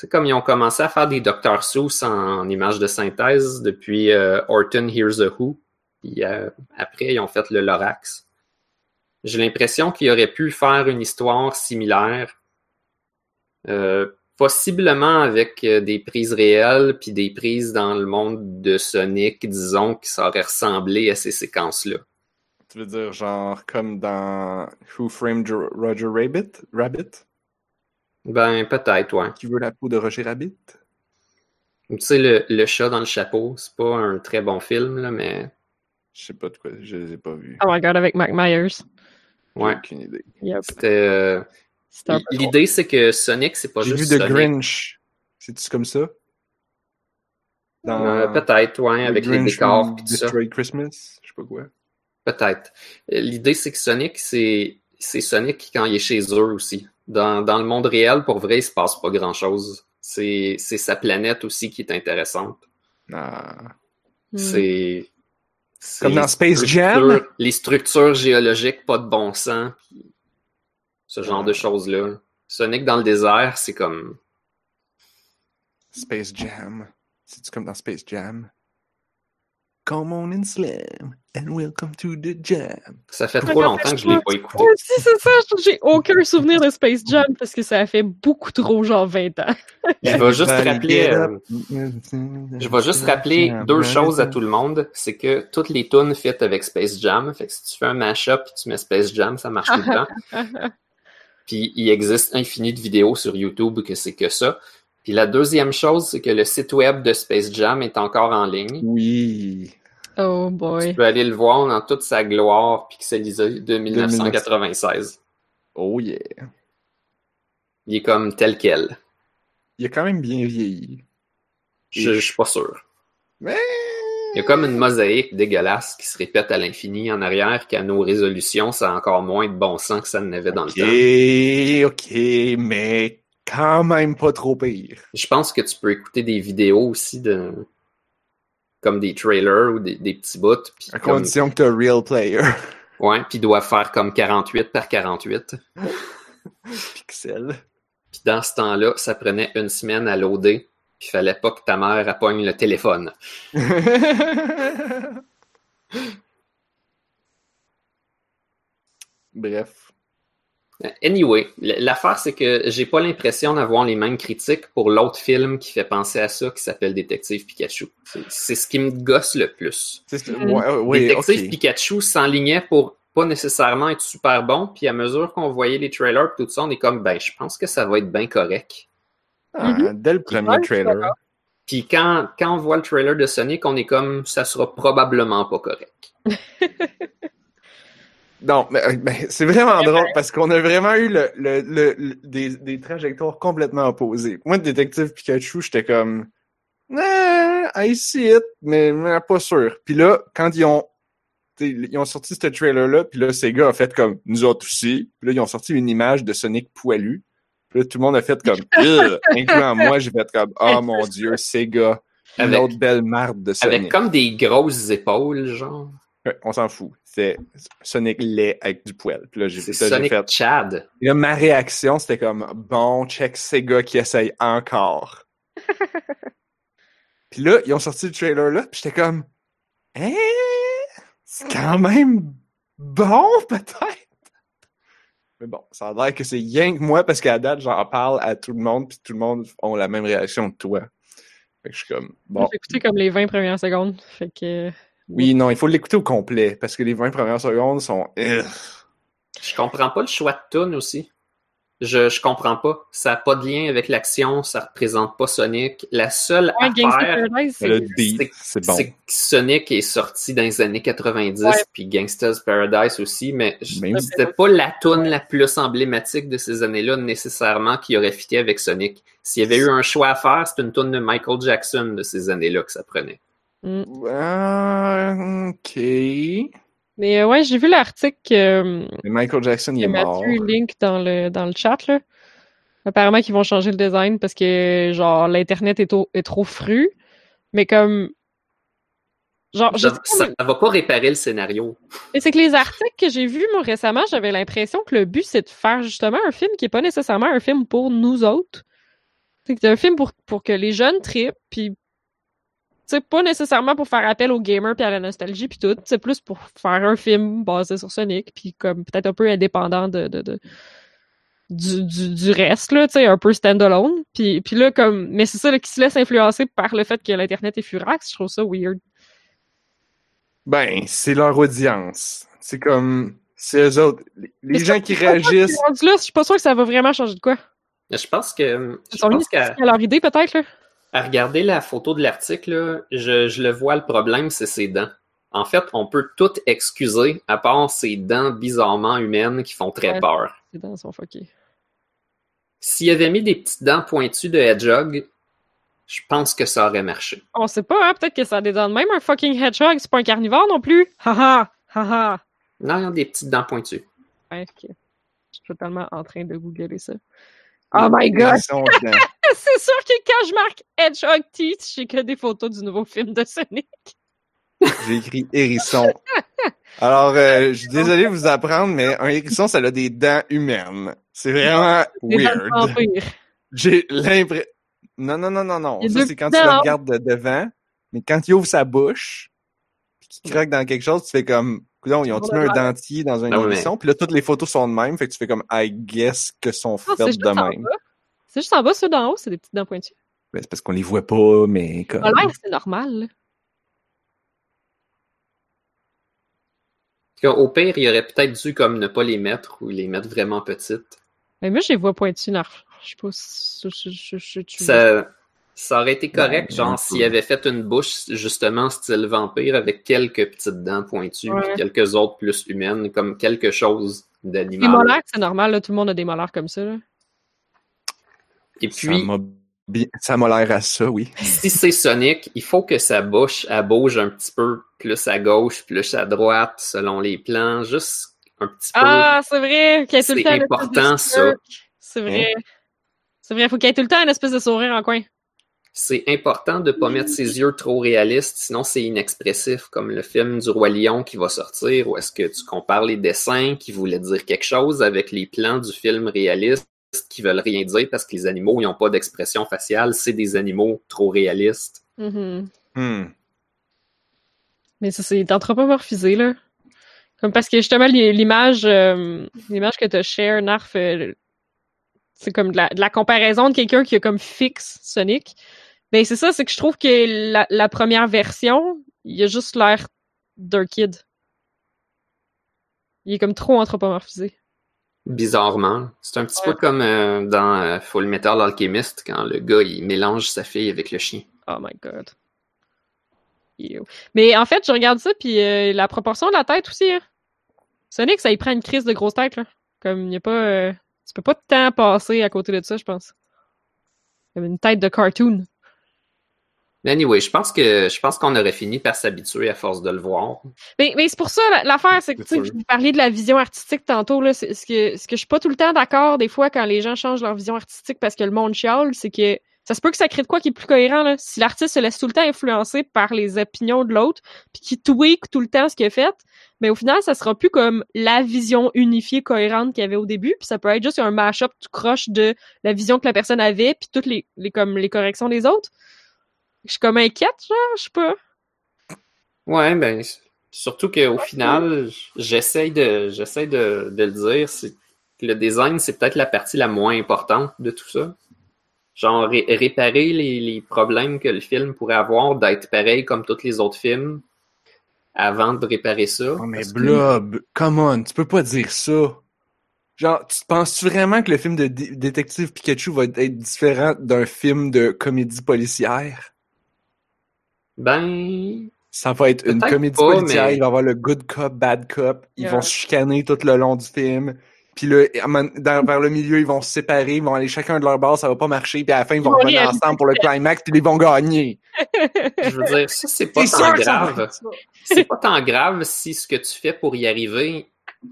c'est comme ils ont commencé à faire des Dr. Seuss en, images de synthèse depuis euh, Orton Hears a Who. Puis euh, après, ils ont fait le Lorax. J'ai l'impression qu'ils auraient pu faire une histoire similaire, euh, possiblement avec euh, des prises réelles, puis des prises dans le monde de Sonic, disons, qui ça aurait ressemblé à ces séquences-là. Tu veux dire, genre, comme dans Who Framed Roger Rabbit? Rabbit? Ben, peut-être, ouais. Qui veut la peau de Roger Rabbit? Tu sais, le, le chat dans le chapeau, c'est pas un très bon film, là, mais Je sais pas de quoi, je les ai pas vus. Oh my god, avec Mac Myers. Ouais. aucune idée. Yep. C'était. euh, L'idée, c'est que Sonic, c'est pas J'ai juste vu The Sonic. Grinch. C'est-tu comme ça? Euh, peut-être, ouais, The avec les décors pis tout ça. Christmas? Je sais pas quoi. Peut-être. L'idée, c'est que Sonic, c'est c'est Sonic quand il est chez eux aussi. Dans, dans le monde réel, pour vrai, il se passe pas grand-chose. C'est c'est sa planète aussi qui est intéressante. Ah. Hmm. C'est. Comme dans Space Jam? Les structures géologiques, pas de bon sens. Ce genre de choses-là. Sonic dans le désert, c'est comme. Space Jam. C'est-tu comme dans Space Jam? Come on and slam, and welcome to the jam. Ça fait trop longtemps que je l'ai pas écouté. Si, c'est ça. J'ai aucun souvenir de Space Jam parce que ça a fait beaucoup trop, genre 20 ans. Je vais juste rappeler, euh. Je vais juste rappeler deux choses à tout le monde. C'est que toutes les tunes fit avec Space Jam. Fait que si tu fais un mashup et tu mets Space Jam, ça marche tout le temps. Puis il existe infini de vidéos sur YouTube que c'est que ça. Puis la deuxième chose, c'est que le site web de Space Jam est encore en ligne. Oui. oh Tu boy. peux aller le voir dans toute sa gloire pixelisée de 1996. Oh yeah. Il est comme tel quel. Il a quand même bien vieilli. Je, je suis pas sûr. Mais... Il y a comme une mosaïque dégueulasse qui se répète à l'infini en arrière, qu'à nos résolutions, ça a encore moins de bon sens que ça n'avait dans le temps. Ok, ok, mais quand même pas trop pire. Je pense que tu peux écouter des vidéos aussi de comme des trailers ou des, des petits bouts. À comme- condition que t'as real player. Ouais, puis doivent faire comme 48 par 48. Pixel. Puis dans ce temps-là, ça prenait une semaine à loader. Puis il fallait pas que ta mère appogne le téléphone. Bref. Anyway, l'affaire, c'est que j'ai pas l'impression d'avoir les mêmes critiques pour l'autre film qui fait penser à ça, qui s'appelle Détective Pikachu. C'est- ce qui me gosse le plus. Ouais, oui, Détective. Pikachu s'enlignait pour pas nécessairement être super bon, puis à mesure qu'on voyait les trailers tout ça, on est comme, ben, je pense que ça va être bien correct. Dès le premier Ouais, trailer. Puis quand, quand on voit le trailer de Sonic, on est comme, ça sera probablement pas correct. Non, mais, euh, mais c'est vraiment drôle parce qu'on a vraiment eu le, le, le- le- des, des trajectoires complètement opposées. Moi, Détective Pikachu, j'étais comme Ah, I see it, mais, mais pas sûr. Puis là, quand ils ont ils ont sorti ce trailer-là, puis là, Sega a fait comme nous autres aussi. Puis là, ils ont sorti une image de Sonic poilu. Puis là, tout le monde a fait comme incluant moi, j'ai fait comme Oh mon dieu, Sega. Une Avec- autre belle marde de Sonic. Avec comme des grosses épaules, genre. Ouais, on s'en fout. C'est Sonic laid avec du poil. Puis là, j'ai fait. Chad. Et là, ma réaction, c'était comme bon, check Sega qui essaye encore. puis là, ils ont sorti le trailer là, puis j'étais comme Hein? C'est quand même bon, peut-être? Mais bon, ça a l'air que c'est rien que moi parce qu'à date, j'en parle à tout le monde, puis tout le monde ont la même réaction que toi. Fait que je suis comme bon. J'ai écouté comme les 20 premières secondes. Fait que. Oui, non, il faut l'écouter au complet parce que les 20 premières secondes sont. Je comprends pas le choix de tune aussi. Je, je comprends pas. Ça n'a pas de lien avec l'action, ça représente pas Sonic. La seule Ouais, Gangsta affaire, Paradise, c'est- Le beat, c'est- c'est bon. c'est que Sonic est sorti dans les années 90, Ouais. puis Gangsta's Paradise aussi, mais c'était pas la tune la plus emblématique de ces années-là nécessairement qui aurait fité avec Sonic. S'il y avait eu un choix à faire, c'est une tune de Michael Jackson de ces années-là que ça prenait. Mm. Ok. Mais euh, ouais, j'ai vu l'article euh, Mais Michael Jackson, il est mort. Mathieu link dans le, dans le chat. Là. Apparemment qu'ils vont changer le design parce que genre l'Internet est, est trop fru. Mais comme. Genre, Ça, ça va pas réparer le scénario. Mais c'est que les articles que j'ai vus, moi, récemment, j'avais l'impression que le but, c'est de faire justement un film qui est pas nécessairement un film pour nous autres. C'est que c'est un film pour, pour que les jeunes trippent, puis c'est pas nécessairement pour faire appel aux gamers puis à la nostalgie puis tout. C'est plus pour faire un film basé sur Sonic, puis comme peut-être un peu indépendant de, de, de- du, du, du reste, là, tu sais, un peu standalone. Puis, puis là, comme, mais c'est ça, là, qui se laisse influencer par le fait que l'Internet est furax, je trouve ça weird. Ben, c'est leur audience. C'est comme. C'est eux autres. Les, Mais gens qui réagissent. Là, je suis pas sûre que ça va vraiment changer de quoi. Je pense que, je pense qu'à leur idée, peut-être, là. À regarder la photo de l'article, là, je, je le vois, le problème, c'est ses dents. En fait, on peut tout excuser, à part ces dents bizarrement humaines qui font très Ouais. peur. Les dents sont fuckées. S'il avait mis des petites dents pointues de Hedgehog, je pense que ça aurait marché. On sait pas, hein. Peut-être que ça a des dents de même, un fucking hedgehog. C'est pas un carnivore non plus. Haha! Haha! Non, il y a des petites dents pointues. Ouais, ok. Je suis totalement en train de googler ça. Oh my god! C'est sûr que quand je marque Hedgehog Teeth, j'ai que des photos du nouveau film de Sonic. J'ai écrit hérisson. Alors, euh, je suis désolé de vous apprendre, mais un hérisson, ça a des dents humaines. C'est vraiment Des dents de weird. vampire. J'ai l'impression. Non, non, non, non, non. Ça, c'est quand tu le regardes de devant. Mais quand il ouvre sa bouche, puis qu'il croque dans quelque chose, tu fais comme. Coudonc, ils ont-tu mis un dentier dans un Ah hérisson? Puis là, toutes les photos sont de même. Fait que tu fais comme, I guess que sont faites de même. C'est juste en bas, ceux d'en haut, c'est des petites dents pointues. Ben, c'est parce qu'on les voit pas, mais comme. L'air, c'est normal, qu'au pire, il aurait peut-être dû comme ne pas les mettre ou les mettre vraiment petites. Mais moi, je les vois pointues, Narf. Je sais pas si je, je, je, je- Ça, ça aurait été correct, Ouais, genre, s'il avait fait une bouche justement style vampire avec quelques petites dents pointues, Ouais. puis quelques autres plus humaines, comme quelque chose Les d'animal. molaires, c'est normal, là. Tout le monde a des molaires comme ça, là. Et Ça puis, ça m'a l'air à ça, oui. si c'est Sonic, il faut que sa bouche, elle bouge un petit peu plus à gauche, plus à droite, selon les plans, juste un petit peu. Ah, c'est vrai! Qu'il y ait tout le C'est temps important, de ça. C'est vrai. C'est vrai, faut qu'il y ait tout le temps une espèce de sourire en coin. C'est important de pas mettre ses yeux trop réalistes, sinon c'est inexpressif, comme le film du Roi Lion qui va sortir, où est-ce que tu compares les dessins qui voulaient dire quelque chose avec les plans du film réaliste qui veulent rien dire parce que les animaux, ils n'ont pas d'expression faciale, c'est des animaux trop réalistes. Mhm. Hmm. Mais ça, c'est anthropomorphisé, là. Comme parce que justement, l'image euh, l'image que tu share, Narf, euh, c'est comme de la, de la comparaison de quelqu'un qui a comme fixe Sonic. Ben c'est ça, c'est que je trouve que la, la première version, il a juste l'air d'un kid. Il est comme trop anthropomorphisé. Bizarrement. C'est un petit Ouais. peu comme euh, dans euh, Full Metal Alchemist, quand le gars, il mélange sa fille avec le chien. Oh my god. Ew. Mais en fait, je regarde ça, puis euh, la proportion de la tête aussi. Hein. Sonic, ça y prend une crise de grosse tête. Là. Comme, il y a pas. euh, tu peux pas de temps passer à côté de ça, je pense. Comme une tête de cartoon. Mais anyway, je pense que je pense qu'on aurait fini par s'habituer à force de le voir. Mais, mais c'est pour ça, la- l'affaire, c'est que, tu vous parliez de la vision artistique tantôt, là, ce que, ce que je suis pas tout le temps d'accord, des fois, quand les gens changent leur vision artistique parce que le monde chiale, c'est que ça se peut que ça crée de quoi qui est plus cohérent, là. Si l'artiste se laisse tout le temps influencer par les opinions de l'autre, puis qui tweak tout le temps ce qu'il a fait, mais au final, ça sera plus comme la vision unifiée, cohérente qu'il y avait au début, puis ça peut être juste un mash-up tout croche de la vision que la personne avait, puis toutes les, les, comme, les corrections des autres. Je suis comme inquiète, genre, je sais pas. Ouais, ben surtout qu'au final, j'essaye de j'essaye de, de le dire, c'est que le design, c'est peut-être la partie la moins importante de tout ça. Genre ré- réparer les, les problèmes que le film pourrait avoir d'être pareil comme tous les autres films avant de réparer ça. Oh, mais que- Blob, come on, tu peux pas dire ça. Genre, tu penses-tu vraiment que le film de Dé- Détective Pikachu va être différent d'un film de comédie policière? Ben, Ça va être une comédie pas, policière, mais- il va y avoir le good cop, bad cop, ils Yeah. vont se chicaner tout le long du film. Puis là, vers le milieu, ils vont se séparer, ils vont aller chacun de leur bord, ça va pas marcher, puis à la fin, ils vont revenir ensemble pour le climax, puis ils vont gagner. je veux dire, ça, c'est pas tant grave. C'est pas tant grave si ce que tu fais pour y arriver,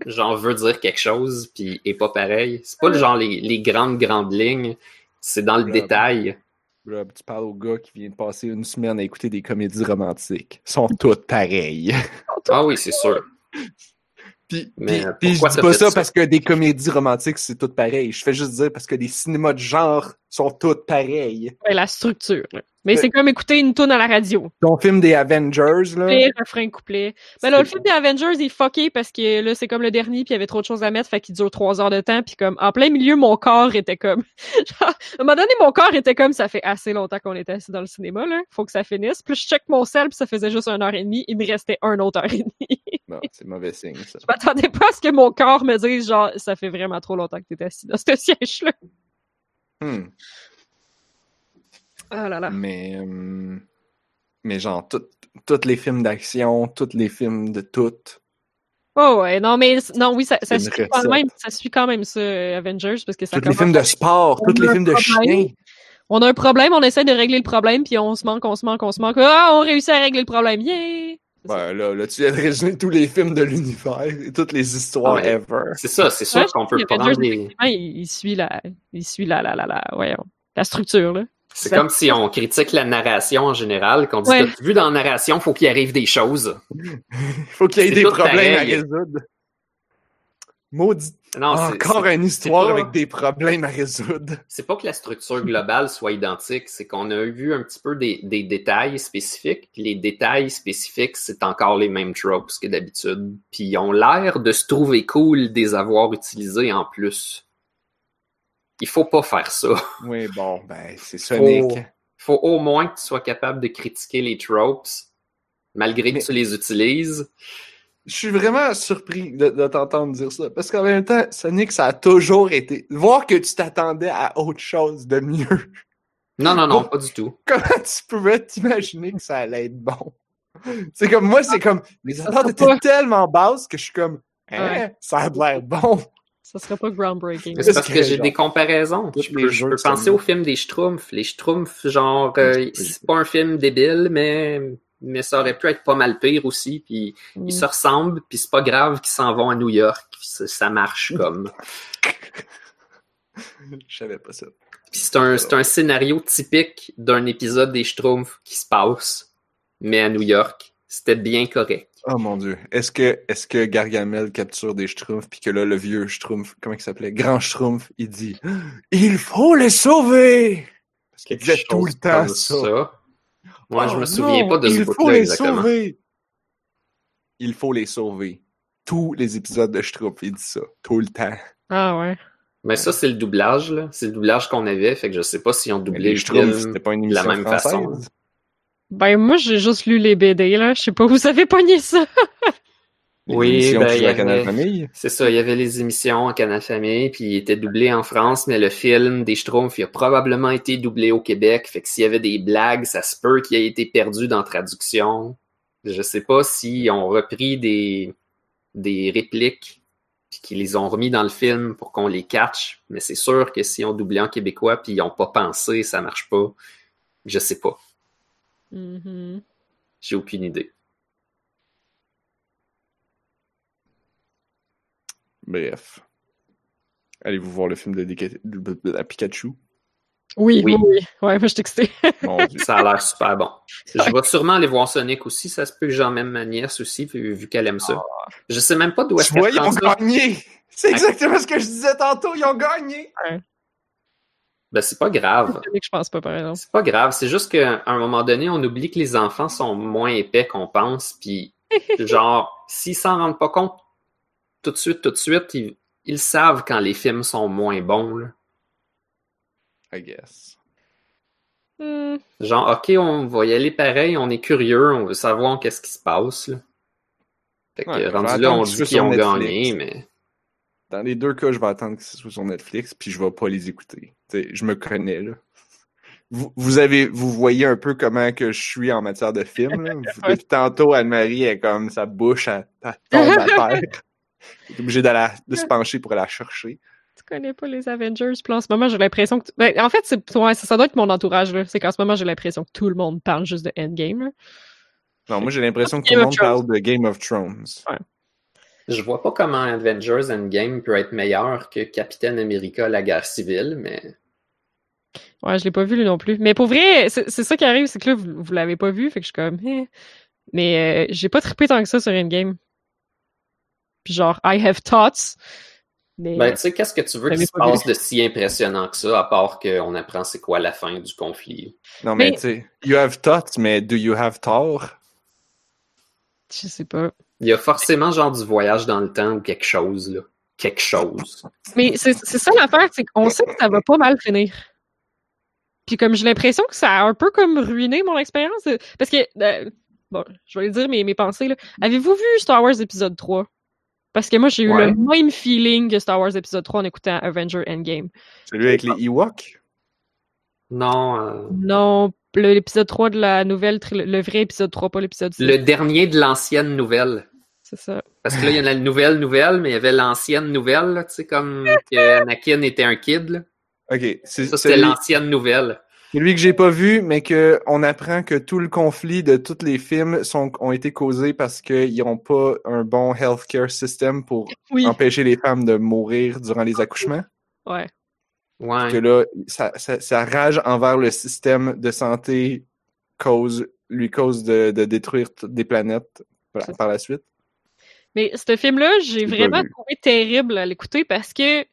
genre, veut dire quelque chose, puis est pas pareil. C'est pas le genre les, les grandes, grandes lignes. C'est dans le détail. Tu parles au gars qui vient de passer une semaine à écouter des comédies romantiques. Ils sont toutes pareilles. Ah oui, c'est sûr. Puis, Mais puis- puis je dis pas ça, ça? parce que des comédies romantiques, c'est tout pareil. Je fais juste dire parce que les cinémas de genre sont toutes pareils. Ouais, la structure. Mais c'est comme écouter une tune à la radio. Ton film des Avengers, là. Couplet, refrain, couplet. Ben là, le film des Avengers, il est fucké parce que là, c'est comme le dernier, puis il y avait trop de choses à mettre, fait qu'il dure trois heures de temps, puis comme, en plein milieu, mon corps était comme... Genre, à un moment donné, mon corps était comme, ça fait assez longtemps qu'on était assis dans le cinéma, là, faut que ça finisse. Puis je check mon sel, puis ça faisait juste une heure et demie, il me restait un autre heure et demie. Non, c'est mauvais signe, ça. Je m'attendais pas à ce que mon corps me dise, genre, ça fait vraiment trop longtemps que t'es assis dans ce siège-là. Hmm. Ah là là. Mais, euh, mais genre, tous les films d'action, tous les films de toutes. Oh ouais, non, mais non, oui, ça, ça, suit, quand même, ça suit quand même ça, Avengers, parce que ça Tous les films de sport, On tous les a un films de problème. chiens. On a un problème, on essaie de régler le problème, puis on se manque, on se manque, on se manque. Ah, on réussit à régler le problème, yeah! Ouais, là, là, tu viens de résumer tous les films de l'univers et toutes les histoires Ah, ever. C'est ça, c'est sûr Ouais, qu'on peut prendre effectivement, il, il suit la, il suit la, la, la, la, ouais, la structure, là. C'est comme si on critique la narration en général, qu'on dit Ouais. Vu dans la narration, faut qu'il arrive des choses. Il faut qu'il y ait des problèmes pareil. à résoudre. Maudit. Non, Encore une histoire pas- avec des problèmes à résoudre. c'est pas que la structure globale soit identique, c'est qu'on a vu un petit peu des, des détails spécifiques. puis Les détails spécifiques, c'est encore les mêmes tropes que d'habitude. Puis ils ont l'air de se trouver cool des avoir utilisés en plus. Il faut pas faire ça. Oui, bon, ben, c'est Sonic. Oh. faut au moins que tu sois capable de critiquer les tropes, malgré Mais- que tu les utilises. Je suis vraiment surpris de, de t'entendre dire ça. Parce qu'en même temps, Sonic, ça a toujours été. Voir que tu t'attendais à autre chose de mieux. Non, non, non, Bon. pas du tout. Comment tu pouvais t'imaginer que ça allait être bon? C'est comme, moi, c'est comme, les Ça attentes étaient tellement basses que je suis comme, hein, Ouais. ça a l'air bon. Ça serait pas groundbreaking. C'est parce que j'ai des comparaisons. Je peux, je penser au film des Schtroumpfs. Les Schtroumpfs, genre, euh, c'est pas un film débile, mais, mais ça aurait pu être pas mal pire aussi. Puis Mm. ils se ressemblent, puis c'est pas grave qu'ils s'en vont à New York. ça, ça marche comme. Je savais pas ça. Puis c'est un, c'est un scénario typique d'un épisode des Schtroumpfs qui se passe, mais à New York. C'était bien correct. Oh mon dieu. Est-ce que, est-ce que Gargamel capture des Schtroumpfs puis que là, le vieux Schtroumpf, comment il s'appelait? Grand Schtroumpf, il dit, il faut les sauver! Parce qu'il disait tout le temps comme ça. Moi, je Oh me souviens non, pas de ce Il faut bout-là les exactement. sauver! Il faut les sauver. Tous les épisodes de Schtroumpf, il dit ça. Tout le temps. Ah ouais. Mais ça, c'est le doublage, là. C'est le doublage qu'on avait, fait que je sais pas Mais doublé les le Schtroumpfs, film. c'était pas une de la émission même française. façon. Ben, moi, j'ai juste lu les BD, là. Je sais pas, vous avez pogné ça? Oui, ben, il y à avait-. C'est ça, il y avait les émissions en Canal Famille, puis il était doublé en France, mais le film des Schtroumpfs, il a probablement été doublé au Québec, fait que s'il y avait des blagues, ça se peut qu'il ait été perdu dans traduction. Je sais pas s'ils ont repris des, des répliques, puis qu'ils les ont remis dans le film pour qu'on les catch, mais c'est sûr que s'ils ont doublé en québécois, puis ils ont pas pensé, ça marche pas. Je sais pas. Mhm. J'ai aucune idée. Bref. Allez-vous voir le film de, Déca- de- de- de- Pikachu? Oui, oui, Oui. oui. Ouais, moi, je dieu. Ça a l'air super bon. Je vais sûrement aller voir Sonic aussi. Ça se peut que j'emmène ma nièce aussi, vu, vu qu'elle aime ça. Je sais même pas d'où est-ce vois, qu'elle ils ont gagné! C'est exactement ce que je disais tantôt, ils ont gagné! Ben, c'est pas grave. C'est que je pense pas, par exemple. C'est pas grave. C'est juste qu'à un moment donné, on oublie que les enfants sont moins épais qu'on pense. Puis, genre, s'ils s'en rendent pas compte tout de suite, tout de suite, ils, ils savent quand les films sont moins bons. là. I guess. Hmm. Genre, OK, on va y aller pareil, on est curieux, on veut savoir qu'est-ce qui se passe. Là. Fait que Ouais, rendu là, on dit qu'ils sur ont Netflix. gagné, mais Dans les deux cas, je vais attendre que ce soit sur Netflix, puis je vais pas les écouter. Je me connais, là. Vous, vous avez, vous voyez un peu comment que je suis en matière de film, là? Vous- Depuis tantôt, Anne-Marie est comme sa bouche, à tombe à terre. Est obligée de se pencher pour aller la chercher. Tu connais pas les Avengers, puis en ce moment, j'ai l'impression que... tu- Ben, en fait, c'est... Ouais, ça, ça doit être mon entourage. C'est qu'en ce moment, j'ai l'impression que tout le monde parle juste de Endgame, là. Non, moi, j'ai l'impression que tout le monde parle de Game of Thrones. Je vois pas comment Avengers Endgame peut être meilleur que Captain America la guerre civile, mais Ouais, je l'ai pas vu, lui, non plus. Mais pour vrai, c'est ça qui arrive, c'est que là, vous, vous l'avez pas vu, fait que je suis comme... eh. Mais euh, j'ai pas trippé tant que ça sur Endgame. Puis genre, I have thoughts. Mais... ben, tu sais, qu'est-ce que tu veux qu'il se passe de si impressionnant que ça, à part qu'on apprend c'est quoi la fin du conflit? Non, mais, Mais- tu sais, you have thoughts, mais do you have tort? Je sais pas. Il y a forcément genre du voyage dans le temps ou quelque chose, là. Quelque chose. Mais c'est c'est ça l'affaire, c'est qu'on sait que ça va pas mal finir. Puis comme j'ai l'impression que ça a un peu comme ruiné mon expérience. euh, Parce que, euh, bon, je vais dire mes, mes pensées, là. Avez-vous vu Star Wars épisode 3? Parce que moi, j'ai eu Ouais. le même feeling que Star Wars épisode 3 en écoutant Avenger Endgame. Celui avec les Ewoks? Non, euh, Non, l'épisode 3 de la nouvelle, le vrai épisode 3, pas l'épisode 6. le dernier de l'ancienne nouvelle. C'est ça. Parce que là, il y en a la nouvelle nouvelle, mais il y avait l'ancienne nouvelle, tu sais, comme que Anakin était un kid, là. Ok, c'est Ça, c'était l'ancienne nouvelle. celui que j'ai pas vu, mais que on apprend que tout le conflit de tous les films sont, ont été causés parce qu'ils n'ont pas un bon healthcare system pour Oui. empêcher les femmes de mourir durant les accouchements. Ouais. Ouais. Que là, ça, ça, ça rage envers le système de santé cause, lui cause de, de détruire toutes des planètes par, C'est par la suite. Mais ce film-là, j'ai vraiment trouvé terrible à l'écouter parce que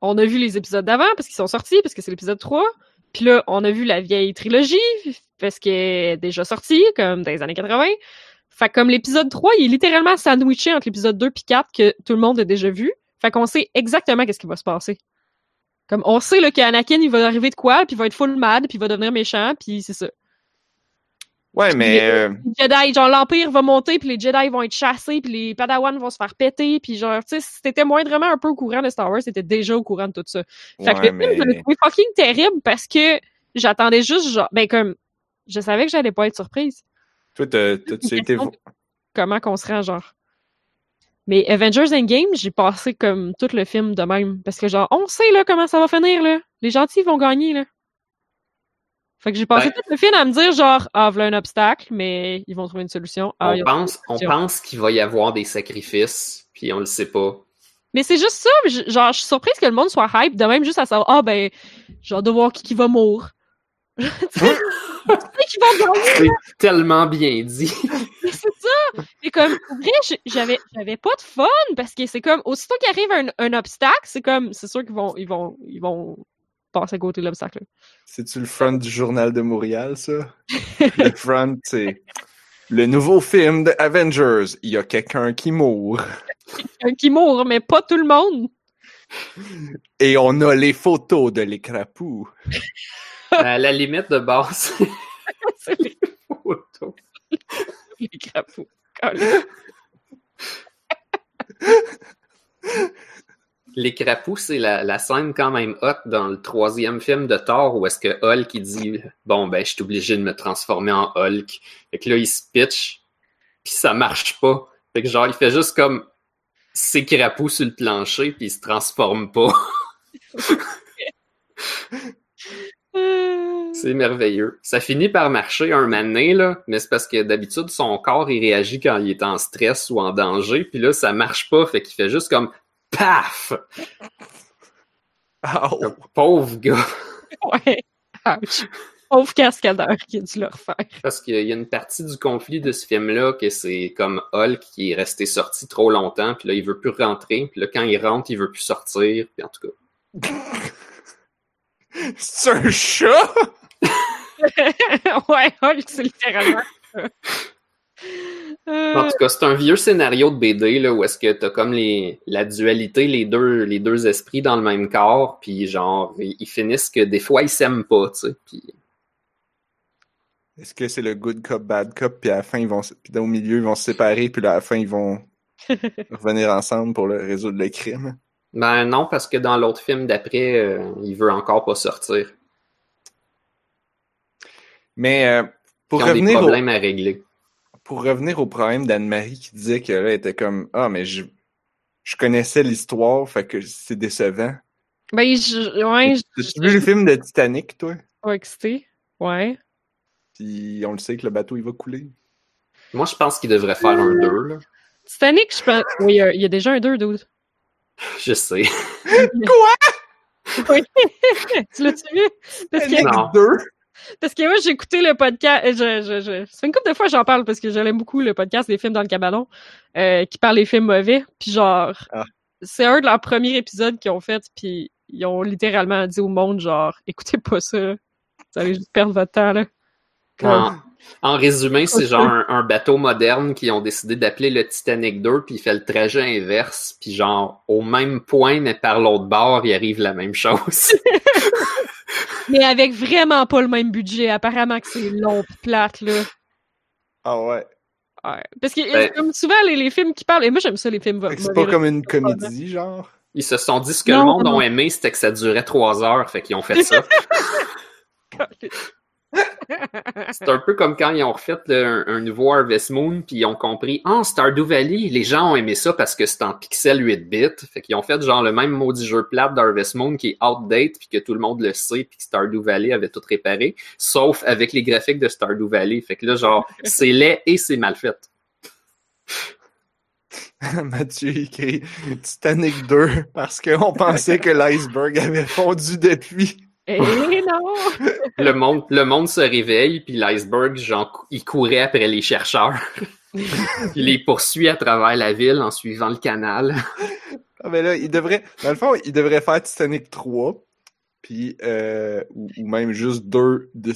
on a vu les épisodes d'avant parce qu'ils sont sortis, parce que c'est l'épisode 3. Puis là, on a vu la vieille trilogie parce qu'elle est déjà sortie, comme dans les années 80. Fait que comme l'épisode 3, il est littéralement sandwiché entre l'épisode 2 puis 4 que tout le monde a déjà vu. Fait qu'on sait exactement qu'est-ce qui va se passer. Comme on sait là qu'Anakin, il va arriver de quoi, puis il va être full mad, puis il va devenir méchant, puis c'est ça. Ouais, mais euh, Les Jedi, genre l'Empire va monter, puis les Jedi vont être chassés, puis les Padawans vont se faire péter, puis genre, tu sais, si t'étais moindrement un peu au courant de Star Wars, t'étais déjà au courant de tout ça. Fait que le film, je trouvé fucking terrible parce que j'attendais juste, genre, ben comme, je savais que j'allais pas être surprise. toi, t'as- été. Comment qu'on se rend, genre. Mais Avengers Endgame, j'ai passé comme tout le film de même. Parce que genre, on sait là comment ça va finir, là. Les gentils vont gagner, là. Fait que j'ai passé Ben- tout le film à me dire genre, ah, voilà un obstacle, mais ils vont trouver une solution. Ah, On pense, on pense qu'il va y avoir des sacrifices, puis on le sait pas. Mais c'est juste ça, genre, je suis surprise que le monde soit hype, de même juste à savoir, ah ben, genre de voir qui, qui va mourir. Tu sais, qui va gagner, C'est tellement bien dit. mais c'est ça! C'est comme, pour vrai, j'avais, j'avais pas de fun, parce que c'est comme, aussitôt qu'il arrive un, un obstacle, c'est comme, c'est sûr qu'ils vont, ils vont, ils vont passer à côté de l'obstacle. C'est-tu le front du journal de Montréal, ça? le front, c'est le nouveau film de Avengers. Il y a quelqu'un qui mourt. Un qui mourra, mais pas tout le monde. Et on a les photos de l'écrapou. À la limite de base, c'est les, photos. les crapauds. Colin. Les crapauds, c'est la, la scène quand même hot dans le troisième film de Thor où est-ce que Hulk il dit bon ben je suis obligé de me transformer en Hulk. Fait que là il se pitch puis ça marche pas. Fait que genre il fait juste comme ses crapauds sur le plancher puis il se transforme pas. C'est merveilleux. Ça finit par marcher un mané, là, mais c'est parce que d'habitude, son corps, il réagit quand il est en stress ou en danger, puis là, ça marche pas, fait qu'il fait juste comme PAF! Ow! Le pauvre gars! Ouais. Ouch. Pauvre cascadeur qui a dû le refaire. Parce qu'il y a une partie du conflit de ce film-là que c'est comme Hulk qui est resté sorti trop longtemps, puis là, il veut plus rentrer, puis là, quand il rentre, il veut plus sortir, puis en tout cas. C'est un chat? ouais, Hulk, c'est littéralement ça. Euh, En tout cas, c'est un vieux scénario de BD là, où est-ce que t'as comme les, la dualité, les deux, les deux esprits dans le même corps, puis genre, ils, ils finissent que des fois, ils s'aiment pas, tu sais. Puis Est-ce que c'est le good cop, bad cop, puis à la fin, ils vont, puis au milieu, ils vont se séparer, puis à la fin, ils vont revenir ensemble pour le résoudre le crime? Ben non, parce que dans l'autre film d'après, euh, il veut encore pas sortir. Mais euh, pour Ils ont des revenir, au, problèmes à régler. Pour revenir au problème d'Anne-Marie qui disait que là, elle était comme Ah, mais je, je connaissais l'histoire, fait que c'est décevant. Ben, je, ouais, je T'as vu le film de Titanic, toi? suis pas excitée. Ouais. Puis on le sait que le bateau il va couler. Moi, je pense qu'il devrait faire un 2, là. Titanic, je pense. Oui, il y a- il y, a déjà un 2, dude. Je sais. Oui. tu l'as-tu vu? Parce Titanic Non. 2? Parce que moi, j'ai écouté le podcast. euh, Je, je, je... Ça fait une couple de fois que j'en parle parce que j'aime beaucoup le podcast des films dans le cabanon euh, qui parle des films mauvais. Puis genre, Ah. c'est un de leurs premiers épisodes qu'ils ont fait. Puis ils ont littéralement dit au monde, genre, écoutez pas ça. Vous allez juste perdre votre temps, là. En, en résumé, c'est genre un, un bateau moderne qui ont décidé d'appeler le Titanic 2, puis il fait le trajet inverse, puis genre au même point, mais par l'autre bord, il arrive la même chose. Mais avec vraiment pas le même budget. Apparemment que c'est long pis plate, là. Ah ouais. Ouais. Parce que Ben- comme souvent, les, les films qui parlent... Et moi, j'aime ça, les films c'est pas comme une comédie, genre? Ils se sont dit ce que Non, le monde non. a aimé, c'était que ça durait trois heures, fait qu'ils ont fait ça. C'est un peu comme quand ils ont refait le- un, un nouveau Harvest Moon, puis ils ont compris, ah, Stardew Valley, les gens ont aimé ça parce que c'est en pixel 8 bits. Fait qu'ils ont fait genre le même maudit jeu plate d'Harvest Moon qui est outdate, puis que tout le monde le sait, puis que Stardew Valley avait tout réparé, sauf avec les graphiques de Stardew Valley. Fait que là, genre, c'est laid et c'est mal fait. Mathieu écrit Titanic 2 parce qu'on pensait que l'iceberg avait fondu depuis. Eh non! Le monde, le monde se réveille, puis l'iceberg, genre, il courait après les chercheurs. il les poursuit à travers la ville en suivant le canal. Ah ben là, il devrait, dans le fond, il devrait faire Titanic 3, puis euh, ou, ou même juste deux de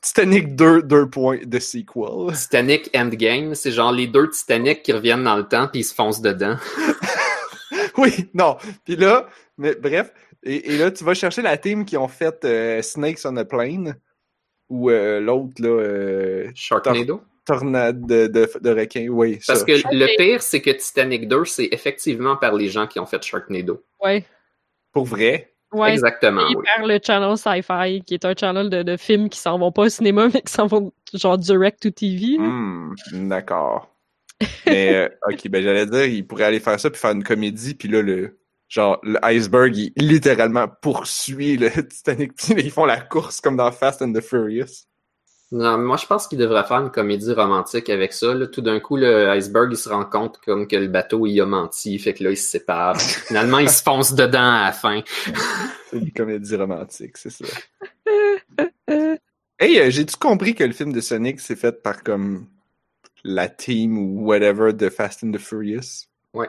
Titanic 2, deux points de sequel. Titanic Endgame, c'est genre les deux Titanic qui reviennent dans le temps puis ils se foncent dedans. Oui, non. Puis là, mais bref, et, et là, tu vas chercher la team qui ont fait euh, Snakes on a Plane, ou euh, l'autre, là, euh, Sharknado? Tornade de, de, de requin, oui, ça. Parce que le pire, c'est que Titanic 2, c'est effectivement par les gens qui ont fait Sharknado. Ouais. Pour vrai? Ouais. Exactement, Et oui. par le channel Sci-Fi, qui est un channel de, de films qui s'en vont pas au cinéma, mais qui s'en vont genre direct to TV. Hmm, d'accord. Mais, euh, ok, ben j'allais dire, il pourrait aller faire ça puis faire une comédie, puis là, le genre, le iceberg, il littéralement poursuit le Titanic, puis ils font la course comme dans Fast and the Furious. Non, moi, je pense qu'il devrait faire une comédie romantique avec ça. Là. Tout d'un coup, le iceberg, il se rend compte comme que le bateau, il a menti. Fait que là, il se sépare. Finalement, il se fonce dedans à la fin. C'est une comédie romantique, c'est ça. Hey, euh, j'ai-tu compris que le film de Sonic, c'est fait par comme la team ou whatever de Fast and the Furious? Ouais.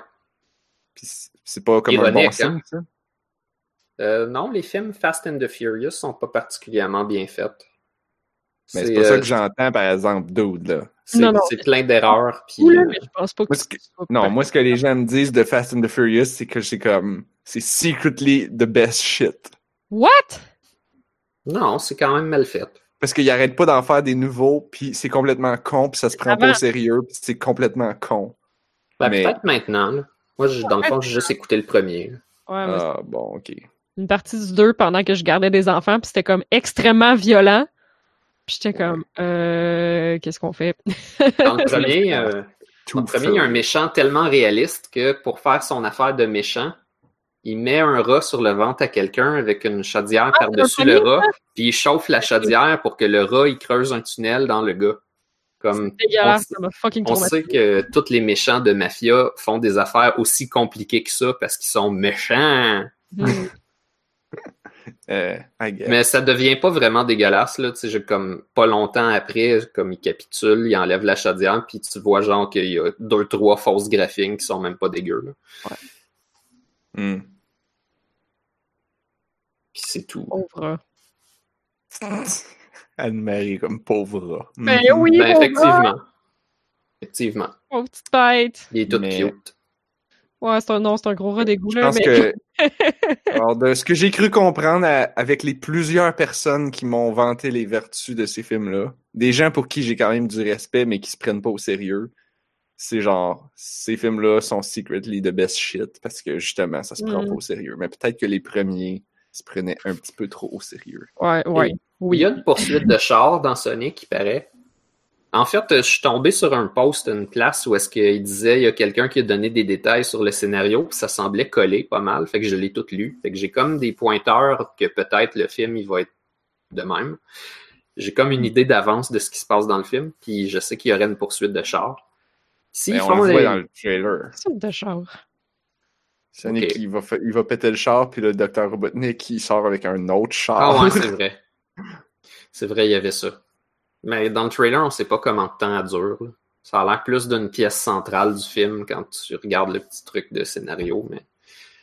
Puis c'est- pas comme un bon signe, hein? ça? Euh, non, les films Fast and the Furious sont pas particulièrement bien faits. Mais c'est pas ça euh, que j'entends, par exemple, Dude, là. c'est- plein d'erreurs. Puis, Oula, mais je pense pas que Moi, ce que- ce soit Non, moi, ce que les gens me disent de Fast and the Furious, c'est que c'est comme... C'est secretly the best shit. What? non, c'est quand même mal fait. Parce qu'ils arrêtent pas d'en faire des nouveaux, puis c'est complètement con, puis ça se prend pas au sérieux, puis c'est complètement con. Ben, Mais- Peut-être maintenant. là. Moi, je- dans le fond, j'ai juste écouté le premier. Ouais, Ah, bon, ok. une partie du 2 pendant que je gardais des enfants, puis c'était comme extrêmement violent. Puis j'étais comme, euh, qu'est-ce qu'on fait? Dans le premier, euh, dans le premier, il y a un méchant tellement réaliste que pour faire son affaire de méchant, il met un rat sur le ventre à quelqu'un avec une chaudière Ah, par-dessus le rat, puis il chauffe la chaudière pour que le rat il creuse un tunnel dans le gars. Comme on- ça m'a fucking On traumatisé. sait que tous les méchants de mafia font des affaires aussi compliquées que ça parce qu'ils sont méchants. Hmm. Euh. Mais ça devient pas vraiment dégueulasse, là. Tu sais, comme pas longtemps après, comme il capitule, il enlève la chaudière, puis tu vois genre qu'il y a deux, trois fausses graphines qui sont même pas dégueu, là. Hmm. Puis c'est tout. Pauvre. Anne-Marie comme pauvre rat. Ben Mhm. oui, Ben, pauvre, effectivement. Effectivement. pauvre petite bête. Il est tout Mais- cute. Ouais, c'est un, non, c'est un gros rat d'égout, Je pense mais... que. Alors, de ce que j'ai cru comprendre à- avec les plusieurs personnes qui m'ont vanté les vertus de ces films-là, des gens pour qui j'ai quand même du respect, mais qui se prennent pas au sérieux, c'est genre, ces films-là sont secretly the best shit parce que justement, ça se prend Mm. pas au sérieux. Mais peut-être que les premiers se prenaient un petit peu trop au sérieux. Ouais, ouais. Il Oui. y a une poursuite de char dans Sonic, qui paraît. En fait, je suis tombé sur un post, une place où est-ce qu'il disait il y a quelqu'un qui a donné des détails sur le scénario, puis ça semblait coller pas mal, fait que je l'ai tout lu. Fait que j'ai comme des pointeurs que peut-être le film il va être de même. J'ai comme une idée d'avance de ce qui se passe dans le film, puis je sais qu'il y aurait une poursuite de char. S'ils Mais Ben, on font le voit les- dans le trailer. C'est de char. Sonic, il, va il va péter le char, puis le docteur Robotnik, il sort avec un autre char. Ah ouais, c'est vrai. C'est vrai, il y avait ça. Mais dans le trailer, on sait pas comment de temps elle dure. là. Ça a l'air plus d'une pièce centrale du film quand tu regardes le petit truc de scénario. Mais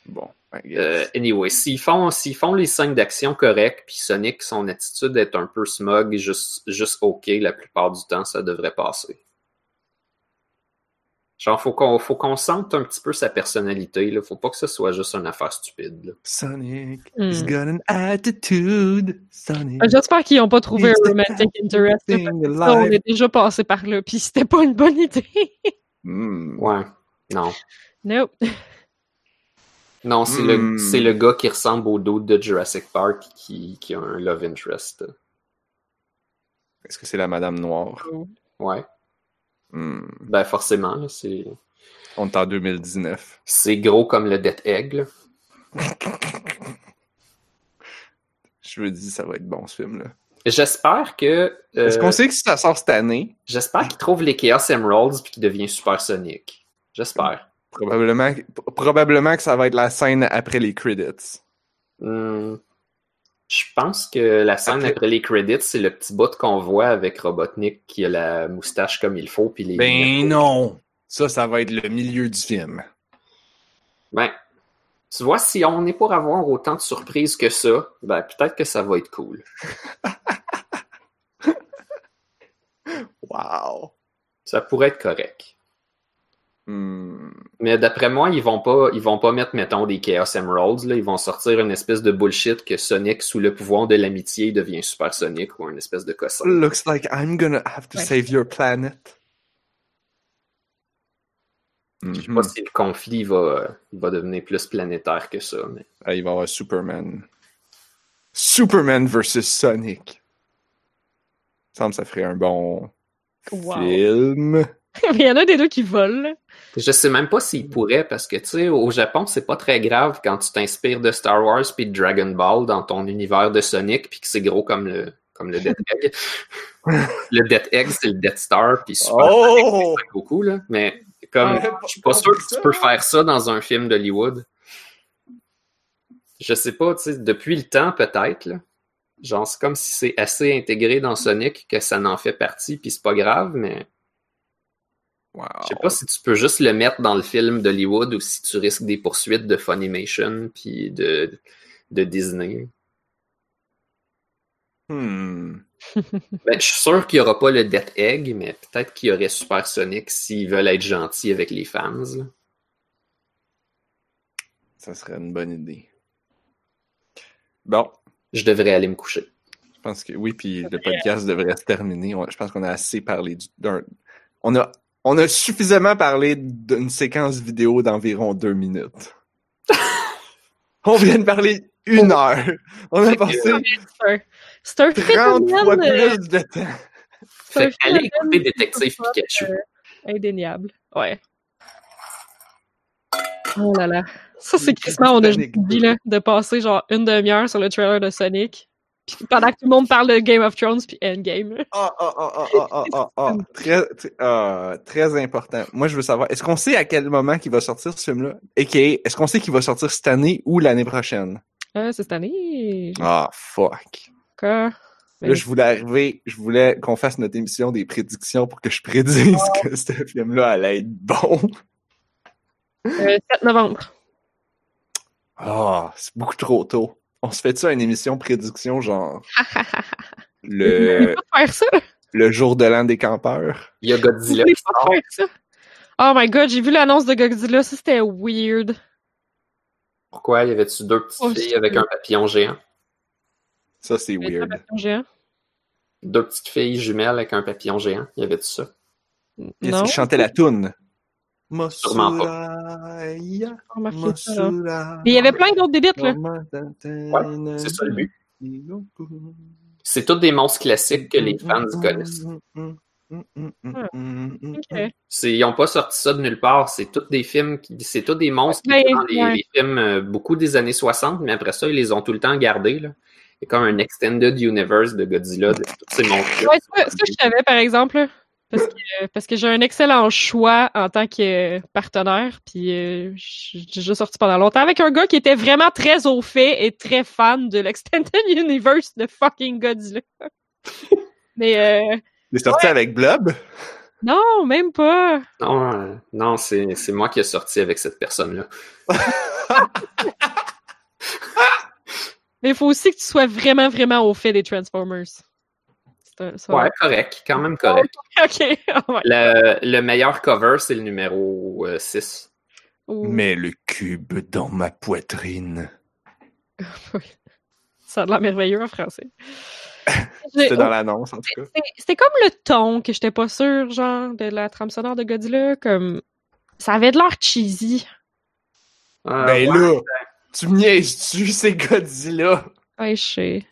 bon, euh, anyway, s'ils font, s'ils font les scènes d'action correctes, puis Sonic, son attitude est un peu smug, juste, juste OK la plupart du temps, ça devrait passer. Genre, faut qu'on, faut qu'on sente un petit peu sa personnalité. Là. Faut pas que ce soit juste une affaire stupide. là. Sonic, Hmm. he's got an attitude. Sonic. Euh, J'espère qu'ils n'ont pas trouvé un romantic interest. on est déjà passé par là, puis c'était pas une bonne idée. Hmm. Ouais. Non. nope. Non, c'est Hmm. le, c'est le gars qui ressemble au dos de Jurassic Park qui, qui a un love interest. Est-ce que c'est la Madame Noire? Ouais. Hmm. Ben, forcément, là, c'est, On est en 2019. c'est gros comme le Death Egg. là. Je me dis, ça va être bon, ce film-là. J'espère que. euh, Est-ce qu'on sait que ça sort cette année? J'espère qu'il trouve les Chaos Emeralds puis qu'il devient Super Sonic. J'espère. Probablement, probablement que ça va être la scène après les credits. Hmm. Je pense que la scène Après- après les credits, c'est le petit bout qu'on voit avec Robotnik qui a la moustache comme il faut. Puis les Ben non! Ça, ça va être le milieu du film. Ben, tu vois, si on est pour avoir autant de surprises que ça, ben peut-être que ça va être cool. Wow! Ça pourrait être correct. Hmm. Mais d'après moi, ils vont pas, ils vont pas mettre, mettons, des Chaos Emeralds. Là. Ils vont sortir une espèce de bullshit que Sonic, sous le pouvoir de l'amitié, devient Super Sonic ou une espèce de cossin. Looks like I'm gonna have to Ouais. save your planet. Je sais pas si le conflit va, va devenir plus planétaire que ça. Mais... Ah, il va y avoir Superman. Superman versus Sonic. Il me semble que ça ferait un bon Wow. film. Il y en a des deux qui volent. là. Je sais même pas s'il pourrait, parce que, tu sais, au Japon, c'est pas très grave quand tu t'inspires de Star Wars puis de Dragon Ball dans ton univers de Sonic puis que c'est gros comme le, comme le Death Egg. le Death Egg, c'est le Death Star puis Super Oh! beaucoup, là. Mais comme, Ouais, je suis pas sûr que tu peux faire ça dans un film d'Hollywood. Je sais pas, tu sais, depuis le temps, peut-être, là. Genre, c'est comme si c'est assez intégré dans Sonic que ça n'en fait partie, puis c'est pas grave, mais Wow. je sais pas si tu peux juste le mettre dans le film d'Hollywood ou si tu risques des poursuites de Funimation puis de, de Disney. Hmm. Ben, je suis sûr qu'il y aura pas le Death Egg, mais peut-être qu'il y aurait Super Sonic s'ils veulent être gentils avec les fans. là. Ça serait une bonne idée. Bon, Je devrais aller me coucher. je pense que oui, puis le podcast devrait se terminer. Je pense qu'on a assez parlé du- d'un. On a, on a suffisamment parlé d'une séquence vidéo d'environ deux minutes. on vient de parler une heure. On a passé C'est un- C'est un 30 fois phénomène, euh, plus de temps. Fait écouter Détective Pikachu. euh, indéniable. Ouais. Oh là là. Ça, c'est crissement, on a dit, là, de passer genre une demi-heure sur le trailer de Sonic. Puis pendant que tout le monde parle de Game of Thrones puis Endgame. Ah, ah, ah, ah, ah, ah, ah, ah. Très, très, très important. Moi, je veux savoir, est-ce qu'on sait à quel moment qu'il va sortir ce film-là? Et est-ce qu'on sait qu'il va sortir cette année ou l'année prochaine? Euh, c'est cette année. Ah, fuck. Quoi? Là, je voulais arriver, je voulais qu'on fasse notre émission des prédictions pour que je prédise que ce film-là allait être bon. Euh, 7 novembre. Ah, c'est beaucoup trop tôt. On se fait ça une émission prédiction, genre, On le, peut pas faire ça. le jour de l'an des campeurs? Il y a Godzilla peut qui pas sort. faire ça. Oh my god, j'ai vu l'annonce de Godzilla, ça c'était weird. Pourquoi? Y avait-tu deux petites Oh, filles avec un papillon géant? Ça, c'est weird. ça, papillon géant. Deux petites filles jumelles avec un papillon géant? Y avait-tu ça? Yes, Non. il chantait la toune. Sûrement. Mais il y avait plein d'autres bébites, là. Ouais, c'est ça le but. C'est tous des monstres classiques que les fans connaissent. C'est- Ils n'ont pas sorti ça de nulle part. C'est tous des films, qui, c'est tous des monstres qui étaient dans les, ouais. les films euh, beaucoup des années 60, mais après ça, ils les ont tout le temps gardés. Là. Il y a comme un extended universe de Godzilla, de tous ces monstres. Ouais, ça, ça, je savais, par exemple, là. Parce que, parce que j'ai un excellent choix en tant que partenaire, puis euh, j'ai déjà sorti pendant longtemps avec un gars qui était vraiment très au fait et très fan de l'Extended Universe de fucking Godzilla. Mais euh, Il est sorti avec Blob? non, même pas. Non, euh, non c'est, c'est moi qui ai sorti avec cette personne-là. Mais il faut aussi que tu sois vraiment, vraiment au fait des Transformers. Ça- Ouais, correct, quand même correct. Ok. Ah ouais. Le, le meilleur cover, c'est le numéro euh, 6. Ou- Mets le cube dans ma poitrine. Ça a l'air merveilleux en français. C'était dans l'annonce, en tout cas. C'était comme le ton que j'étais pas sûre, genre, de la trame sonore de Godzilla, comme... Ça avait de l'air cheesy. Euh, ben ouais. là, tu me niaises-tu, c'est Godzilla? Ouais, je sais.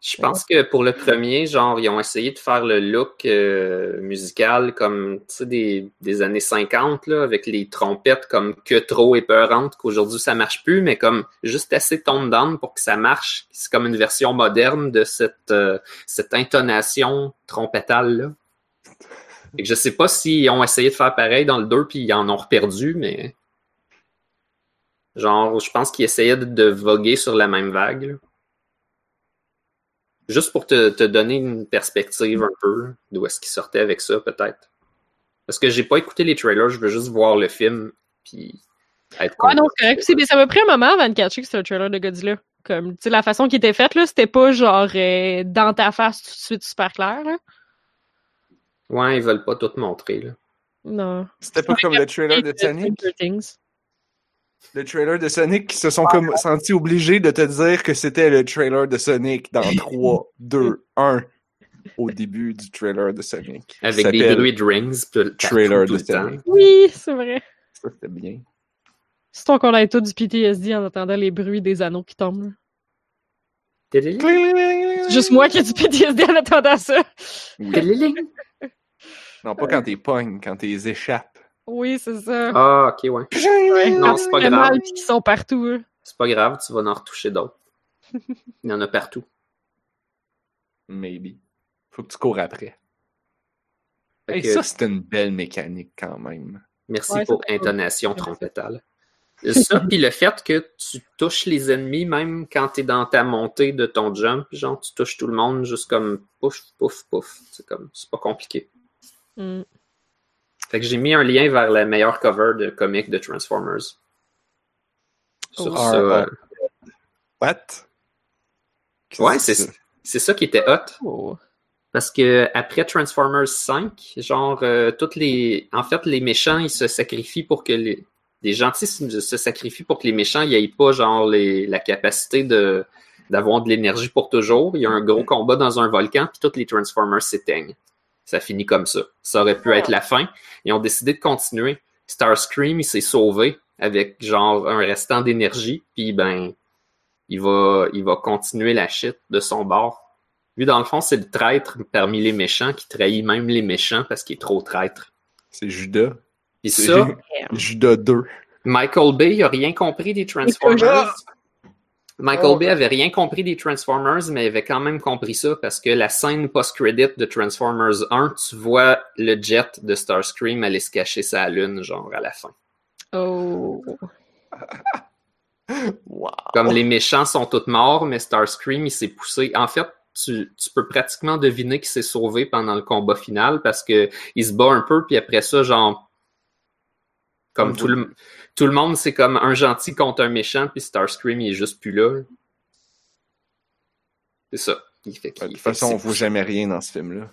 Je pense que pour le premier, genre, ils ont essayé de faire le look euh, musical comme, tu sais, des, des années 50, là, avec les trompettes comme que trop épeurantes, qu'aujourd'hui ça marche plus, mais comme juste assez toned down pour que ça marche. C'est comme une version moderne de cette, euh, cette intonation trompétale-là. Et que je sais pas s'ils ont essayé de faire pareil dans le 2 puis ils en ont reperdu, mais. Genre, je pense qu'ils essayaient de, de voguer sur la même vague. là. Juste pour te, te donner une perspective un peu d'où est-ce qu'ils sortaient avec ça, peut-être. Parce que j'ai pas écouté les trailers, je veux juste voir le film, puis être Ouais, non, c'est correct. Mais ça m'a pris un moment avant de catcher que c'était un trailer de Godzilla. Comme, tu sais, la façon qui était faite, là, c'était pas genre euh, dans ta face tout de suite super clair, là. Ouais, ils veulent pas tout montrer, là. Non. C'était pas comme le trailer de Sonic. Le trailer de Sonic qui se sont comme sentis obligés de te dire que c'était le trailer de Sonic dans 3, 2, 1 au début du trailer de Sonic. Avec des bruits de rings, partout, Trailer tout de le temps. Sonic. Oui, c'est vrai. Ça, c'était bien. C'est qu'on a tout du PTSD en entendant les bruits des anneaux qui tombent. C'est juste moi qui ai du PTSD en attendant ça. Oui. Non, pas quand t'es pognes, quand t'es échappes. Oui, c'est ça. Ah, ok, ouais. Ouais, non, c'est pas grave. mal qu'ils sont partout. eux. C'est pas grave, tu vas en retoucher d'autres. Il y en a partout. Maybe. Faut que tu cours après. Fait Hey, que- ça, c'est une belle mécanique quand même. Merci Ouais, pour cool. intonation trompétale. Ça, puis le fait que tu touches les ennemis même quand t'es dans ta montée de ton jump, genre tu touches tout le monde juste comme pouf, pouf, pouf. C'est comme, c'est pas compliqué. Mm. Fait que j'ai mis un lien vers la meilleure cover de comic de Transformers. Sur Oh. ça, Ah, euh, What? Qu'est-ce ouais, c'est c'est ça qui était hot. Oh. Parce que après Transformers 5, genre, euh, toutes les. En fait, les méchants, ils se sacrifient pour que les. Les gentils se se sacrifient pour que les méchants n'aient pas, genre, les... la capacité de d'avoir de l'énergie pour toujours. Il y a un gros combat dans un volcan, puis tous les Transformers s'éteignent. Ça finit comme ça. Ça aurait pu être la fin. Ils ont décidé de continuer. Starscream, il s'est sauvé avec, genre, un restant d'énergie, puis ben, il va, il va continuer la shit de son bord. Lui, dans le fond, c'est le traître parmi les méchants qui trahit même les méchants parce qu'il est trop traître. C'est Judas. Puis C'est ça, Judas 2. Michael Bay, il a rien compris des Transformers. Michael Bay avait rien compris des Transformers, mais il avait quand même compris ça parce que la scène post-credit de Transformers 1, tu vois le jet de Starscream aller se cacher sa lune, genre à la fin. Oh. Wow. Comme les méchants sont tous morts, mais Starscream, il s'est poussé. En fait, tu, tu peux pratiquement deviner qu'il s'est sauvé pendant le combat final parce que il se bat un peu, puis après ça, genre, comme tout le, tout le monde, c'est comme un gentil contre un méchant, puis Starscream, il est juste plus là. C'est ça. Il fait De toute façon, on s'est voit jamais rien dans ce film-là.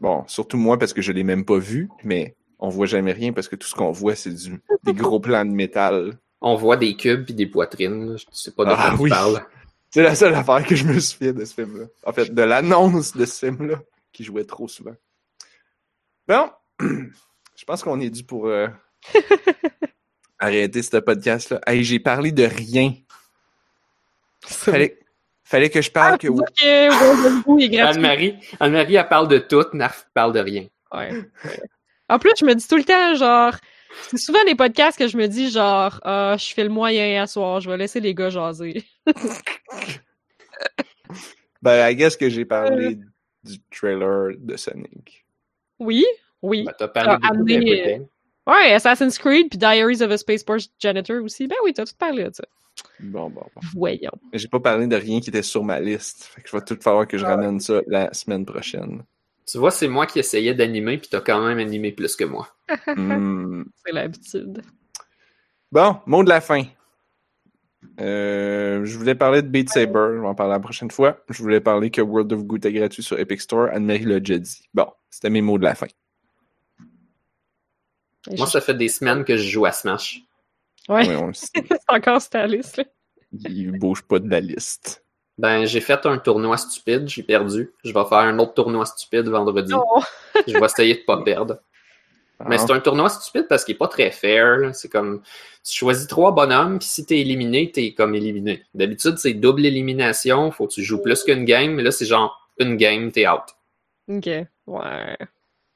Bon, surtout moi parce que je l'ai même pas vu, mais on voit jamais rien parce que tout ce qu'on voit, c'est du des gros plans de métal. On voit des cubes puis des poitrines. Je sais pas de quoi Ah tu oui. parles. C'est la seule affaire que je me souviens de ce film-là. En fait, de l'annonce de ce film-là, qui jouait trop souvent. Bon, je pense qu'on est dû pour euh, Arrêtez ce podcast-là. Hey, j'ai parlé de rien. Fallait, fallait que je parle Ah, que... gratuit. Anne-Marie, Anne-Marie, elle parle de tout, Narf parle de rien. Ouais. En plus, je me dis tout le temps, genre, c'est souvent des podcasts que je me dis, genre, ah, je fais le moyen à soir, je vais laisser les gars jaser. Ben, I guess que j'ai parlé du trailer de Sonic. Oui, oui. Ben, t'as parlé T'as beaucoup amené, d'Everything. Ouais, Assassin's Creed puis Diaries of a Spaceport Janitor aussi. Ben oui, t'as tout parlé de ça. Bon, bon, bon. Voyons. Mais j'ai pas parlé de rien qui était sur ma liste. Fait que je vais tout falloir que je ramène ça la semaine prochaine. Tu vois, c'est moi qui essayais d'animer, puis t'as quand même animé plus que moi. Hmm. C'est l'habitude. Bon, mot de la fin. Euh, je voulais parler de Beat Saber, je vais en parler la prochaine fois. Je voulais parler que World of Goo est gratuit sur Epic Store. Anne-Marie l'a déjà dit. Bon, c'était mes mots de la fin. Et Moi, je- ça fait des semaines que je joue à Smash. Ouais, Oui, on le sait. c'est encore sur ta liste, là. Il bouge pas de la liste. Ben, j'ai fait un tournoi stupide, j'ai perdu. Je vais faire un autre tournoi stupide vendredi. Non. Je vais essayer de pas perdre. Mais Ah. c'est un tournoi stupide parce qu'il est pas très fair. là. C'est comme tu choisis trois bonhommes, puis si t'es éliminé, t'es comme éliminé. D'habitude, c'est double élimination, faut que tu joues plus qu'une game, mais là, c'est genre une game, t'es out. Ok, ouais.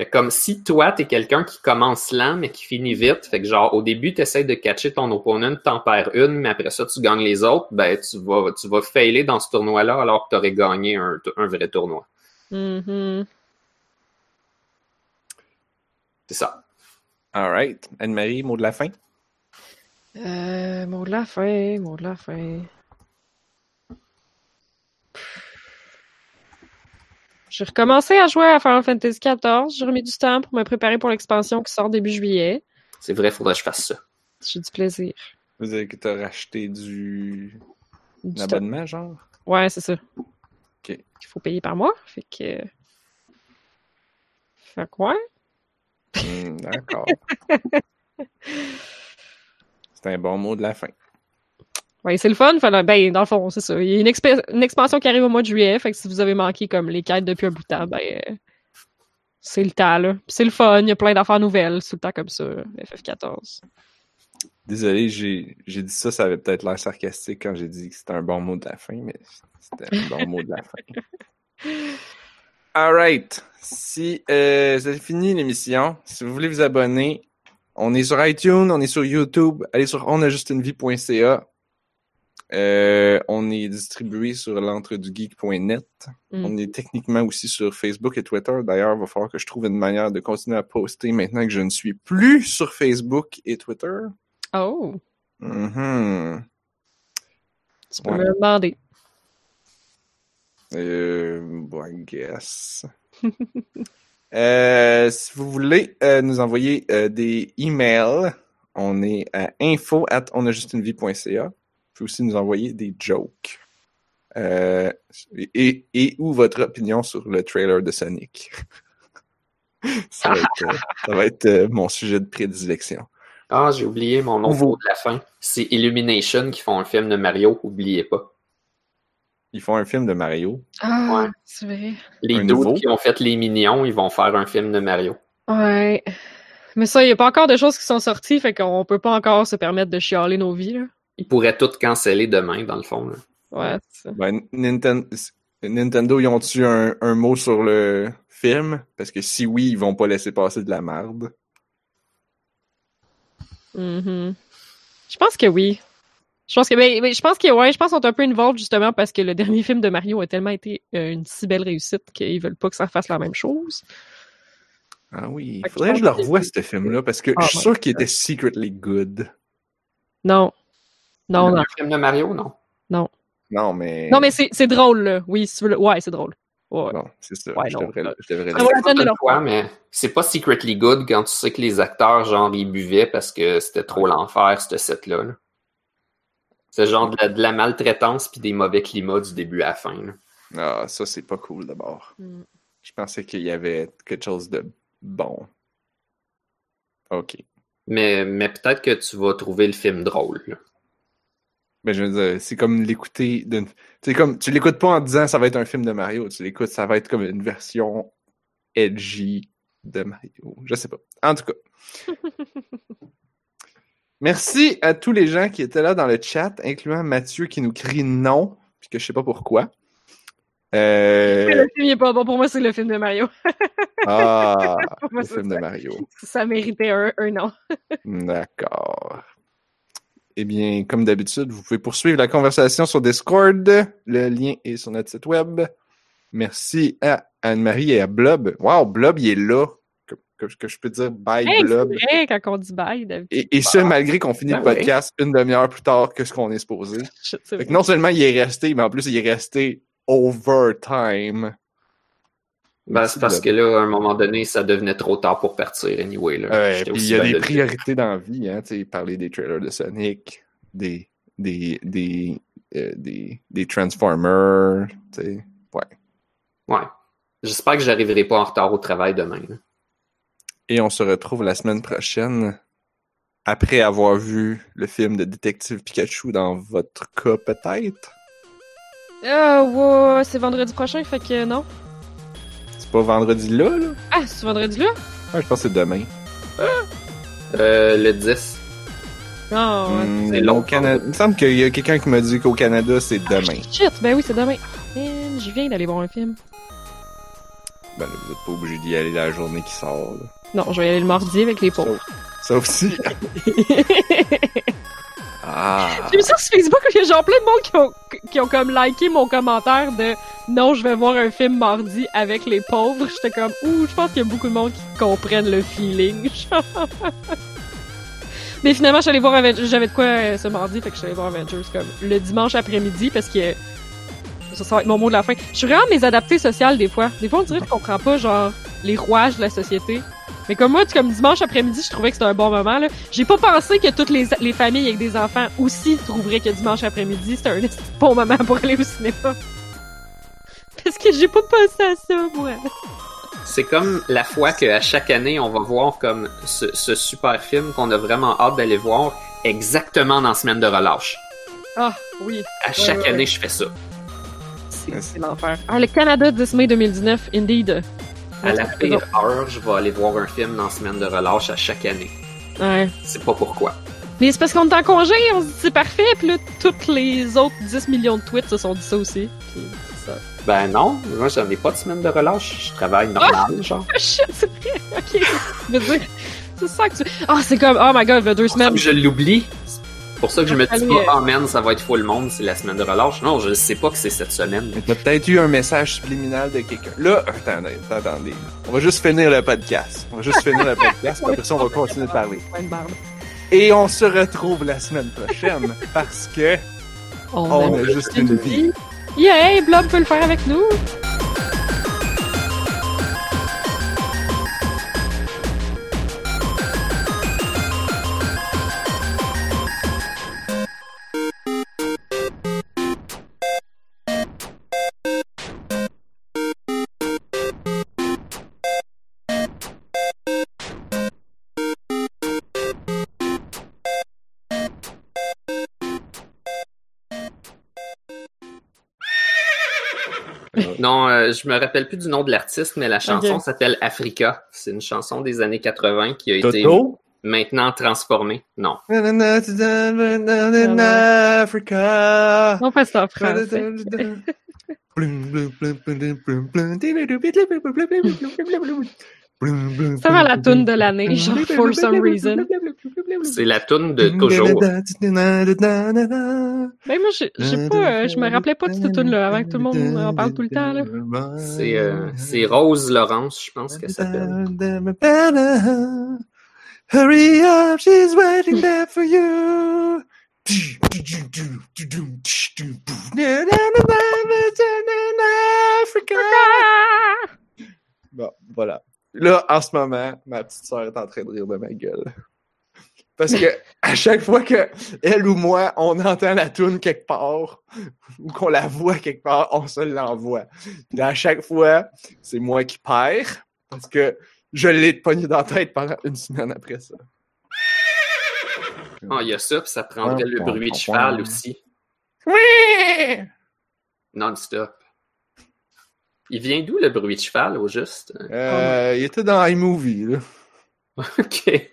Fait comme si toi, t'es quelqu'un qui commence lent, mais qui finit vite. Fait que genre, au début, t'essayes de catcher ton opponent, t'en perds une, mais après ça, tu gagnes les autres, ben, tu vas, tu vas failer dans ce tournoi-là alors que t'aurais gagné un, un vrai tournoi. Mhm. C'est ça. All right. Anne-Marie, mot de la fin? Euh, mot de la fin, mot de la fin. J'ai recommencé à jouer à Final Fantasy XIV. J'ai remis du temps pour me préparer pour l'expansion qui sort début juillet. C'est vrai, faudrait que je fasse ça. J'ai du plaisir. Vous dire que t'as racheté du... Du abonnement, genre? Ouais, c'est ça. Ok. Il faut payer par mois. Fait que. Fait quoi? Hmm, D'accord. C'est un bon mot de la fin. Ouais, c'est le fun. Ben, dans le fond, c'est ça. Il y a une, expé- une expansion qui arrive au mois de juillet. Fait que si vous avez manqué comme les quêtes depuis un bout de temps, ben. euh, c'est le temps, là. C'est le fun. Il y a plein d'affaires nouvelles. C'est tout le temps comme ça. FF14. Désolé, j'ai dit ça, ça avait peut-être l'air sarcastique quand j'ai dit que c'était un bon mot de la fin, mais c'était un bon mot de la fin. Alright. Si euh, avez fini l'émission, si vous voulez vous abonner, on est sur iTunes, on est sur YouTube, allez sur onajustunevie.ca. Euh, on est distribué sur l'entredugeek.net. Mm. On est techniquement aussi sur Facebook et Twitter. D'ailleurs, il va falloir que je trouve une manière de continuer à poster maintenant que je ne suis plus sur Facebook et Twitter. Oh! Mhm. Tu peux Ouais. me le demander. Euh, bon, I guess. Euh, si vous voulez euh, nous envoyer euh, des emails, on est à info at onajustunevie.ca. Pouvez aussi nous envoyer des jokes. Euh, et, et ou votre opinion sur le trailer de Sonic. ça va être, euh, ça va être, euh, mon sujet de prédilection. Ah, j'ai oublié mon mot de la fin. C'est Illumination qui font un film de Mario, oubliez pas. Ils font un film de Mario. Ah, Ouais. c'est vrai. Les nouveau? qui ont fait les mignons, ils vont faire un film de Mario. Ouais. Mais ça, il n'y a pas encore de choses qui sont sorties, fait qu'on peut pas encore se permettre de chialer nos vies, là. Ils pourraient tout canceller demain, dans le fond. là. Ouais, c'est ça. Ben, Ninten- Nintendo, ils ont-tu un, un mot sur le film? Parce que si oui, ils vont pas laisser passer de la merde. Mhm. Je pense que oui. Je pense que, ben, ben, je pense que, ouais, je pense qu'on est un peu involved justement parce que le dernier film de Mario a tellement été euh, une si belle réussite qu'ils veulent pas que ça fasse la même chose. Ah oui, que faudrait que je le revoie, ce film-là, parce que Ah, je suis ouais. sûr qu'il était secretly good. Non. Non, non. Un film de Mario, non. Non, mais... Non, mais c'est c'est drôle, là. Oui, si tu veux le- Ouais, c'est drôle. Ouais. Non, c'est ça. Ouais, je, non. devrais, je devrais Ça le- fois, mais c'est pas secretly good quand tu sais que les acteurs, genre, ils buvaient parce que c'était trop l'enfer, ce set-là. là. C'est genre de la, de la maltraitance puis des mauvais climats du début à la fin. là. Ah, ça, c'est pas cool, d'abord. Mm. Je pensais qu'il y avait quelque chose de bon. OK. Mais, mais peut-être que tu vas trouver le film drôle. là. Mais je veux dire, c'est comme l'écouter d'une... C'est comme, tu l'écoutes pas en disant ça va être un film de Mario, tu l'écoutes, ça va être comme une version edgy de Mario. Je sais pas. En tout cas. Merci à tous les gens qui étaient là dans le chat, incluant Mathieu qui nous crie non, puis que je sais pas pourquoi. Euh... Le film il est pas bon. Pour moi, c'est le film de Mario. Ah, moi, le film de ça. Mario. Ça méritait un, un non. D'accord. Eh bien, comme d'habitude, vous pouvez poursuivre la conversation sur Discord. Le lien est sur notre site web. Merci à Anne-Marie et à Blob. Wow, Blob, il est là. Que, que- que je peux dire bye, Hey, Blob? vrai quand on dit bye, d'habitude. Et, et ce, malgré qu'on finit Ben le podcast une demi-heure plus tard que ce qu'on est supposé. Non seulement il est resté, mais en plus, il est resté overtime. Ben, c'est parce que là, à un moment donné, ça devenait trop tard pour partir, anyway. Là. Ouais, puis il y a des de le dire. priorités dans la vie, hein, tu sais, parler des trailers de Sonic, des des des euh, des, des Transformers, tu sais. Ouais. Ouais. J'espère que j'arriverai pas en retard au travail demain. là. Et on se retrouve la semaine prochaine après avoir vu le film de Détective Pikachu dans votre cas peut-être? Ah, ouais, c'est vendredi prochain, fait que non. C'est pas vendredi là, là? Ah, c'est vendredi là? Ouais, je pense que c'est demain. Euh, le 10. Ah, ouais. Hmm, c'est au long. Canada. Il me semble qu'il y a quelqu'un qui m'a dit qu'au Canada, c'est demain. Shit, ben oui, c'est demain. Oh, man, je viens d'aller voir un film. Ben là, vous êtes pas obligé d'y aller la journée qui sort, là. Non, je vais y aller le mardi avec les pauvres. Sauf si. ah. J'ai vu ça sur Facebook, il y a genre plein de monde qui ont, qui ont comme liké mon commentaire de non, je vais voir un film mardi avec les pauvres. J'étais comme, ouh, je pense qu'il y a beaucoup de monde qui comprennent le feeling. Mais finalement, allée voir Avengers. J'avais de quoi euh, ce mardi, fait que allée voir Avengers comme le dimanche après-midi parce que ça, ça va être mon mot de la fin. Je suis vraiment mésadaptée sociale des fois. Des fois, on dirait que je comprends pas, genre, les rouages de la société. Mais comme moi, tu- comme dimanche après-midi, je trouvais que c'était un bon moment, là. J'ai pas pensé que toutes les, les familles avec des enfants aussi trouveraient que dimanche après-midi, c'était un bon moment pour aller au cinéma. Parce que j'ai pas pensé à ça, moi. C'est comme la fois qu'à chaque année, on va voir comme ce, ce super film qu'on a vraiment hâte d'aller voir exactement dans la semaine de relâche. Ah, oui. À chaque ouais, année, ouais. je fais ça. C'est c'est l'enfer. Ah, le Canada 10 mai 2019, indeed. À la pire heure, je vais aller voir un film dans la semaine de relâche à chaque année. Ouais. C'est pas pourquoi. Mais c'est parce qu'on est en congé, on se dit c'est parfait, puis là, toutes les autres 10 millions de tweets se sont dit ça aussi. Puis c'est ça. Ben non, moi j'en ai pas de semaine de relâche. Je travaille normal, genre. Ah shit, c'est vrai, ok. C'est ça que tu. Ah, c'est comme, oh my god, il y a deux semaines. je l'oublie. C'est pour ça que je me dis pas, oh man, ça va être full monde, c'est la semaine de relâche. Non, je sais pas que c'est cette semaine. T'as peut-être eu un message subliminal de quelqu'un. Là, attendez, attendez. On va juste finir le podcast. On va juste finir le podcast, puis après ça, on va continuer de parler. Et on se retrouve la semaine prochaine, parce que on a juste une vie. Yeah, Blob peut le faire avec nous. Euh, je me rappelle plus du nom de l'artiste, mais la chanson s'appelle Africa. C'est une chanson des années 80 qui a été maintenant transformée. Non. Africa. Non, pas ça en français. Ça va la toune de l'année, genre, for some reason. C'est la toune de toujours. Ben, moi, j'ai pas, euh, je me rappelais pas de cette tune-là avant que tout le monde en parle tout le temps, là. C'est euh, c'est Rose Laurence, je pense qu'elle s'appelle. Hurry up, she's waiting there for you. Africa. Bon, voilà. Là, en ce moment, ma petite sœur est en train de rire de ma gueule. Parce que à chaque fois que elle ou moi, on entend la toune quelque part, ou qu'on la voit quelque part, on se l'envoie. Puis à chaque fois, c'est moi qui perds, parce que je l'ai pogné dans la tête pendant une semaine après ça. Ah, il y a ça, puis ça prendrait le bruit de cheval aussi. Oui! Non-stop. Il vient d'où le bruit de cheval, au juste? Euh, il était dans iMovie, là. ok.